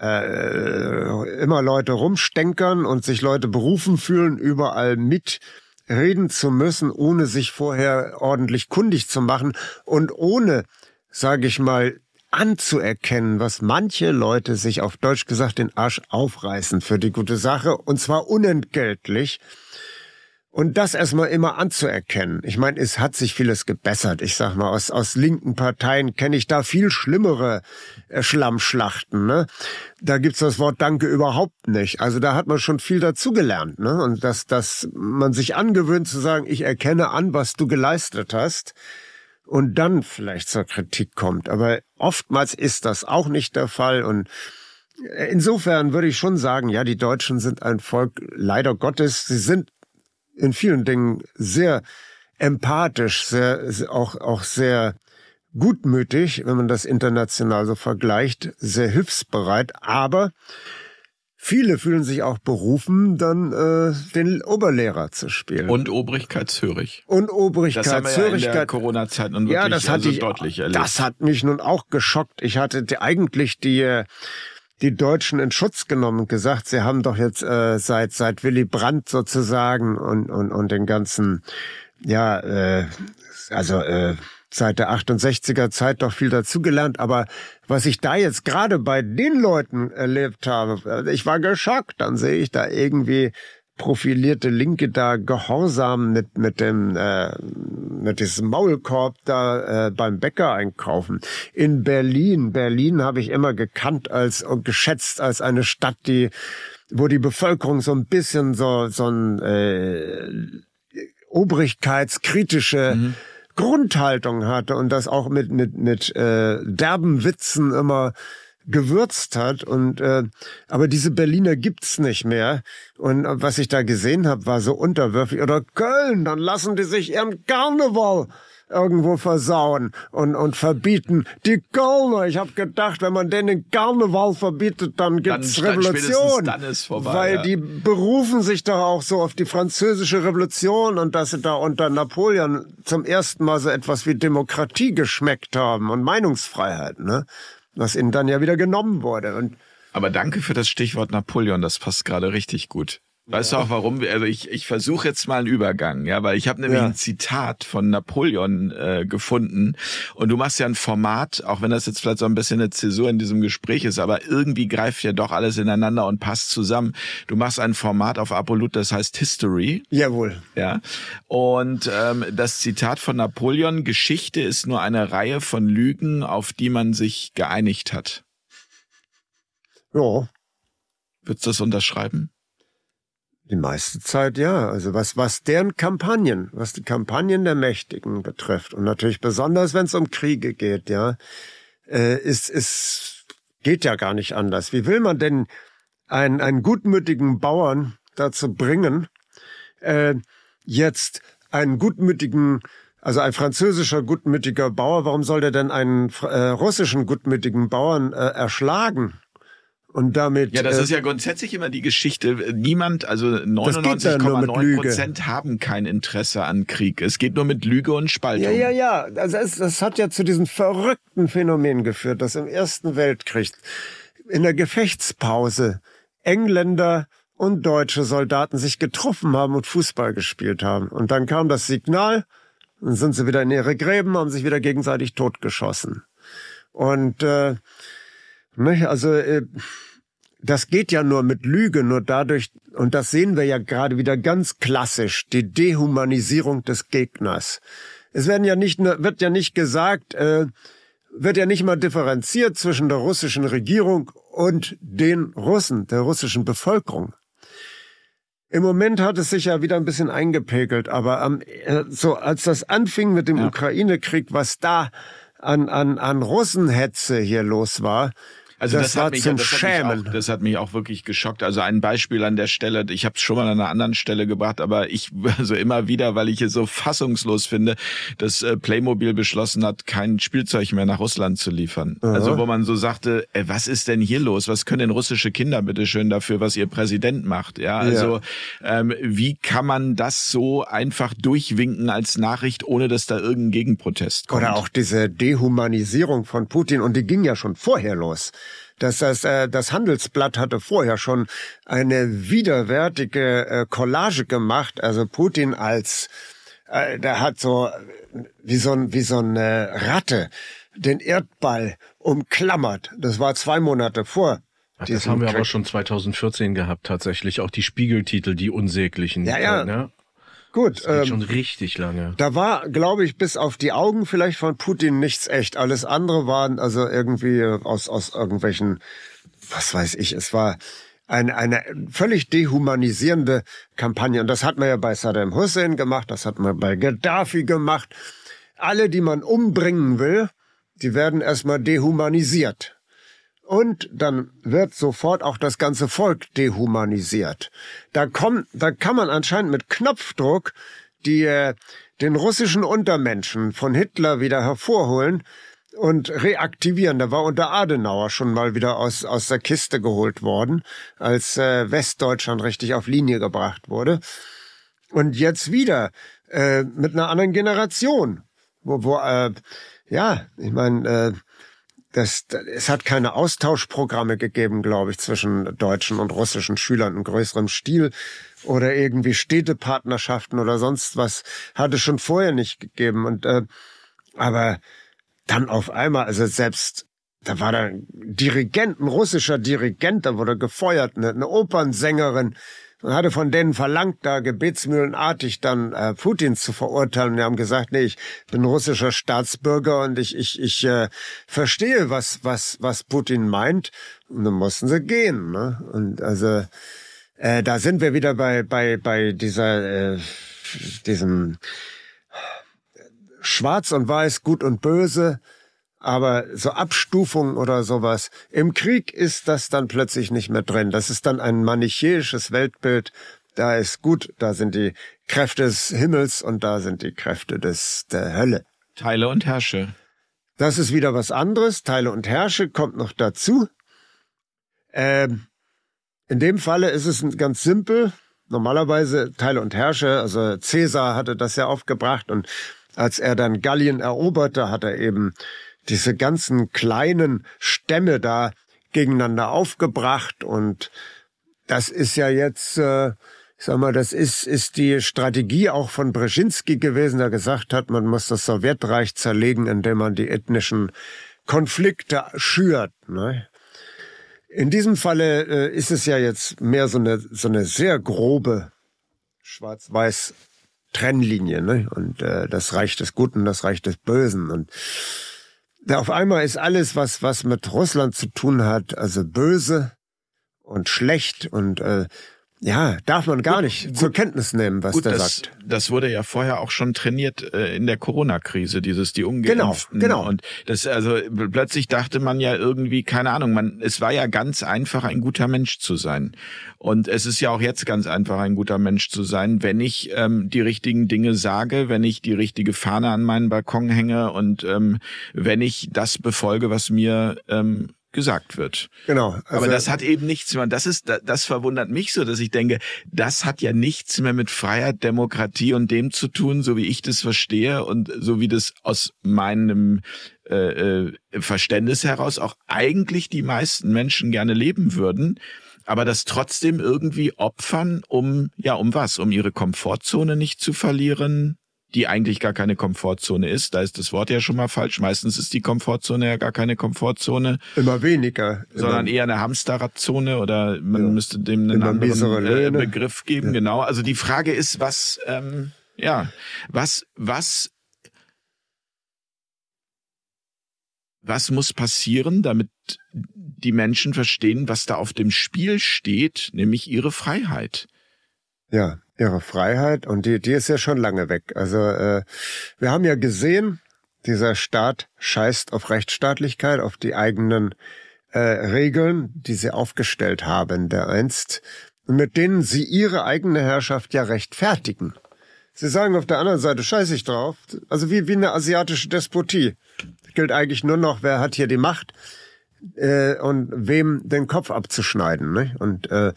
äh, immer Leute rumstenkern und sich Leute berufen fühlen, überall mitreden zu müssen, ohne sich vorher ordentlich kundig zu machen und ohne, sage ich mal, anzuerkennen, was manche Leute sich auf Deutsch gesagt den Arsch aufreißen für die gute Sache und zwar unentgeltlich. Und das erstmal immer anzuerkennen. Ich meine, es hat sich vieles gebessert. Ich sag mal, aus, aus linken Parteien kenne ich da viel schlimmere äh, Schlammschlachten. Ne? Da gibt's das Wort Danke überhaupt nicht. Also da hat man schon viel dazugelernt. Ne? Und dass, dass man sich angewöhnt zu sagen, ich erkenne an, was du geleistet hast und dann vielleicht zur Kritik kommt. Aber oftmals ist das auch nicht der Fall und Insofern würde ich schon sagen, ja, die Deutschen sind ein Volk, leider Gottes, sie sind in vielen Dingen sehr empathisch, sehr, auch, auch sehr gutmütig, wenn man das international so vergleicht, sehr hilfsbereit, aber viele fühlen sich auch berufen, dann äh, den Oberlehrer zu spielen. Und obrigkeitshörig. Und Das haben wir ja in der Obrigkeitshörigkeit. Corona-Zeit nun wirklich Ja, das hatte also ich deutlich erlebt. Das hat mich nun auch geschockt. Ich hatte die, eigentlich die äh, die Deutschen in Schutz genommen und gesagt, sie haben doch jetzt äh, seit seit Willy Brandt sozusagen und und und den ganzen ja äh, also äh, seit der 68er Zeit doch viel dazugelernt, aber was ich da jetzt gerade bei den Leuten erlebt habe, äh, ich war geschockt, dann sehe ich da irgendwie profilierte Linke da gehorsam mit mit dem äh, mit diesem Maulkorb da äh, beim Bäcker einkaufen. In Berlin, Berlin habe ich immer gekannt als und geschätzt als eine Stadt, die wo die Bevölkerung so ein bisschen so so ein äh, obrigkeitskritische Grundhaltung hatte und das auch mit mit mit äh, derben Witzen immer gewürzt hat. Und äh, aber diese Berliner gibt's nicht mehr. Und äh, was ich da gesehen habe war so unterwürfig. Oder Köln dann lassen die sich ihren Karneval irgendwo versauen und und verbieten. Die Kölner ich habe gedacht wenn man denen den Karneval verbietet dann gibt's Dann- Revolution. dann ist vorbei, weil ja. die berufen sich doch auch so auf die französische Revolution und dass sie da unter Napoleon zum ersten Mal so etwas wie Demokratie geschmeckt haben und Meinungsfreiheit, ne? Was ihnen dann ja wieder genommen wurde. Und Aber danke für das Stichwort Napoleon, das passt gerade richtig gut. Weißt du auch warum? Also ich, ich versuche jetzt mal einen Übergang, ja, weil ich habe nämlich Ja. ein Zitat von Napoleon äh, gefunden und du machst ja ein Format, auch wenn das jetzt vielleicht so ein bisschen eine Zäsur in diesem Gespräch ist, aber irgendwie greift ja doch alles ineinander und passt zusammen. Du machst ein Format auf Apolut, das heißt History. jawohl. Ja. Und ähm, das Zitat von Napoleon, Geschichte ist nur eine Reihe von Lügen, auf die man sich geeinigt hat. Ja. Würdest du das unterschreiben? Die meiste Zeit ja. Also was, was deren Kampagnen, was die Kampagnen der Mächtigen betrifft und natürlich besonders, wenn es um Kriege geht, ja, äh, ist, ist, geht ja gar nicht anders. Wie will man denn einen, einen gutmütigen Bauern dazu bringen, äh, jetzt einen gutmütigen, also ein französischer gutmütiger Bauer, warum soll der denn einen äh, russischen gutmütigen Bauern äh, erschlagen? Und damit. Ja, das äh, ist ja grundsätzlich immer die Geschichte. Niemand, also 99,9 Prozent haben kein Interesse an Krieg. Es geht nur mit Lüge und Spaltung. Ja, ja, ja. Also es, das hat ja zu diesem verrückten Phänomen geführt, dass im Ersten Weltkrieg in der Gefechtspause Engländer und deutsche Soldaten sich getroffen haben und Fußball gespielt haben. Und dann kam das Signal, dann sind sie wieder in ihre Gräben, haben sich wieder gegenseitig totgeschossen. Und äh, also äh, das geht ja nur mit Lüge, nur dadurch, und das sehen wir ja gerade wieder ganz klassisch, die Dehumanisierung des Gegners. Es werden ja nicht wird ja nicht gesagt, äh, wird ja nicht mal differenziert zwischen der russischen Regierung und den Russen, der russischen Bevölkerung. Im Moment hat es sich ja wieder ein bisschen eingepegelt, aber am, äh, so als das anfing mit dem ja. Ukraine-Krieg, was da an, an, an Russenhetze hier los war, also das, das war mich, zum das Schämen. Hat auch, das hat mich auch wirklich geschockt. Also ein Beispiel an der Stelle, ich habe es schon mal an einer anderen Stelle gebracht, aber ich also immer wieder, weil ich es so fassungslos finde, dass äh, Playmobil beschlossen hat, kein Spielzeug mehr nach Russland zu liefern. Aha. Also wo man so sagte, ey, was ist denn hier los? Was können denn russische Kinder bitte schön dafür, was ihr Präsident macht? Ja, also ja. Ähm, wie kann man das so einfach durchwinken als Nachricht, ohne dass da irgendein Gegenprotest kommt? Oder auch diese Dehumanisierung von Putin und die ging ja schon vorher los dass das, äh, das Handelsblatt hatte vorher schon eine widerwärtige äh, Collage gemacht, also Putin als, äh, der hat so wie so, ein, wie so eine Ratte den Erdball umklammert. Das war zwei Monate vor Ach, das haben wir Krieg. aber schon 2014 gehabt, tatsächlich. Auch die Spiegeltitel, die unsäglichen. Ja, ja. Ne? Gut. Das geht ähm, schon richtig lange. Da war, glaube ich, bis auf die Augen vielleicht von Putin nichts echt. Alles andere waren also irgendwie aus, aus irgendwelchen, was weiß ich, es war eine, eine völlig dehumanisierende Kampagne. Und das hat man ja bei Saddam Hussein gemacht, das hat man bei Gaddafi gemacht. Alle, die man umbringen will, die werden erstmal dehumanisiert. Und dann wird sofort auch das ganze Volk dehumanisiert. Da kommt, da kann man anscheinend mit Knopfdruck die, äh, den russischen Untermenschen von Hitler wieder hervorholen und reaktivieren. Da war unter Adenauer schon mal wieder aus, aus der Kiste geholt worden, als äh, Westdeutschland richtig auf Linie gebracht wurde. Und jetzt wieder äh, mit einer anderen Generation, wo, wo äh, ja, ich meine, äh, das, es hat keine Austauschprogramme gegeben, glaube ich, zwischen deutschen und russischen Schülern in größerem Stil oder irgendwie Städtepartnerschaften oder sonst was hat es schon vorher nicht gegeben. Und äh, aber dann auf einmal, also selbst da war da Dirigent, ein russischer Dirigent, da wurde gefeuert, eine, eine Opernsängerin, und hatte von denen verlangt, da gebetsmühlenartig dann äh, Putin zu verurteilen. Die haben gesagt, nee, ich bin russischer Staatsbürger und ich ich ich äh, verstehe, was was was Putin meint. Und dann mussten sie gehen. Ne? Und also äh, da sind wir wieder bei bei bei dieser äh, diesem Schwarz und Weiß, Gut und Böse aber so Abstufungen oder sowas. Im Krieg ist das dann plötzlich nicht mehr drin. Das ist dann ein manichäisches Weltbild. Da ist gut, da sind die Kräfte des Himmels und da sind die Kräfte des, der Hölle. Teile und Herrsche. Das ist wieder was anderes. Teile und Herrsche kommt noch dazu. Ähm, in dem Falle ist es ganz simpel. Normalerweise Teile und Herrsche, also Caesar hatte das ja aufgebracht und als er dann Gallien eroberte, hat er eben diese ganzen kleinen Stämme da gegeneinander aufgebracht und das ist ja jetzt, äh, ich sag mal, das ist, ist die Strategie auch von Brzezinski gewesen, der gesagt hat, man muss das Sowjetreich zerlegen, indem man die ethnischen Konflikte schürt. Ne? In diesem Falle äh, ist es ja jetzt mehr so eine, so eine sehr grobe schwarz-weiß Trennlinie, ne? Und äh, das Reich des Guten, das Reich des Bösen. Und auf einmal ist alles, was, was mit Russland zu tun hat, also böse und schlecht und äh, ja, darf man gar gut, nicht gut, zur Kenntnis nehmen, was gut, der das, sagt. Das wurde ja vorher auch schon trainiert äh, in der Corona-Krise, dieses die Ungeimpften. Genau, genau. Und das also plötzlich dachte man ja irgendwie, keine Ahnung, man es war ja ganz einfach, ein guter Mensch zu sein. Und es ist ja auch jetzt ganz einfach, ein guter Mensch zu sein, wenn ich ähm, die richtigen Dinge sage, wenn ich die richtige Fahne an meinen Balkon hänge und ähm, wenn ich das befolge, was mir ähm, gesagt wird. Genau. Also Aber das hat eben nichts mehr, das ist, das verwundert mich so, dass ich denke, das hat ja nichts mehr mit Freiheit, Demokratie und dem zu tun, so wie ich das verstehe und so wie das aus meinem äh, äh, Verständnis heraus auch eigentlich die meisten Menschen gerne leben würden aber das trotzdem irgendwie opfern, um, ja, um was? Um ihre Komfortzone nicht zu verlieren, die eigentlich gar keine Komfortzone ist. Da ist das Wort ja schon mal falsch. Meistens ist die Komfortzone ja gar keine Komfortzone. Immer weniger. Sondern immer, eher eine Hamsterradzone oder man ja, müsste dem einen anderen äh, Begriff geben. Ja. Genau. Also die Frage ist, was, ähm, ja, was, was, was muss passieren, damit die Menschen verstehen, was da auf dem Spiel steht, nämlich ihre Freiheit? Ja, ihre Freiheit und die, die ist ja schon lange weg. Also äh, wir haben ja gesehen, dieser Staat scheißt auf Rechtsstaatlichkeit, auf die eigenen äh, Regeln, die sie aufgestellt haben, der einst, mit denen sie ihre eigene Herrschaft ja rechtfertigen. Sie sagen auf der anderen Seite, scheiß ich drauf. Also wie, wie eine asiatische Despotie. Gilt eigentlich nur noch, wer hat hier die Macht äh, und wem den Kopf abzuschneiden. Ne? Und äh,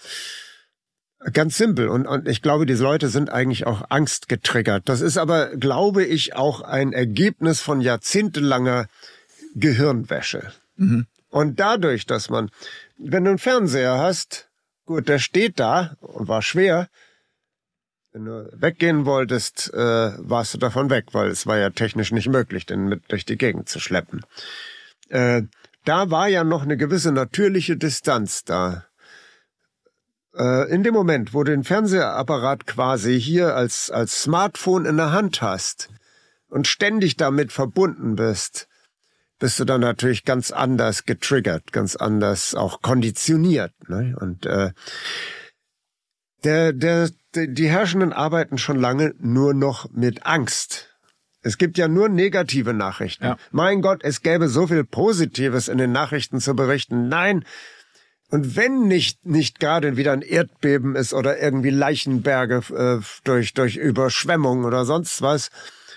Ganz simpel. Und, und ich glaube, diese Leute sind eigentlich auch angstgetriggert. Das ist aber, glaube ich, auch ein Ergebnis von jahrzehntelanger Gehirnwäsche. Mhm. Und dadurch, dass man, wenn du einen Fernseher hast, gut, der steht da und war schwer. Wenn du weggehen wolltest, äh, warst du davon weg, weil es war ja technisch nicht möglich, den mit durch die Gegend zu schleppen. Äh, da war ja noch eine gewisse natürliche Distanz da in dem Moment, wo du den Fernsehapparat quasi hier als, als Smartphone in der Hand hast und ständig damit verbunden bist, bist du dann natürlich ganz anders getriggert, ganz anders auch konditioniert. Ne? Und äh, der, der, die Herrschenden arbeiten schon lange nur noch mit Angst. Es gibt ja nur negative Nachrichten. Ja. Mein Gott, es gäbe so viel Positives in den Nachrichten zu berichten. Nein, und wenn nicht, nicht gerade wieder ein Erdbeben ist oder irgendwie Leichenberge äh, durch, durch Überschwemmung oder sonst was,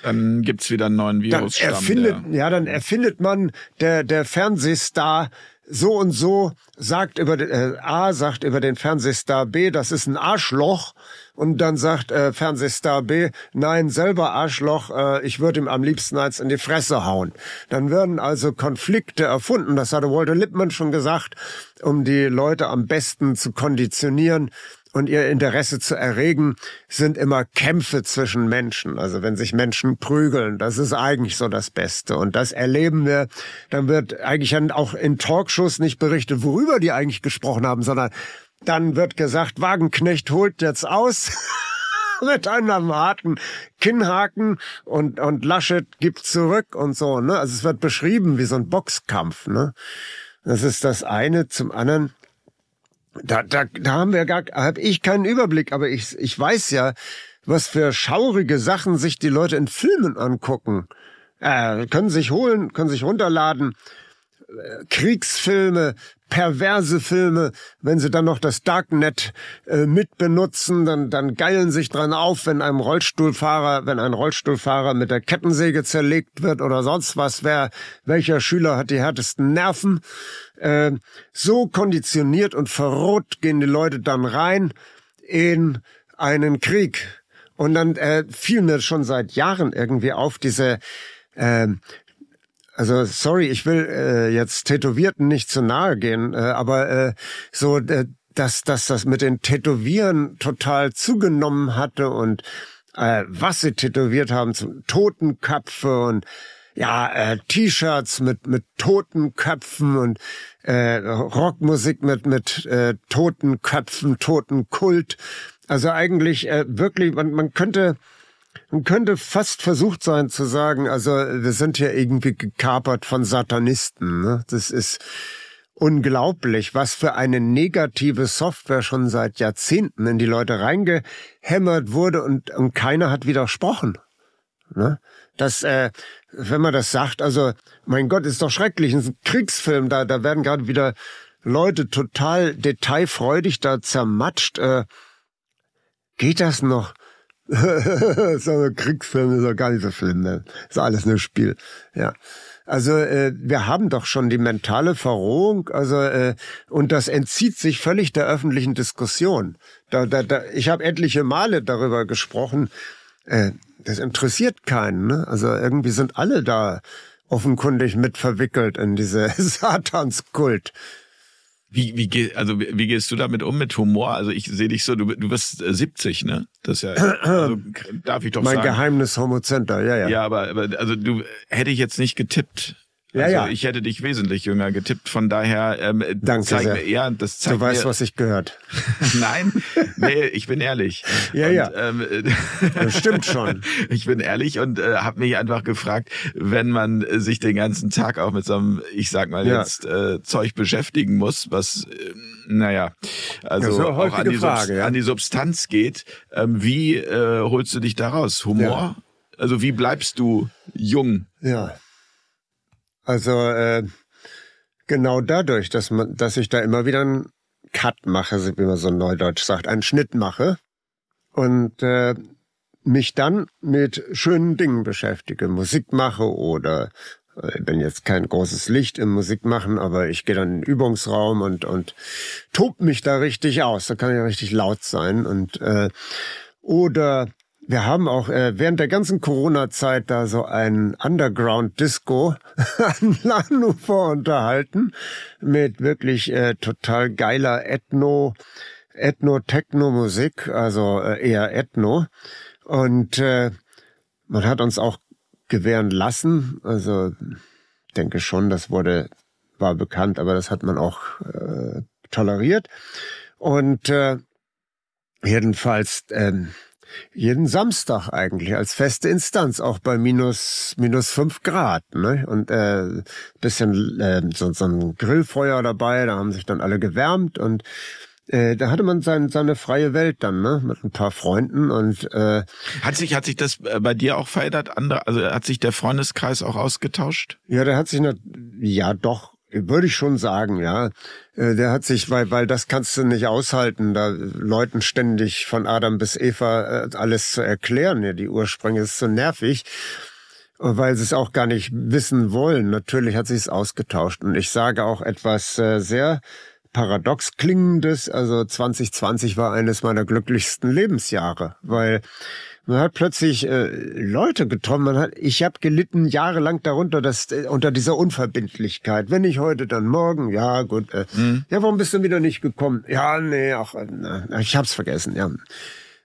dann gibt's wieder einen neuen Virus. Dann erfindet, ja, dann erfindet man der, der Fernsehstar so und so sagt über äh, A sagt über den Fernsehstar B, das ist ein Arschloch und dann sagt äh, Fernsehstar B, nein, selber Arschloch, äh, ich würde ihm am liebsten eins in die Fresse hauen. Dann werden also Konflikte erfunden, das hatte Walter Lippmann schon gesagt, um die Leute am besten zu konditionieren und ihr Interesse zu erregen, sind immer Kämpfe zwischen Menschen. Also wenn sich Menschen prügeln, das ist eigentlich so das Beste. Und das erleben wir, dann wird eigentlich auch in Talkshows nicht berichtet, worüber die eigentlich gesprochen haben, sondern dann wird gesagt, Wagenknecht holt jetzt aus. mit einem harten Kinnhaken und, und Laschet gibt zurück und so, ne? Also es wird beschrieben wie so ein Boxkampf, ne? Das ist das eine. Zum anderen, da, da, da haben wir gar, hab ich keinen Überblick, aber ich, ich weiß ja, was für schaurige Sachen sich die Leute in Filmen angucken. Äh, können sich holen, können sich runterladen. Kriegsfilme, perverse Filme, wenn sie dann noch das Darknet äh, mitbenutzen, dann, dann geilen sich dran auf, wenn einem Rollstuhlfahrer, wenn ein Rollstuhlfahrer mit der Kettensäge zerlegt wird oder sonst was, wer, welcher Schüler hat die härtesten Nerven. Äh, so konditioniert und verroht gehen die Leute dann rein in einen Krieg. Und dann äh, fiel mir schon seit Jahren irgendwie auf diese äh, also sorry, ich will äh, jetzt Tätowierten nicht zu nahe gehen, äh, aber äh, so, äh, dass, dass das mit den Tätowieren total zugenommen hatte und äh, was sie tätowiert haben, zum Totenköpfe und ja, äh, T-Shirts mit mit Totenköpfen und äh, Rockmusik mit mit äh, Totenköpfen, Totenkult. Also eigentlich äh, wirklich, man, man könnte man könnte fast versucht sein zu sagen, also wir sind hier irgendwie gekapert von Satanisten. Ne? Das ist unglaublich, was für eine negative Software schon seit Jahrzehnten in die Leute reingehämmert wurde und, und keiner hat widersprochen. Ne? Das, äh, wenn man das sagt, also mein Gott, ist doch schrecklich, ein Kriegsfilm, da, da werden gerade wieder Leute total detailfreudig da zermatscht. Äh, geht das noch? so ein Kriegsfilm ist doch gar nicht so schlimm, ne? Ist alles nur Spiel. Ja. Also äh, wir haben doch schon die mentale Verrohung, also äh, und das entzieht sich völlig der öffentlichen Diskussion. Da, da, da, ich habe etliche Male darüber gesprochen. Äh, das interessiert keinen. Ne? Also irgendwie sind alle da offenkundig mit verwickelt in diese Satanskult. Wie, wie, also, wie gehst du damit um mit Humor? Also ich sehe dich so, du, du bist 70, äh, ne? Das ist ja, also, darf ich doch mein sagen. Mein Geheimnis Homocenter, ja, ja. Ja, aber, aber also du hätte ich jetzt nicht getippt. Ja, also ja. Ich hätte dich wesentlich jünger getippt, von daher ähm, Danke zeig sehr. mir, ja, das zeigt Du weißt, mir, was ich gehört. Nein, nee, ich bin ehrlich. Ja, und, ja. Ähm, Das stimmt schon. ich bin ehrlich und äh, habe mich einfach gefragt, wenn man sich den ganzen Tag auch mit so einem, ich sag mal Ja. jetzt, äh, Zeug beschäftigen muss, was, äh, naja, also auch an die, Frage, ja. an die Substanz geht, ähm, wie äh, holst du dich da raus? Humor? Also wie bleibst du jung? Ja. Also äh, genau dadurch, dass man, dass ich da immer wieder einen Cut mache, wie man so neudeutsch sagt, einen Schnitt mache und äh, mich dann mit schönen Dingen beschäftige, Musik mache oder äh, ich bin jetzt kein großes Licht im Musikmachen, aber ich gehe dann in den Übungsraum und und tob mich da richtig aus. Da kann ich richtig laut sein und äh, oder wir haben auch äh, während der ganzen Corona-Zeit da so ein Underground-Disco an Lanufer unterhalten mit wirklich äh, total geiler Ethno, Ethno-Techno-Musik, also äh, eher Ethno. Und äh, man hat uns auch gewähren lassen, also denke schon, das wurde war bekannt, aber das hat man auch äh, toleriert. Und äh, jedenfalls ähm, jeden Samstag eigentlich als feste Instanz, auch bei minus minus fünf Grad, ne? Und äh, bisschen äh, so, so ein Grillfeuer dabei, da haben sich dann alle gewärmt und äh, da hatte man sein, seine freie Welt dann, ne? Mit ein paar Freunden und äh, Hat sich, hat sich das äh, bei dir auch verändert? Andere, also hat sich der Freundeskreis auch ausgetauscht? Ja, der hat sich nat- ja doch, würde ich schon sagen, ja. Äh, Der hat sich, weil, weil das kannst du nicht aushalten, da Leuten ständig von Adam bis Eva äh, alles zu erklären. Ja, die Ursprünge ist so nervig, weil sie es auch gar nicht wissen wollen. Natürlich hat sich es ausgetauscht. Und ich sage auch etwas äh, sehr paradox klingendes. Also 2020 war eines meiner glücklichsten Lebensjahre, weil man hat plötzlich äh, Leute getroffen. Man hat, ich habe gelitten jahrelang darunter, dass äh, unter dieser Unverbindlichkeit. Wenn nicht heute, dann morgen. Ja, gut. Äh, Ja, warum bist du wieder nicht gekommen? Ja, nee, ach, äh, na, ich hab's vergessen. Ja.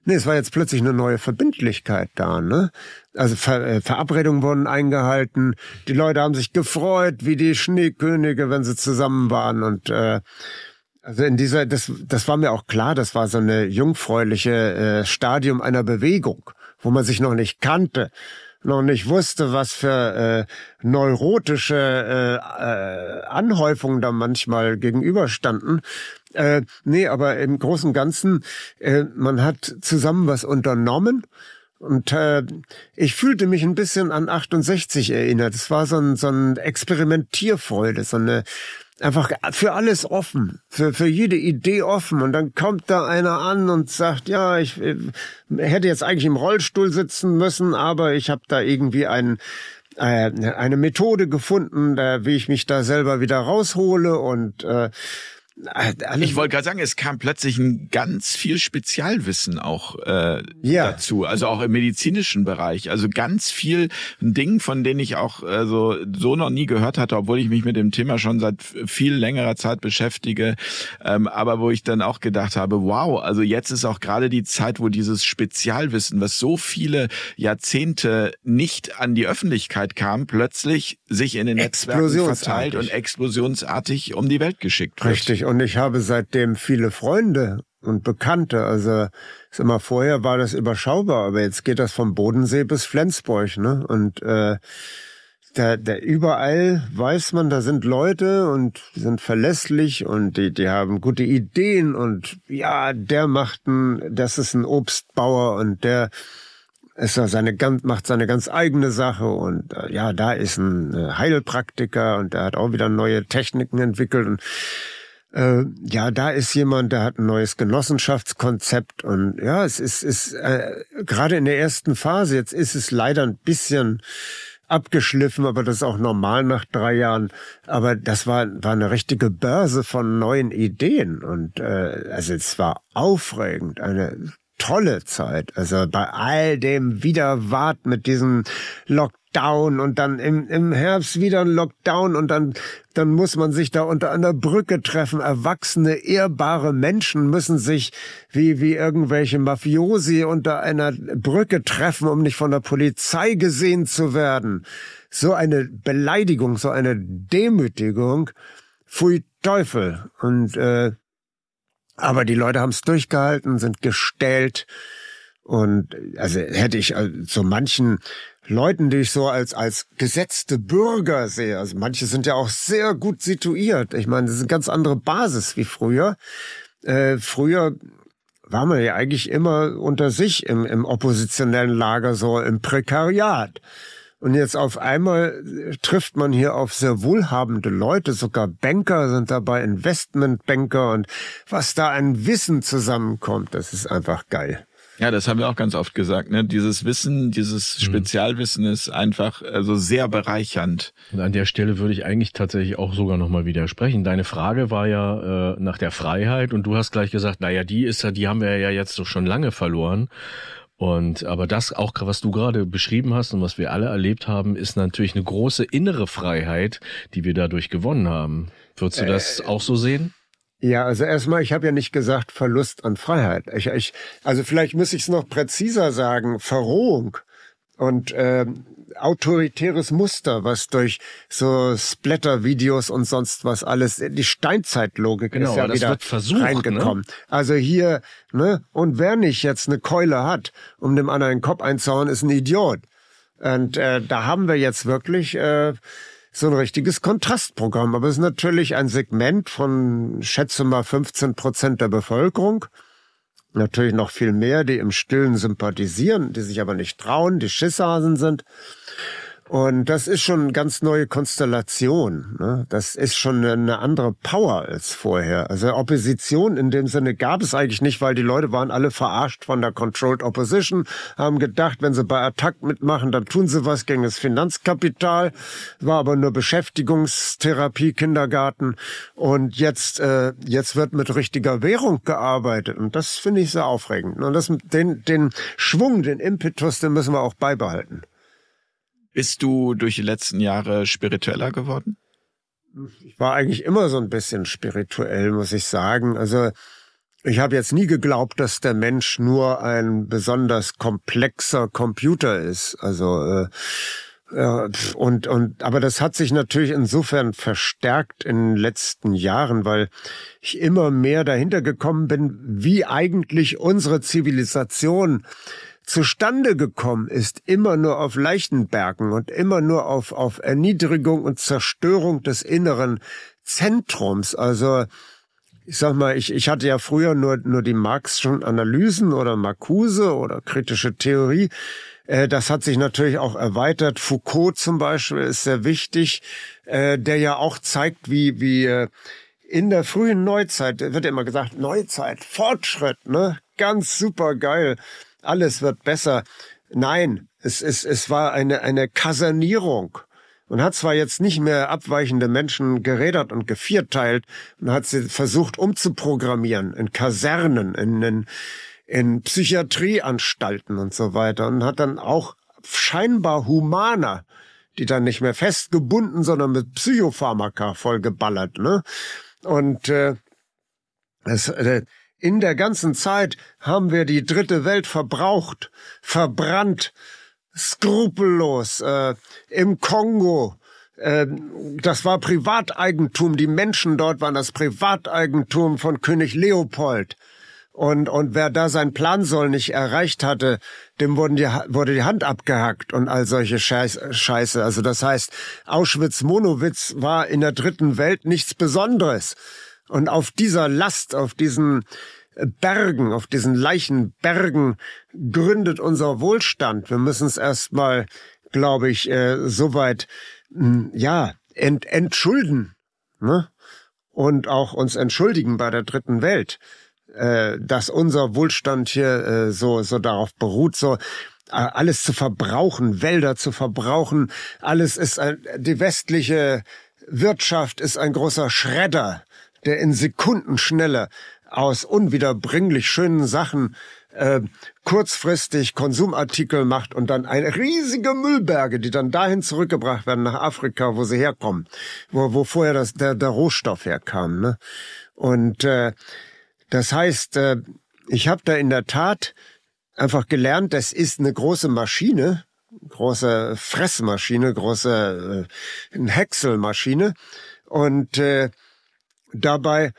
Nee, es war jetzt plötzlich eine neue Verbindlichkeit da, ne? Also Ver äh, Verabredungen wurden eingehalten, die Leute haben sich gefreut, wie die Schneekönige, wenn sie zusammen waren und äh, also in dieser, das, das war mir auch klar, das war so eine jungfräuliche äh, Stadium einer Bewegung, wo man sich noch nicht kannte, noch nicht wusste, was für äh, neurotische äh, äh, Anhäufungen da manchmal gegenüberstanden. Äh, nee, aber im Großen und Ganzen, äh, man hat zusammen was unternommen. Und äh, ich fühlte mich ein bisschen an 68 erinnert. Es war so ein, so ein Experimentierfreude, so eine einfach für alles offen, für, für jede Idee offen. Und dann kommt da einer an und sagt, ja, ich äh, hätte jetzt eigentlich im Rollstuhl sitzen müssen, aber ich habe da irgendwie einen äh, eine Methode gefunden, äh, wie ich mich da selber wieder raushole und äh, Ich wollte gerade sagen, es kam plötzlich ein ganz viel Spezialwissen auch äh, Ja. dazu, also auch im medizinischen Bereich. Also ganz viel Dingen, von denen ich auch äh, so, so noch nie gehört hatte, obwohl ich mich mit dem Thema schon seit viel längerer Zeit beschäftige. Ähm, aber wo ich dann auch gedacht habe, wow, also jetzt ist auch gerade die Zeit, wo dieses Spezialwissen, was so viele Jahrzehnte nicht an die Öffentlichkeit kam, plötzlich sich in den Netzwerken verteilt und explosionsartig um die Welt geschickt wird. Richtig. Und ich habe seitdem viele Freunde und Bekannte. Also ist immer vorher war das überschaubar, aber jetzt geht das vom Bodensee bis Flensburg, ne? Und äh, da, da überall weiß man, da sind Leute und die sind verlässlich und die, die haben gute Ideen und ja, der macht ein, das ist ein Obstbauer und der ist seine ganz, macht seine ganz eigene Sache und äh, ja, da ist ein äh, Heilpraktiker und der hat auch wieder neue Techniken entwickelt und äh, ja, da ist jemand, der hat ein neues Genossenschaftskonzept und ja, es ist, ist äh, gerade in der ersten Phase, jetzt ist es leider ein bisschen abgeschliffen, aber das ist auch normal nach drei Jahren. Aber das war, war eine richtige Börse von neuen Ideen und äh, also es war aufregend, eine tolle Zeit. Also bei all dem Widerwart mit diesem Lockdown und dann im, im Herbst wieder ein Lockdown und dann, dann muss man sich da unter einer Brücke treffen. Erwachsene, ehrbare Menschen müssen sich wie, wie irgendwelche Mafiosi unter einer Brücke treffen, um nicht von der Polizei gesehen zu werden. So eine Beleidigung, so eine Demütigung. Pfui Teufel. Und äh, aber die Leute haben es durchgehalten, sind gestellt. Und also hätte ich also so manchen Leuten, die ich so als, als gesetzte Bürger sehe, also manche sind ja auch sehr gut situiert. Ich meine, das ist eine ganz andere Basis wie früher. Äh, früher war man ja eigentlich immer unter sich im, im oppositionellen Lager, so im Prekariat. Und jetzt auf einmal trifft man hier auf sehr wohlhabende Leute, sogar Banker sind dabei, Investmentbanker und was da an Wissen zusammenkommt, das ist einfach geil. Ja, das haben wir auch ganz oft gesagt. Ne? Dieses Wissen, dieses mhm. Spezialwissen ist einfach also sehr bereichernd. Und an der Stelle würde ich eigentlich tatsächlich auch sogar nochmal widersprechen. Deine Frage war ja äh, nach der Freiheit und du hast gleich gesagt, naja, die ist ja, die haben wir ja jetzt doch schon lange verloren. Und aber das auch, was du gerade beschrieben hast und was wir alle erlebt haben, ist natürlich eine große innere Freiheit, die wir dadurch gewonnen haben. Würdest du äh, das auch so sehen? Ja, also erstmal, ich habe ja nicht gesagt Verlust an Freiheit. Ich, ich, also vielleicht muss ich es noch präziser sagen, Verrohung. Und ähm, autoritäres Muster, was durch so Splatter-Videos und sonst was alles, die Steinzeitlogik genau, ist ja wieder versucht, ne? reingekommen. Ne? Also hier, ne, und wer nicht jetzt eine Keule hat, um dem anderen den Kopf einzuhauen, ist ein Idiot. Und äh, da haben wir jetzt wirklich äh, so ein richtiges Kontrastprogramm. Aber es ist natürlich ein Segment von, schätze mal, 15 Prozent der Bevölkerung natürlich noch viel mehr, die im Stillen sympathisieren, die sich aber nicht trauen, die Schisshasen sind. Und das ist schon eine ganz neue Konstellation. Ne? Das ist schon eine andere Power als vorher. Also Opposition in dem Sinne gab es eigentlich nicht, weil die Leute waren alle verarscht von der Controlled Opposition, haben gedacht, wenn sie bei Attack mitmachen, dann tun sie was gegen das Finanzkapital. War aber nur Beschäftigungstherapie, Kindergarten. Und jetzt, äh, jetzt wird mit richtiger Währung gearbeitet. Und das finde ich sehr aufregend. Und das, den, den Schwung, den Impetus, den müssen wir auch beibehalten. Bist du durch die letzten Jahre spiritueller geworden? Ich war eigentlich immer so ein bisschen spirituell, muss ich sagen. Also ich habe jetzt nie geglaubt, dass der Mensch nur ein besonders komplexer Computer ist. Also äh, und und aber das hat sich natürlich insofern verstärkt in den letzten Jahren, weil ich immer mehr dahinter gekommen bin, wie eigentlich unsere Zivilisation zustande gekommen ist, immer nur auf Leichenbergen und immer nur auf, auf Erniedrigung und Zerstörung des inneren Zentrums. Also, ich sag mal, ich, ich hatte ja früher nur, nur die Marxischen Analysen oder Marcuse oder kritische Theorie. Äh, das hat sich natürlich auch erweitert. Foucault zum Beispiel ist sehr wichtig, äh, der ja auch zeigt, wie, wie äh, in der frühen Neuzeit, wird immer gesagt, Neuzeit, Fortschritt, ne? Ganz super geil alles wird besser. Nein, es, es, es war eine, eine Kasernierung. Man hat zwar jetzt nicht mehr abweichende Menschen gerädert und gevierteilt, man hat sie versucht umzuprogrammieren in Kasernen, in, in, in Psychiatrieanstalten und so weiter und hat dann auch scheinbar humaner, die dann nicht mehr festgebunden, sondern mit Psychopharmaka vollgeballert, ne? Und äh, es, äh, in der ganzen Zeit haben wir die dritte Welt verbraucht, verbrannt, skrupellos, äh, im Kongo. Äh, das war Privateigentum. Die Menschen dort waren das Privateigentum von König Leopold. Und, und wer da sein Plansoll nicht erreicht hatte, dem wurden die, wurde die Hand abgehackt und all solche Scheiße. Also das heißt, Auschwitz-Monowitz war in der dritten Welt nichts Besonderes. Und auf dieser Last, auf diesen Bergen, auf diesen Leichenbergen gründet unser Wohlstand. Wir müssen es erstmal, glaube ich, äh, soweit, hm, ja, ent, entschulden. Ne? Und auch uns entschuldigen bei der dritten Welt äh, dass unser Wohlstand hier äh, so, so darauf beruht, so äh, alles zu verbrauchen, Wälder zu verbrauchen, alles ist ein, die westliche Wirtschaft ist ein großer Schredder, der in Sekundenschnelle aus unwiederbringlich schönen Sachen äh, kurzfristig Konsumartikel macht und dann eine riesige Müllberge, die dann dahin zurückgebracht werden nach Afrika, wo sie herkommen, wo, wo vorher das, der, der Rohstoff herkam. Ne? Und äh, das heißt, äh, ich habe da in der Tat einfach gelernt, das ist eine große Maschine, große Fressmaschine, große äh, Häckselmaschine. Und äh, dabei,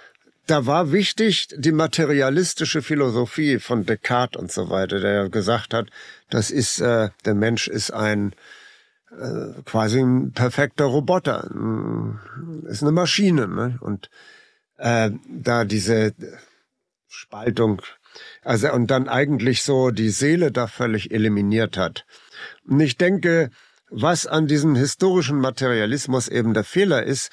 da war wichtig die materialistische Philosophie von Descartes und so weiter, der gesagt hat, das ist, äh, der Mensch ist ein äh, quasi ein perfekter Roboter, ist eine Maschine. Ne? Und äh, da diese Spaltung. Also, und dann eigentlich so die Seele da völlig eliminiert hat. Und ich denke, was an diesem historischen Materialismus eben der Fehler ist,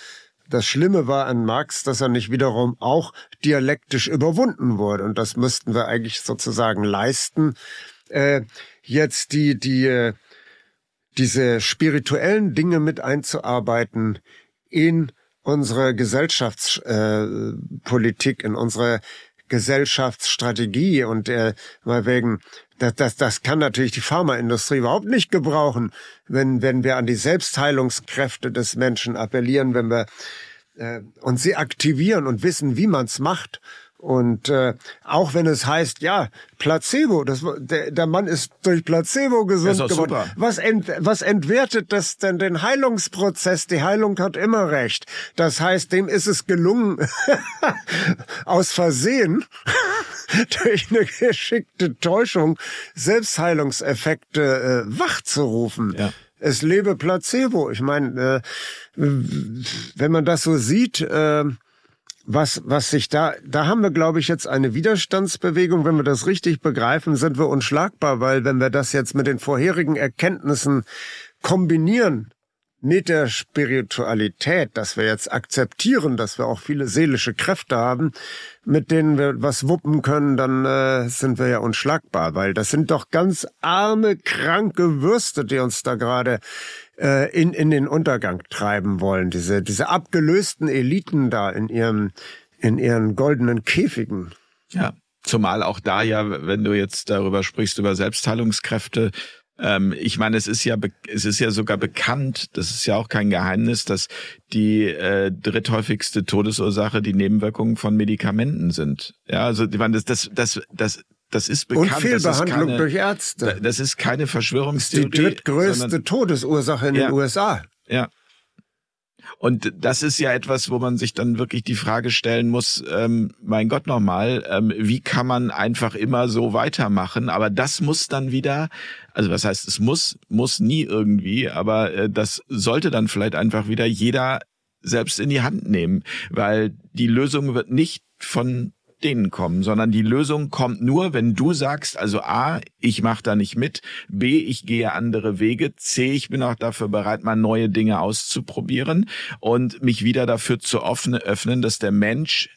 das Schlimme war an Marx, dass er nicht wiederum auch dialektisch überwunden wurde. Und das müssten wir eigentlich sozusagen leisten. Äh, jetzt die, die, äh, diese spirituellen Dinge mit einzuarbeiten in unsere Gesellschaftspolitik, äh, in unsere Gesellschaftsstrategie und äh, mal wegen das, das, das kann natürlich die Pharmaindustrie überhaupt nicht gebrauchen, wenn, wenn wir an die Selbstheilungskräfte des Menschen appellieren, wenn wir äh, und sie aktivieren und wissen, wie man's macht und äh, auch wenn es heißt, ja, Placebo, das, der, der Mann ist durch Placebo gesund geworden. Super. Was, ent, was entwertet das denn den Heilungsprozess? Die Heilung hat immer recht. Das heißt, dem ist es gelungen, aus Versehen, durch eine geschickte Täuschung, Selbstheilungseffekte äh, wachzurufen. Ja. Es lebe Placebo. Ich meine, äh, wenn man das so sieht, äh, was, was sich da, da haben wir, glaube ich, jetzt eine Widerstandsbewegung. Wenn wir das richtig begreifen, sind wir unschlagbar, weil wenn wir das jetzt mit den vorherigen Erkenntnissen kombinieren, mit der Spiritualität, dass wir jetzt akzeptieren, dass wir auch viele seelische Kräfte haben, mit denen wir was wuppen können, dann äh, sind wir ja unschlagbar, weil das sind doch ganz arme, kranke Würste, die uns da gerade äh, in, in den Untergang treiben wollen. Diese, diese abgelösten Eliten da in ihrem, in ihren goldenen Käfigen. Ja. Zumal auch da ja, wenn du jetzt darüber sprichst, über Selbstheilungskräfte, ähm, ich meine, es ist ja es ist ja sogar bekannt, das ist ja auch kein Geheimnis, dass die äh, dritthäufigste Todesursache die Nebenwirkungen von Medikamenten sind. Ja, also ich meine, das das das das das ist bekannt. Und Fehlbehandlung keine, durch Ärzte. Das ist keine Verschwörungstheorie. Das ist die drittgrößte Todesursache in ja, den USA. Ja, und das ist ja etwas, wo man sich dann wirklich die Frage stellen muss, ähm, mein Gott nochmal, ähm, wie kann man einfach immer so weitermachen? Aber das muss dann wieder, also was heißt, es muss, muss nie irgendwie, aber äh, das sollte dann vielleicht einfach wieder jeder selbst in die Hand nehmen, weil die Lösung wird nicht von denen kommen, sondern die Lösung kommt nur, wenn du sagst, also A, ich mache da nicht mit, B, ich gehe andere Wege, C, ich bin auch dafür bereit, mal neue Dinge auszuprobieren und mich wieder dafür zu öffnen, dass der Mensch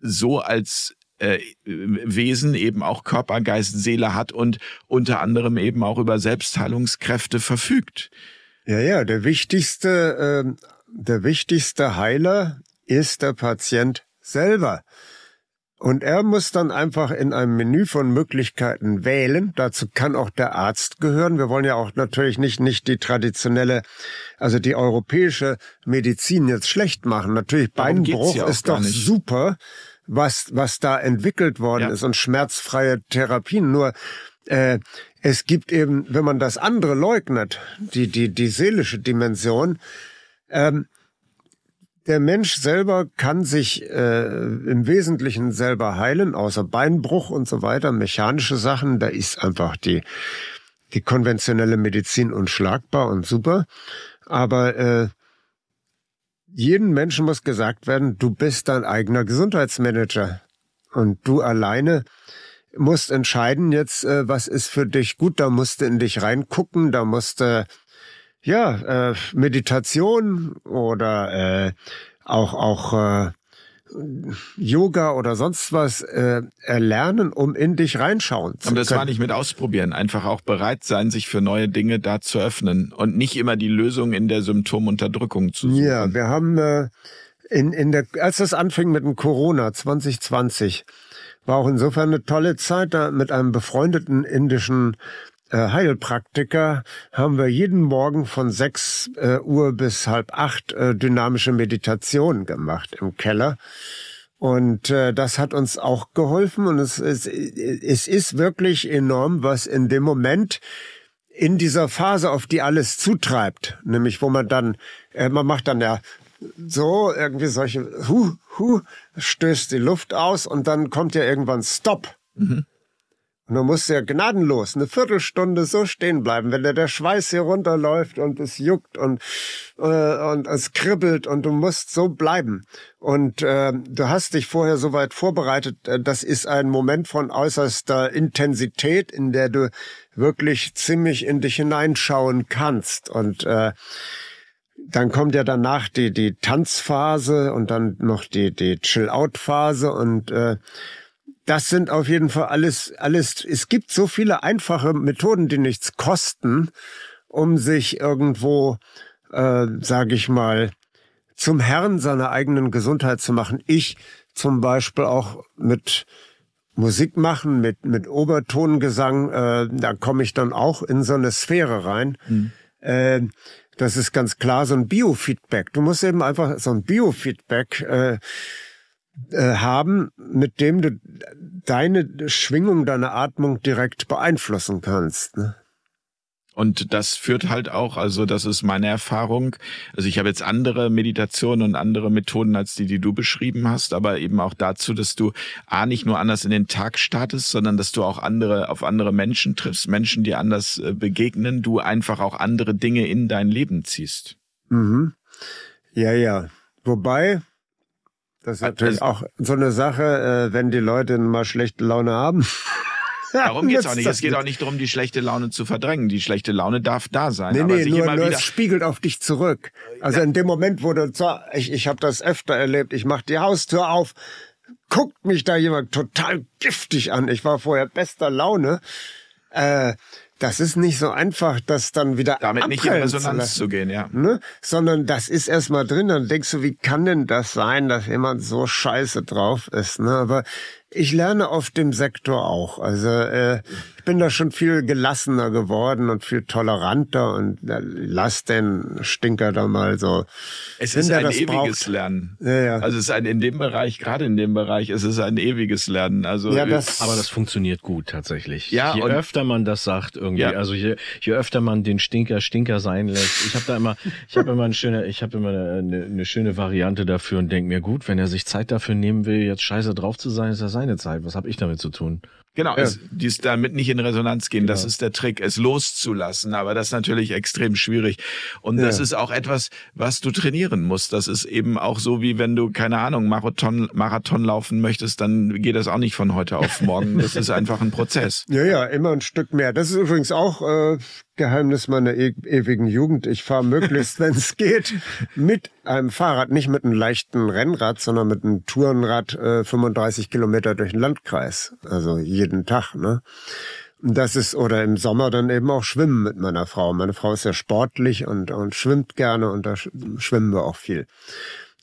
so als äh, Wesen eben auch Körper, Geist, Seele hat und unter anderem eben auch über Selbstheilungskräfte verfügt. Ja, ja, der wichtigste, äh, der wichtigste Heiler ist der Patient selber. Und er muss dann einfach in einem Menü von Möglichkeiten wählen. Dazu kann auch der Arzt gehören. Wir wollen ja auch natürlich nicht, nicht die traditionelle, also die europäische Medizin jetzt schlecht machen. Natürlich Beinbruch ja ist doch nicht. super, was, was da entwickelt worden ja. ist und schmerzfreie Therapien. Nur, äh, es gibt eben, wenn man das andere leugnet, die, die, die seelische Dimension, ähm, der Mensch selber kann sich äh, im Wesentlichen selber heilen, außer Beinbruch und so weiter, mechanische Sachen. Da ist einfach die, die konventionelle Medizin unschlagbar und super. Aber äh, jedem Menschen muss gesagt werden, du bist dein eigener Gesundheitsmanager. Und du alleine musst entscheiden jetzt, äh, was ist für dich gut. Da musst du in dich reingucken, da musst du ja, äh, Meditation oder äh, auch auch äh, Yoga oder sonst was äh, erlernen, um in dich reinschauen zu Aber das können. war nicht mit ausprobieren, einfach auch bereit sein, sich für neue Dinge da zu öffnen und nicht immer die Lösung in der Symptomunterdrückung zu suchen. Ja, wir haben äh, in, in der, als das anfing mit dem Corona 2020, war auch insofern eine tolle Zeit, da mit einem befreundeten indischen Heilpraktiker haben wir jeden Morgen von 6 äh, Uhr bis halb acht äh, dynamische Meditationen gemacht im Keller. Und äh, das hat uns auch geholfen und es, es, es ist wirklich enorm, was in dem Moment in dieser Phase, auf die alles zutreibt, nämlich wo man dann, äh, man macht dann ja so irgendwie solche, hu, hu, stößt die Luft aus und dann kommt ja irgendwann Stopp. Mhm. Und du musst ja gnadenlos eine Viertelstunde so stehen bleiben, wenn dir der Schweiß hier runterläuft und es juckt und, äh, und es kribbelt und du musst so bleiben. Und äh, du hast dich vorher so weit vorbereitet. Äh, das ist ein Moment von äußerster Intensität, in der du wirklich ziemlich in dich hineinschauen kannst. Und äh, dann kommt ja danach die, die Tanzphase und dann noch die, die Chill-Out-Phase und äh, das sind auf jeden Fall alles, alles, es gibt so viele einfache Methoden, die nichts kosten, um sich irgendwo, äh, sage ich mal, zum Herrn seiner eigenen Gesundheit zu machen. Ich zum Beispiel auch mit Musik machen, mit, mit Obertongesang, äh, da komme ich dann auch in so eine Sphäre rein. Mhm. Äh, das ist ganz klar so ein Biofeedback. Du musst eben einfach so ein Biofeedback äh, äh, haben, mit dem du deine Schwingung, deine Atmung direkt beeinflussen kannst. Ne? Und das führt halt auch, also das ist meine Erfahrung. Also ich habe jetzt andere Meditationen und andere Methoden als die, die du beschrieben hast, aber eben auch dazu, dass du A, nicht nur anders in den Tag startest, sondern dass du auch andere, auf andere Menschen triffst, Menschen, die anders äh, begegnen, du einfach auch andere Dinge in dein Leben ziehst. Mhm. Ja, ja. Wobei, das ist natürlich auch so eine Sache, äh, wenn die Leute mal schlechte Laune haben. Darum geht's auch nicht. Es geht auch nicht darum, die schlechte Laune zu verdrängen. Die schlechte Laune darf da sein. Nee, nee, nur, nur es spiegelt auf dich zurück. Also ja. in dem Moment, wo du, ich, ich habe das öfter erlebt, ich mach die Haustür auf, guckt mich da jemand total giftig an. Ich war vorher bester Laune. Äh, das ist nicht so einfach, das dann wieder damit nicht in Resonanz zu, zu gehen, ja. Ne? Sondern das ist erstmal drin, dann denkst du, wie kann denn das sein, dass jemand so scheiße drauf ist, ne? Aber ich lerne auf dem Sektor auch. Also äh, bin da schon viel gelassener geworden und viel toleranter und äh, lass den Stinker da mal so. Es ist ein ewiges braucht. Lernen. Ja, ja. Also es ist ein in dem Bereich, gerade in dem Bereich, es ist ein ewiges Lernen. Also ja, das, aber das funktioniert gut tatsächlich. Ja, je öfter man das sagt irgendwie, ja. also je, je öfter man den Stinker Stinker sein lässt. Ich habe da immer, ich habe immer eine schöne, ich habe immer eine, eine, schöne Variante dafür und denke mir gut, wenn er sich Zeit dafür nehmen will, jetzt scheiße drauf zu sein, ist das seine Zeit. Was habe ich damit zu tun? Genau, ja. es, dies damit nicht in Resonanz gehen, genau. das ist der Trick, es loszulassen. Aber das ist natürlich extrem schwierig. Und ja. das ist auch etwas, was du trainieren musst. Das ist eben auch so, wie wenn du, keine Ahnung, Marathon, Marathon laufen möchtest, dann geht das auch nicht von heute auf morgen. Das ist einfach ein Prozess. Ja, ja, immer ein Stück mehr. Das ist übrigens auch äh, Geheimnis meiner e ewigen Jugend. Ich fahre möglichst, wenn es geht, mit einem Fahrrad, nicht mit einem leichten Rennrad, sondern mit einem Tourenrad äh, 35 Kilometer durch den Landkreis. Also jeden Tag, ne? Das ist, oder im Sommer dann eben auch schwimmen mit meiner Frau. Meine Frau ist sehr sportlich und, und schwimmt gerne und da schwimmen wir auch viel.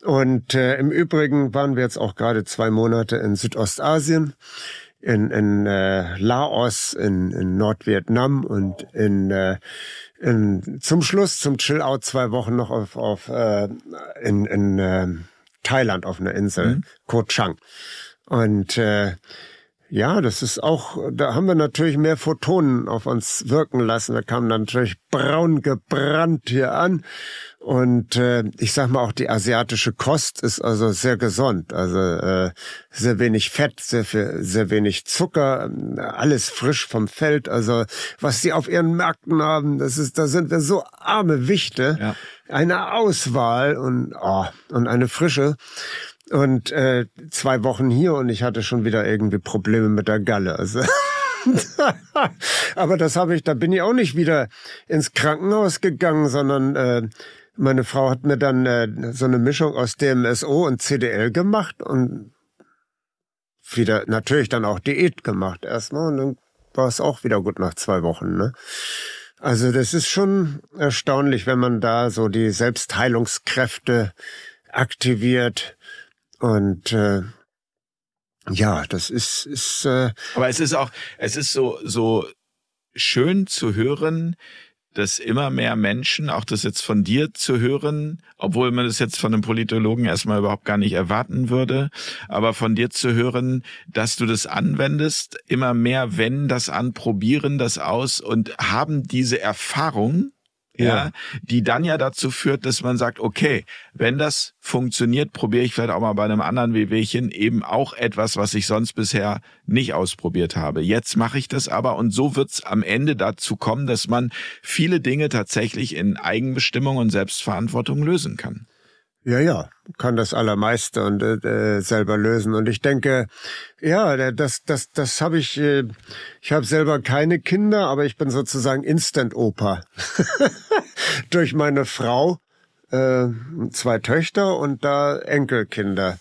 Und äh, im Übrigen waren wir jetzt auch gerade zwei Monate in Südostasien in, in äh, Laos, in, in Nordvietnam und in, äh, in zum Schluss zum Chill-Out zwei Wochen noch auf, auf äh, in, in äh, Thailand auf einer Insel, mhm. Koh Chang. Und äh, ja, das ist auch, da haben wir natürlich mehr Photonen auf uns wirken lassen. Wir kamen dann natürlich braun gebrannt hier an. Und äh, ich sag mal, auch die asiatische Kost ist also sehr gesund. Also äh, sehr wenig Fett, sehr viel, sehr wenig Zucker, alles frisch vom Feld. Also was sie auf ihren Märkten haben, das ist, da sind wir so arme Wichte. Ja. Eine Auswahl und oh, und eine Frische. Und äh, zwei Wochen hier und ich hatte schon wieder irgendwie Probleme mit der Galle. Also Aber das habe ich, da bin ich auch nicht wieder ins Krankenhaus gegangen, sondern äh, meine Frau hat mir dann äh, so eine Mischung aus DMSO und CDL gemacht und wieder natürlich dann auch Diät gemacht erstmal und dann war es auch wieder gut nach zwei Wochen. Ne? Also das ist schon erstaunlich, wenn man da so die Selbstheilungskräfte aktiviert und äh, ja, das ist ist. Äh Aber es ist auch, es ist so so schön zu hören, dass immer mehr Menschen, auch das jetzt von dir zu hören, obwohl man das jetzt von einem Politologen erstmal überhaupt gar nicht erwarten würde, aber von dir zu hören, dass du das anwendest, immer mehr wenden das an, probieren das aus und haben diese Erfahrung ja, die dann ja dazu führt, dass man sagt, okay, wenn das funktioniert, probiere ich vielleicht auch mal bei einem anderen Wehwehchen eben auch etwas, was ich sonst bisher nicht ausprobiert habe. Jetzt mache ich das aber und so wird's am Ende dazu kommen, dass man viele Dinge tatsächlich in Eigenbestimmung und Selbstverantwortung lösen kann. Ja, ja, kann das allermeiste und äh, selber lösen. Und ich denke, ja, das, das, das habe ich. Äh, ich habe selber keine Kinder, aber ich bin sozusagen Instant-Opa durch meine Frau, äh, zwei Töchter und da Enkelkinder.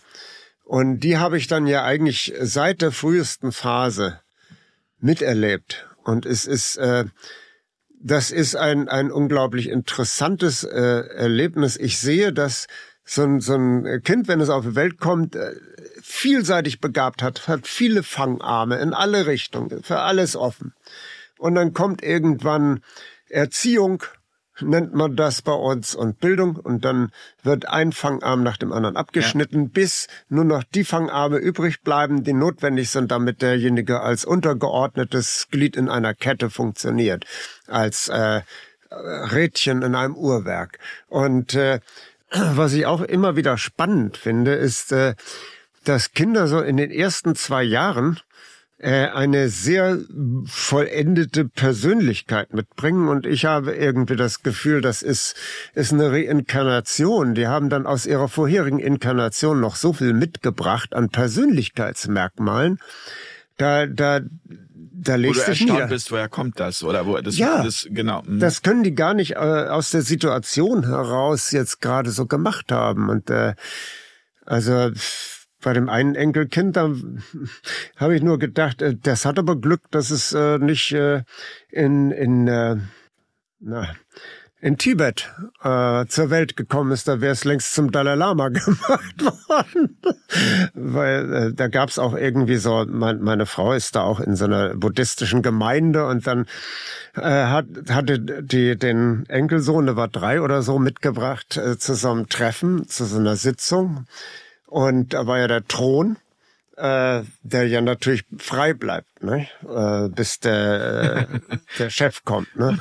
Und die habe ich dann ja eigentlich seit der frühesten Phase miterlebt. Und es ist äh, das ist ein, ein unglaublich interessantes äh, Erlebnis. Ich sehe, dass so ein, so ein Kind, wenn es auf die Welt kommt, äh, vielseitig begabt hat, hat viele Fangarme in alle Richtungen, für alles offen. Und dann kommt irgendwann Erziehung, nennt man das bei uns, und Bildung, und dann wird ein Fangarm nach dem anderen abgeschnitten, ja. bis nur noch die Fangarme übrig bleiben, die notwendig sind, damit derjenige als untergeordnetes Glied in einer Kette funktioniert, als äh, Rädchen in einem Uhrwerk. Und äh, was ich auch immer wieder spannend finde, ist, äh, dass Kinder so in den ersten zwei Jahren äh, eine sehr vollendete Persönlichkeit mitbringen und ich habe irgendwie das Gefühl, das ist, ist eine Reinkarnation. Die haben dann aus ihrer vorherigen Inkarnation noch so viel mitgebracht an Persönlichkeitsmerkmalen. Da, da, da legst du erstaunt nieder. bist, woher kommt das oder wo das, ja, das genau. Mh. Das können die gar nicht äh, aus der Situation heraus jetzt gerade so gemacht haben und äh, also bei dem einen Enkelkind, da habe ich nur gedacht, äh, das hat aber Glück, dass es äh, nicht äh, in in äh, na in Tibet äh, zur Welt gekommen ist, da wäre es längst zum Dalai Lama gemacht worden. Weil äh, da gab es auch irgendwie so, mein, meine Frau ist da auch in so einer buddhistischen Gemeinde und dann äh, hat, hatte die den Enkelsohn, der war drei oder so, mitgebracht äh, zu so einem Treffen, zu so einer Sitzung. Und da war ja der Thron äh, der ja natürlich frei bleibt, ne? äh, bis der, äh, der Chef kommt. Ne?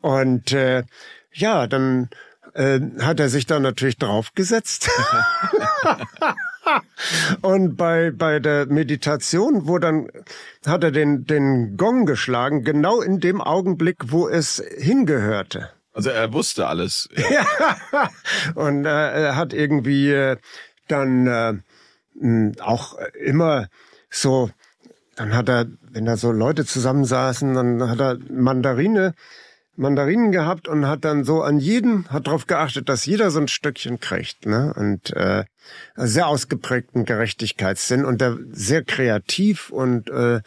Und äh, ja, dann äh, hat er sich da natürlich draufgesetzt. und bei, bei der Meditation, wo dann hat er den, den Gong geschlagen, genau in dem Augenblick, wo es hingehörte. Also er wusste alles. Ja. und äh, er hat irgendwie äh, dann äh, auch immer so, dann hat er, wenn da so Leute zusammensaßen, dann hat er Mandarine Mandarinen gehabt und hat dann so an jeden, hat darauf geachtet, dass jeder so ein Stückchen kriegt. Ne? Und äh, sehr ausgeprägten Gerechtigkeitssinn und der sehr kreativ und äh,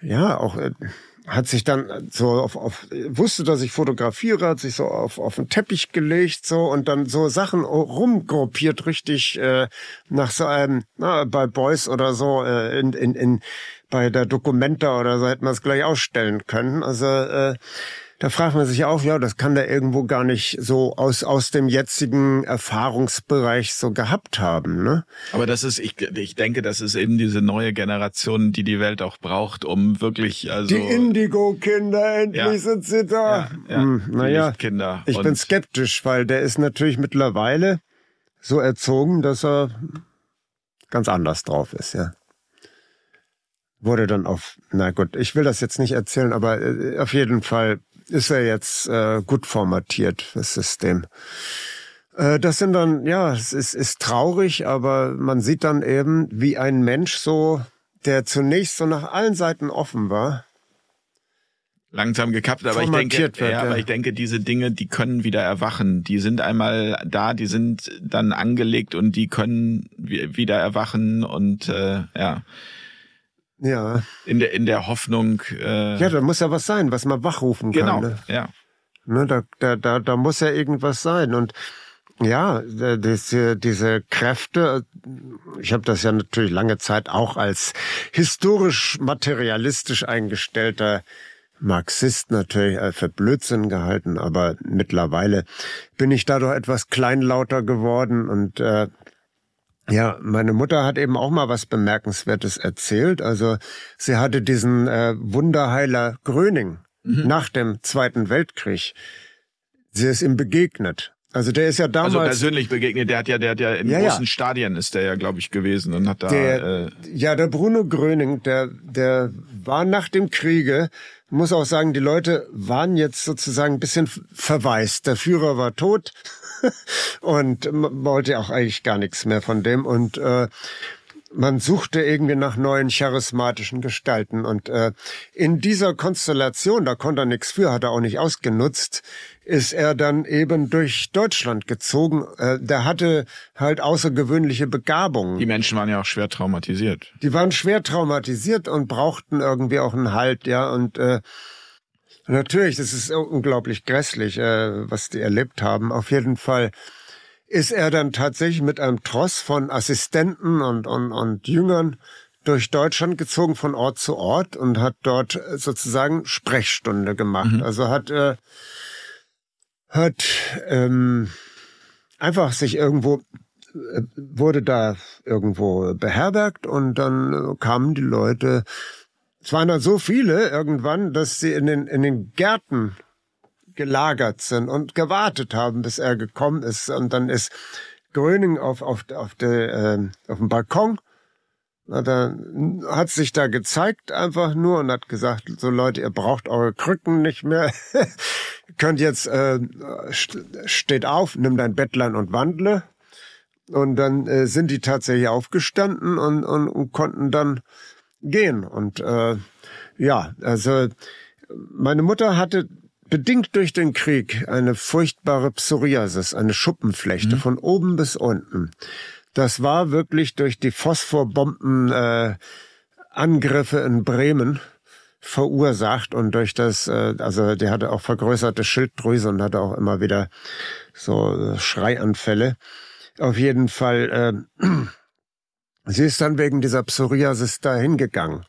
ja, auch äh, hat sich dann so auf, auf wusste, dass ich fotografiere, hat sich so auf, auf den Teppich gelegt so und dann so Sachen rumgruppiert, richtig äh, nach so einem, na, bei Boys oder so, äh, in, in, in bei der Documenta oder so hätten wir es gleich ausstellen können. Also äh, da fragt man sich auch, ja, das kann der irgendwo gar nicht so aus, aus dem jetzigen Erfahrungsbereich so gehabt haben. Ne? Aber das ist, ich, ich denke, das ist eben diese neue Generation, die die Welt auch braucht, um wirklich, also. Die Indigo-Kinder, endlich ja. sind sie da. Ja, ja. Hm, naja, Kinder. ich bin skeptisch, weil der ist natürlich mittlerweile so erzogen, dass er ganz anders drauf ist, ja wurde dann auf, na gut, ich will das jetzt nicht erzählen, aber äh, auf jeden Fall ist er jetzt äh, gut formatiert, das System. Äh, das sind dann, ja, es ist, ist traurig, aber man sieht dann eben, wie ein Mensch so, der zunächst so nach allen Seiten offen war, langsam gekappt, aber ich denke, wird, ja, ja, aber ich denke, diese Dinge, die können wieder erwachen. Die sind einmal da, die sind dann angelegt und die können wieder erwachen und äh, ja. Ja. In der, in der Hoffnung. Äh, ja, da muss ja was sein, was man wachrufen kann. Genau, ne? ja. Ne, da, da, da, da muss ja irgendwas sein. Und ja, diese, diese Kräfte, ich habe das ja natürlich lange Zeit auch als historisch materialistisch eingestellter Marxist natürlich für Blödsinn gehalten, aber mittlerweile bin ich dadurch etwas kleinlauter geworden und äh, ja, meine Mutter hat eben auch mal was Bemerkenswertes erzählt. Also sie hatte diesen äh, Wunderheiler Gröning mhm. nach dem Zweiten Weltkrieg. Sie ist ihm begegnet. Also der ist ja damals. Also persönlich begegnet, der hat ja, der hat ja in ja, großen ja. Stadien ist der ja, glaube ich, gewesen und hat da. Der, äh, ja, der Bruno Gröning, der, der war nach dem Kriege, muss auch sagen, die Leute waren jetzt sozusagen ein bisschen verwaist. Der Führer war tot und wollte auch eigentlich gar nichts mehr von dem. Und äh, man suchte irgendwie nach neuen charismatischen Gestalten. Und äh, in dieser Konstellation, da konnte er nichts für, hat er auch nicht ausgenutzt, ist er dann eben durch Deutschland gezogen. Äh, der hatte halt außergewöhnliche Begabungen. Die Menschen waren ja auch schwer traumatisiert. Die waren schwer traumatisiert und brauchten irgendwie auch einen Halt, ja. Und äh, Natürlich, das ist unglaublich grässlich, äh, was die erlebt haben. Auf jeden Fall ist er dann tatsächlich mit einem Tross von Assistenten und, und, und Jüngern durch Deutschland gezogen von Ort zu Ort und hat dort sozusagen Sprechstunde gemacht. Mhm. Also hat äh, hat ähm, einfach sich irgendwo äh, wurde da irgendwo beherbergt und dann kamen die Leute es waren dann so viele irgendwann, dass sie in den, in den Gärten gelagert sind und gewartet haben, bis er gekommen ist. Und dann ist Gröning auf, auf, auf, der, äh, auf dem Balkon. Na, da hat sich da gezeigt einfach nur und hat gesagt, so Leute, ihr braucht eure Krücken nicht mehr. Könnt jetzt, äh, steht auf, nimm dein Bettlein und wandle. Und dann äh, sind die tatsächlich aufgestanden und, und, und konnten dann gehen. Und äh, ja, also meine Mutter hatte bedingt durch den Krieg eine furchtbare Psoriasis, eine Schuppenflechte mhm. von oben bis unten. Das war wirklich durch die Phosphorbomben äh, Angriffe in Bremen verursacht und durch das, äh, also die hatte auch vergrößerte Schilddrüse und hatte auch immer wieder so Schreianfälle. Auf jeden Fall äh, Sie ist dann wegen dieser Psoriasis da hingegangen.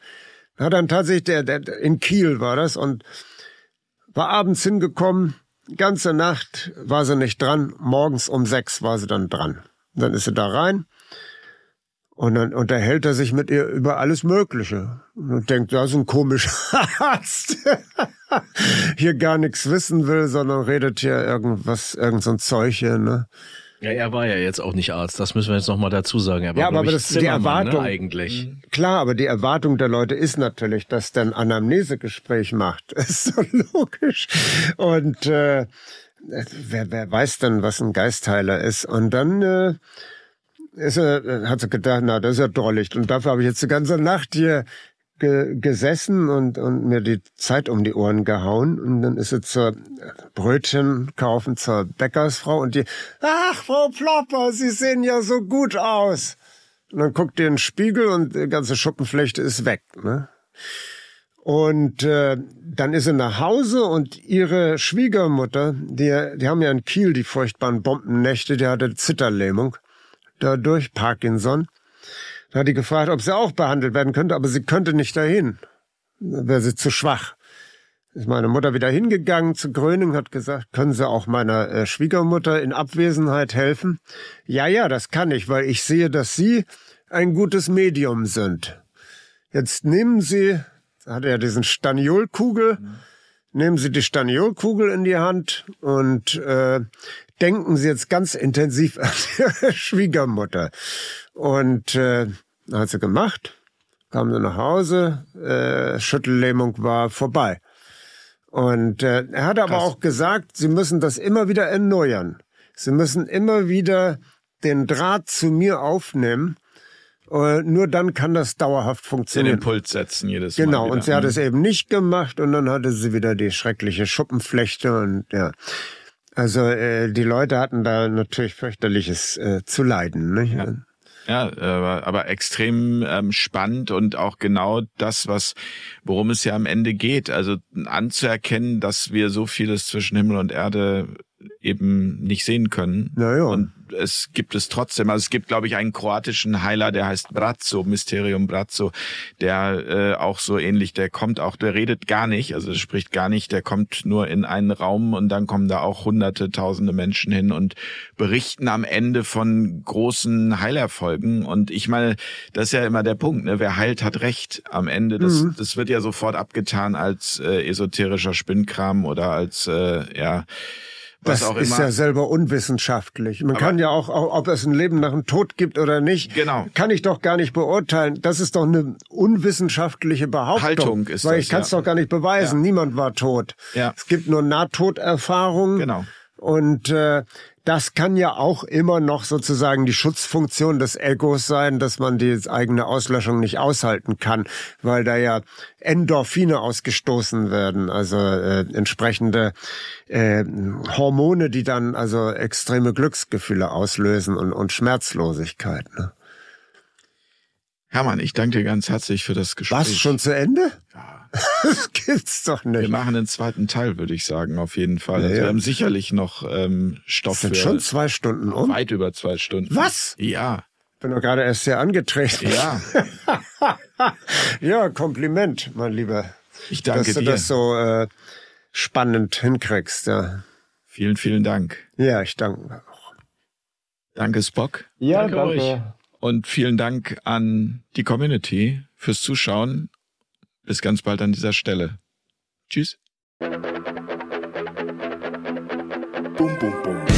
Hat dann tatsächlich, der, der, in Kiel war das und war abends hingekommen, ganze Nacht war sie nicht dran, morgens um sechs war sie dann dran. Dann ist sie da rein und dann unterhält er sich mit ihr über alles Mögliche und denkt, das ist ein komischer Arzt. hier gar nichts wissen will, sondern redet hier irgendwas, irgend so ein Zeug hier, ne? Ja, er war ja jetzt auch nicht Arzt, das müssen wir jetzt nochmal dazu sagen. Er war, ja, aber, aber das ist die ne, Erwartung. Ne, eigentlich. Klar, aber die Erwartung der Leute ist natürlich, dass der ein Anamnesegespräch macht. Das ist so logisch. Und äh, wer, wer weiß denn, was ein Geistheiler ist? Und dann äh, ist er, hat sie gedacht, na, das ist ja drollig. Und dafür habe ich jetzt die ganze Nacht hier ge gesessen und, und mir die Zeit um die Ohren gehauen. Und dann ist sie zur Brötchen kaufen zur Bäckersfrau und die, ach, Frau Plopper, Sie sehen ja so gut aus. Und dann guckt ihr in den Spiegel und die ganze Schuppenflechte ist weg. Ne? Und äh, dann ist sie nach Hause und ihre Schwiegermutter, die, die haben ja in Kiel die furchtbaren Bombennächte, die hatte Zitterlähmung, dadurch Parkinson. Da hat die gefragt, ob sie auch behandelt werden könnte, aber sie könnte nicht dahin. Da wäre sie zu schwach. ist meine Mutter wieder hingegangen zu Gröning, hat gesagt, können Sie auch meiner äh, Schwiegermutter in Abwesenheit helfen? Ja, ja, das kann ich, weil ich sehe, dass Sie ein gutes Medium sind. Jetzt nehmen Sie, da hat er diesen Staniolkugel, mhm. nehmen Sie die Staniolkugel in die Hand und äh, denken Sie jetzt ganz intensiv an Ihre Schwiegermutter. Und äh, hat sie gemacht, kam sie nach Hause, äh, Schüttellähmung war vorbei. Und äh, er hat aber Krass. auch gesagt, sie müssen das immer wieder erneuern. Sie müssen immer wieder den Draht zu mir aufnehmen. Äh, nur dann kann das dauerhaft funktionieren. Den Impuls setzen jedes Mal. Genau, und sie hat mhm. es eben nicht gemacht und dann hatte sie wieder die schreckliche Schuppenflechte und ja. Also äh, die Leute hatten da natürlich fürchterliches äh, zu leiden. Ne? Ja. Ja, aber, aber extrem ähm, spannend und auch genau das, was worum es ja am Ende geht. Also anzuerkennen, dass wir so vieles zwischen Himmel und Erde eben nicht sehen können. Naja. Und es gibt es trotzdem. Also es gibt, glaube ich, einen kroatischen Heiler, der heißt Brazzo, Mysterium Brazzo, der äh, auch so ähnlich, der kommt auch, der redet gar nicht, also spricht gar nicht, der kommt nur in einen Raum und dann kommen da auch hunderte, tausende Menschen hin und berichten am Ende von großen Heilerfolgen. Und ich meine, das ist ja immer der Punkt, ne? wer heilt, hat Recht am Ende. Das, mhm. das wird ja sofort abgetan als äh, esoterischer Spinnkram oder als, äh, ja, was das ist ja selber unwissenschaftlich. Man Aber kann ja auch, ob es ein Leben nach dem Tod gibt oder nicht, genau. kann ich doch gar nicht beurteilen. Das ist doch eine unwissenschaftliche Behauptung. Haltung ist Weil das, ich kann es ja. doch gar nicht beweisen. Ja. Niemand war tot. Ja. Es gibt nur Nahtoderfahrungen. Genau. Und äh, das kann ja auch immer noch sozusagen die Schutzfunktion des Egos sein, dass man die eigene Auslöschung nicht aushalten kann, weil da ja Endorphine ausgestoßen werden, also äh, entsprechende äh, Hormone, die dann also extreme Glücksgefühle auslösen und, und Schmerzlosigkeit. Ne? Hermann, ich danke dir ganz herzlich für das Gespräch. Was, schon zu Ende? Ja. Das gibt's doch nicht. Wir machen den zweiten Teil, würde ich sagen, auf jeden Fall. Ja, also wir haben sicherlich noch ähm, Stoff das sind für schon zwei Stunden um. Weit über zwei Stunden. Was? Ja. Bin doch gerade erst sehr angetreten. Ja. ja, Kompliment, mein Lieber. Ich danke dir. Dass du das so äh, spannend hinkriegst. Ja. Vielen, vielen Dank. Ja, ich danke auch. Danke, Spock. Ja, danke, danke. euch. Und vielen Dank an die Community fürs Zuschauen. Bis ganz bald an dieser Stelle. Tschüss. Bum, bum, bum.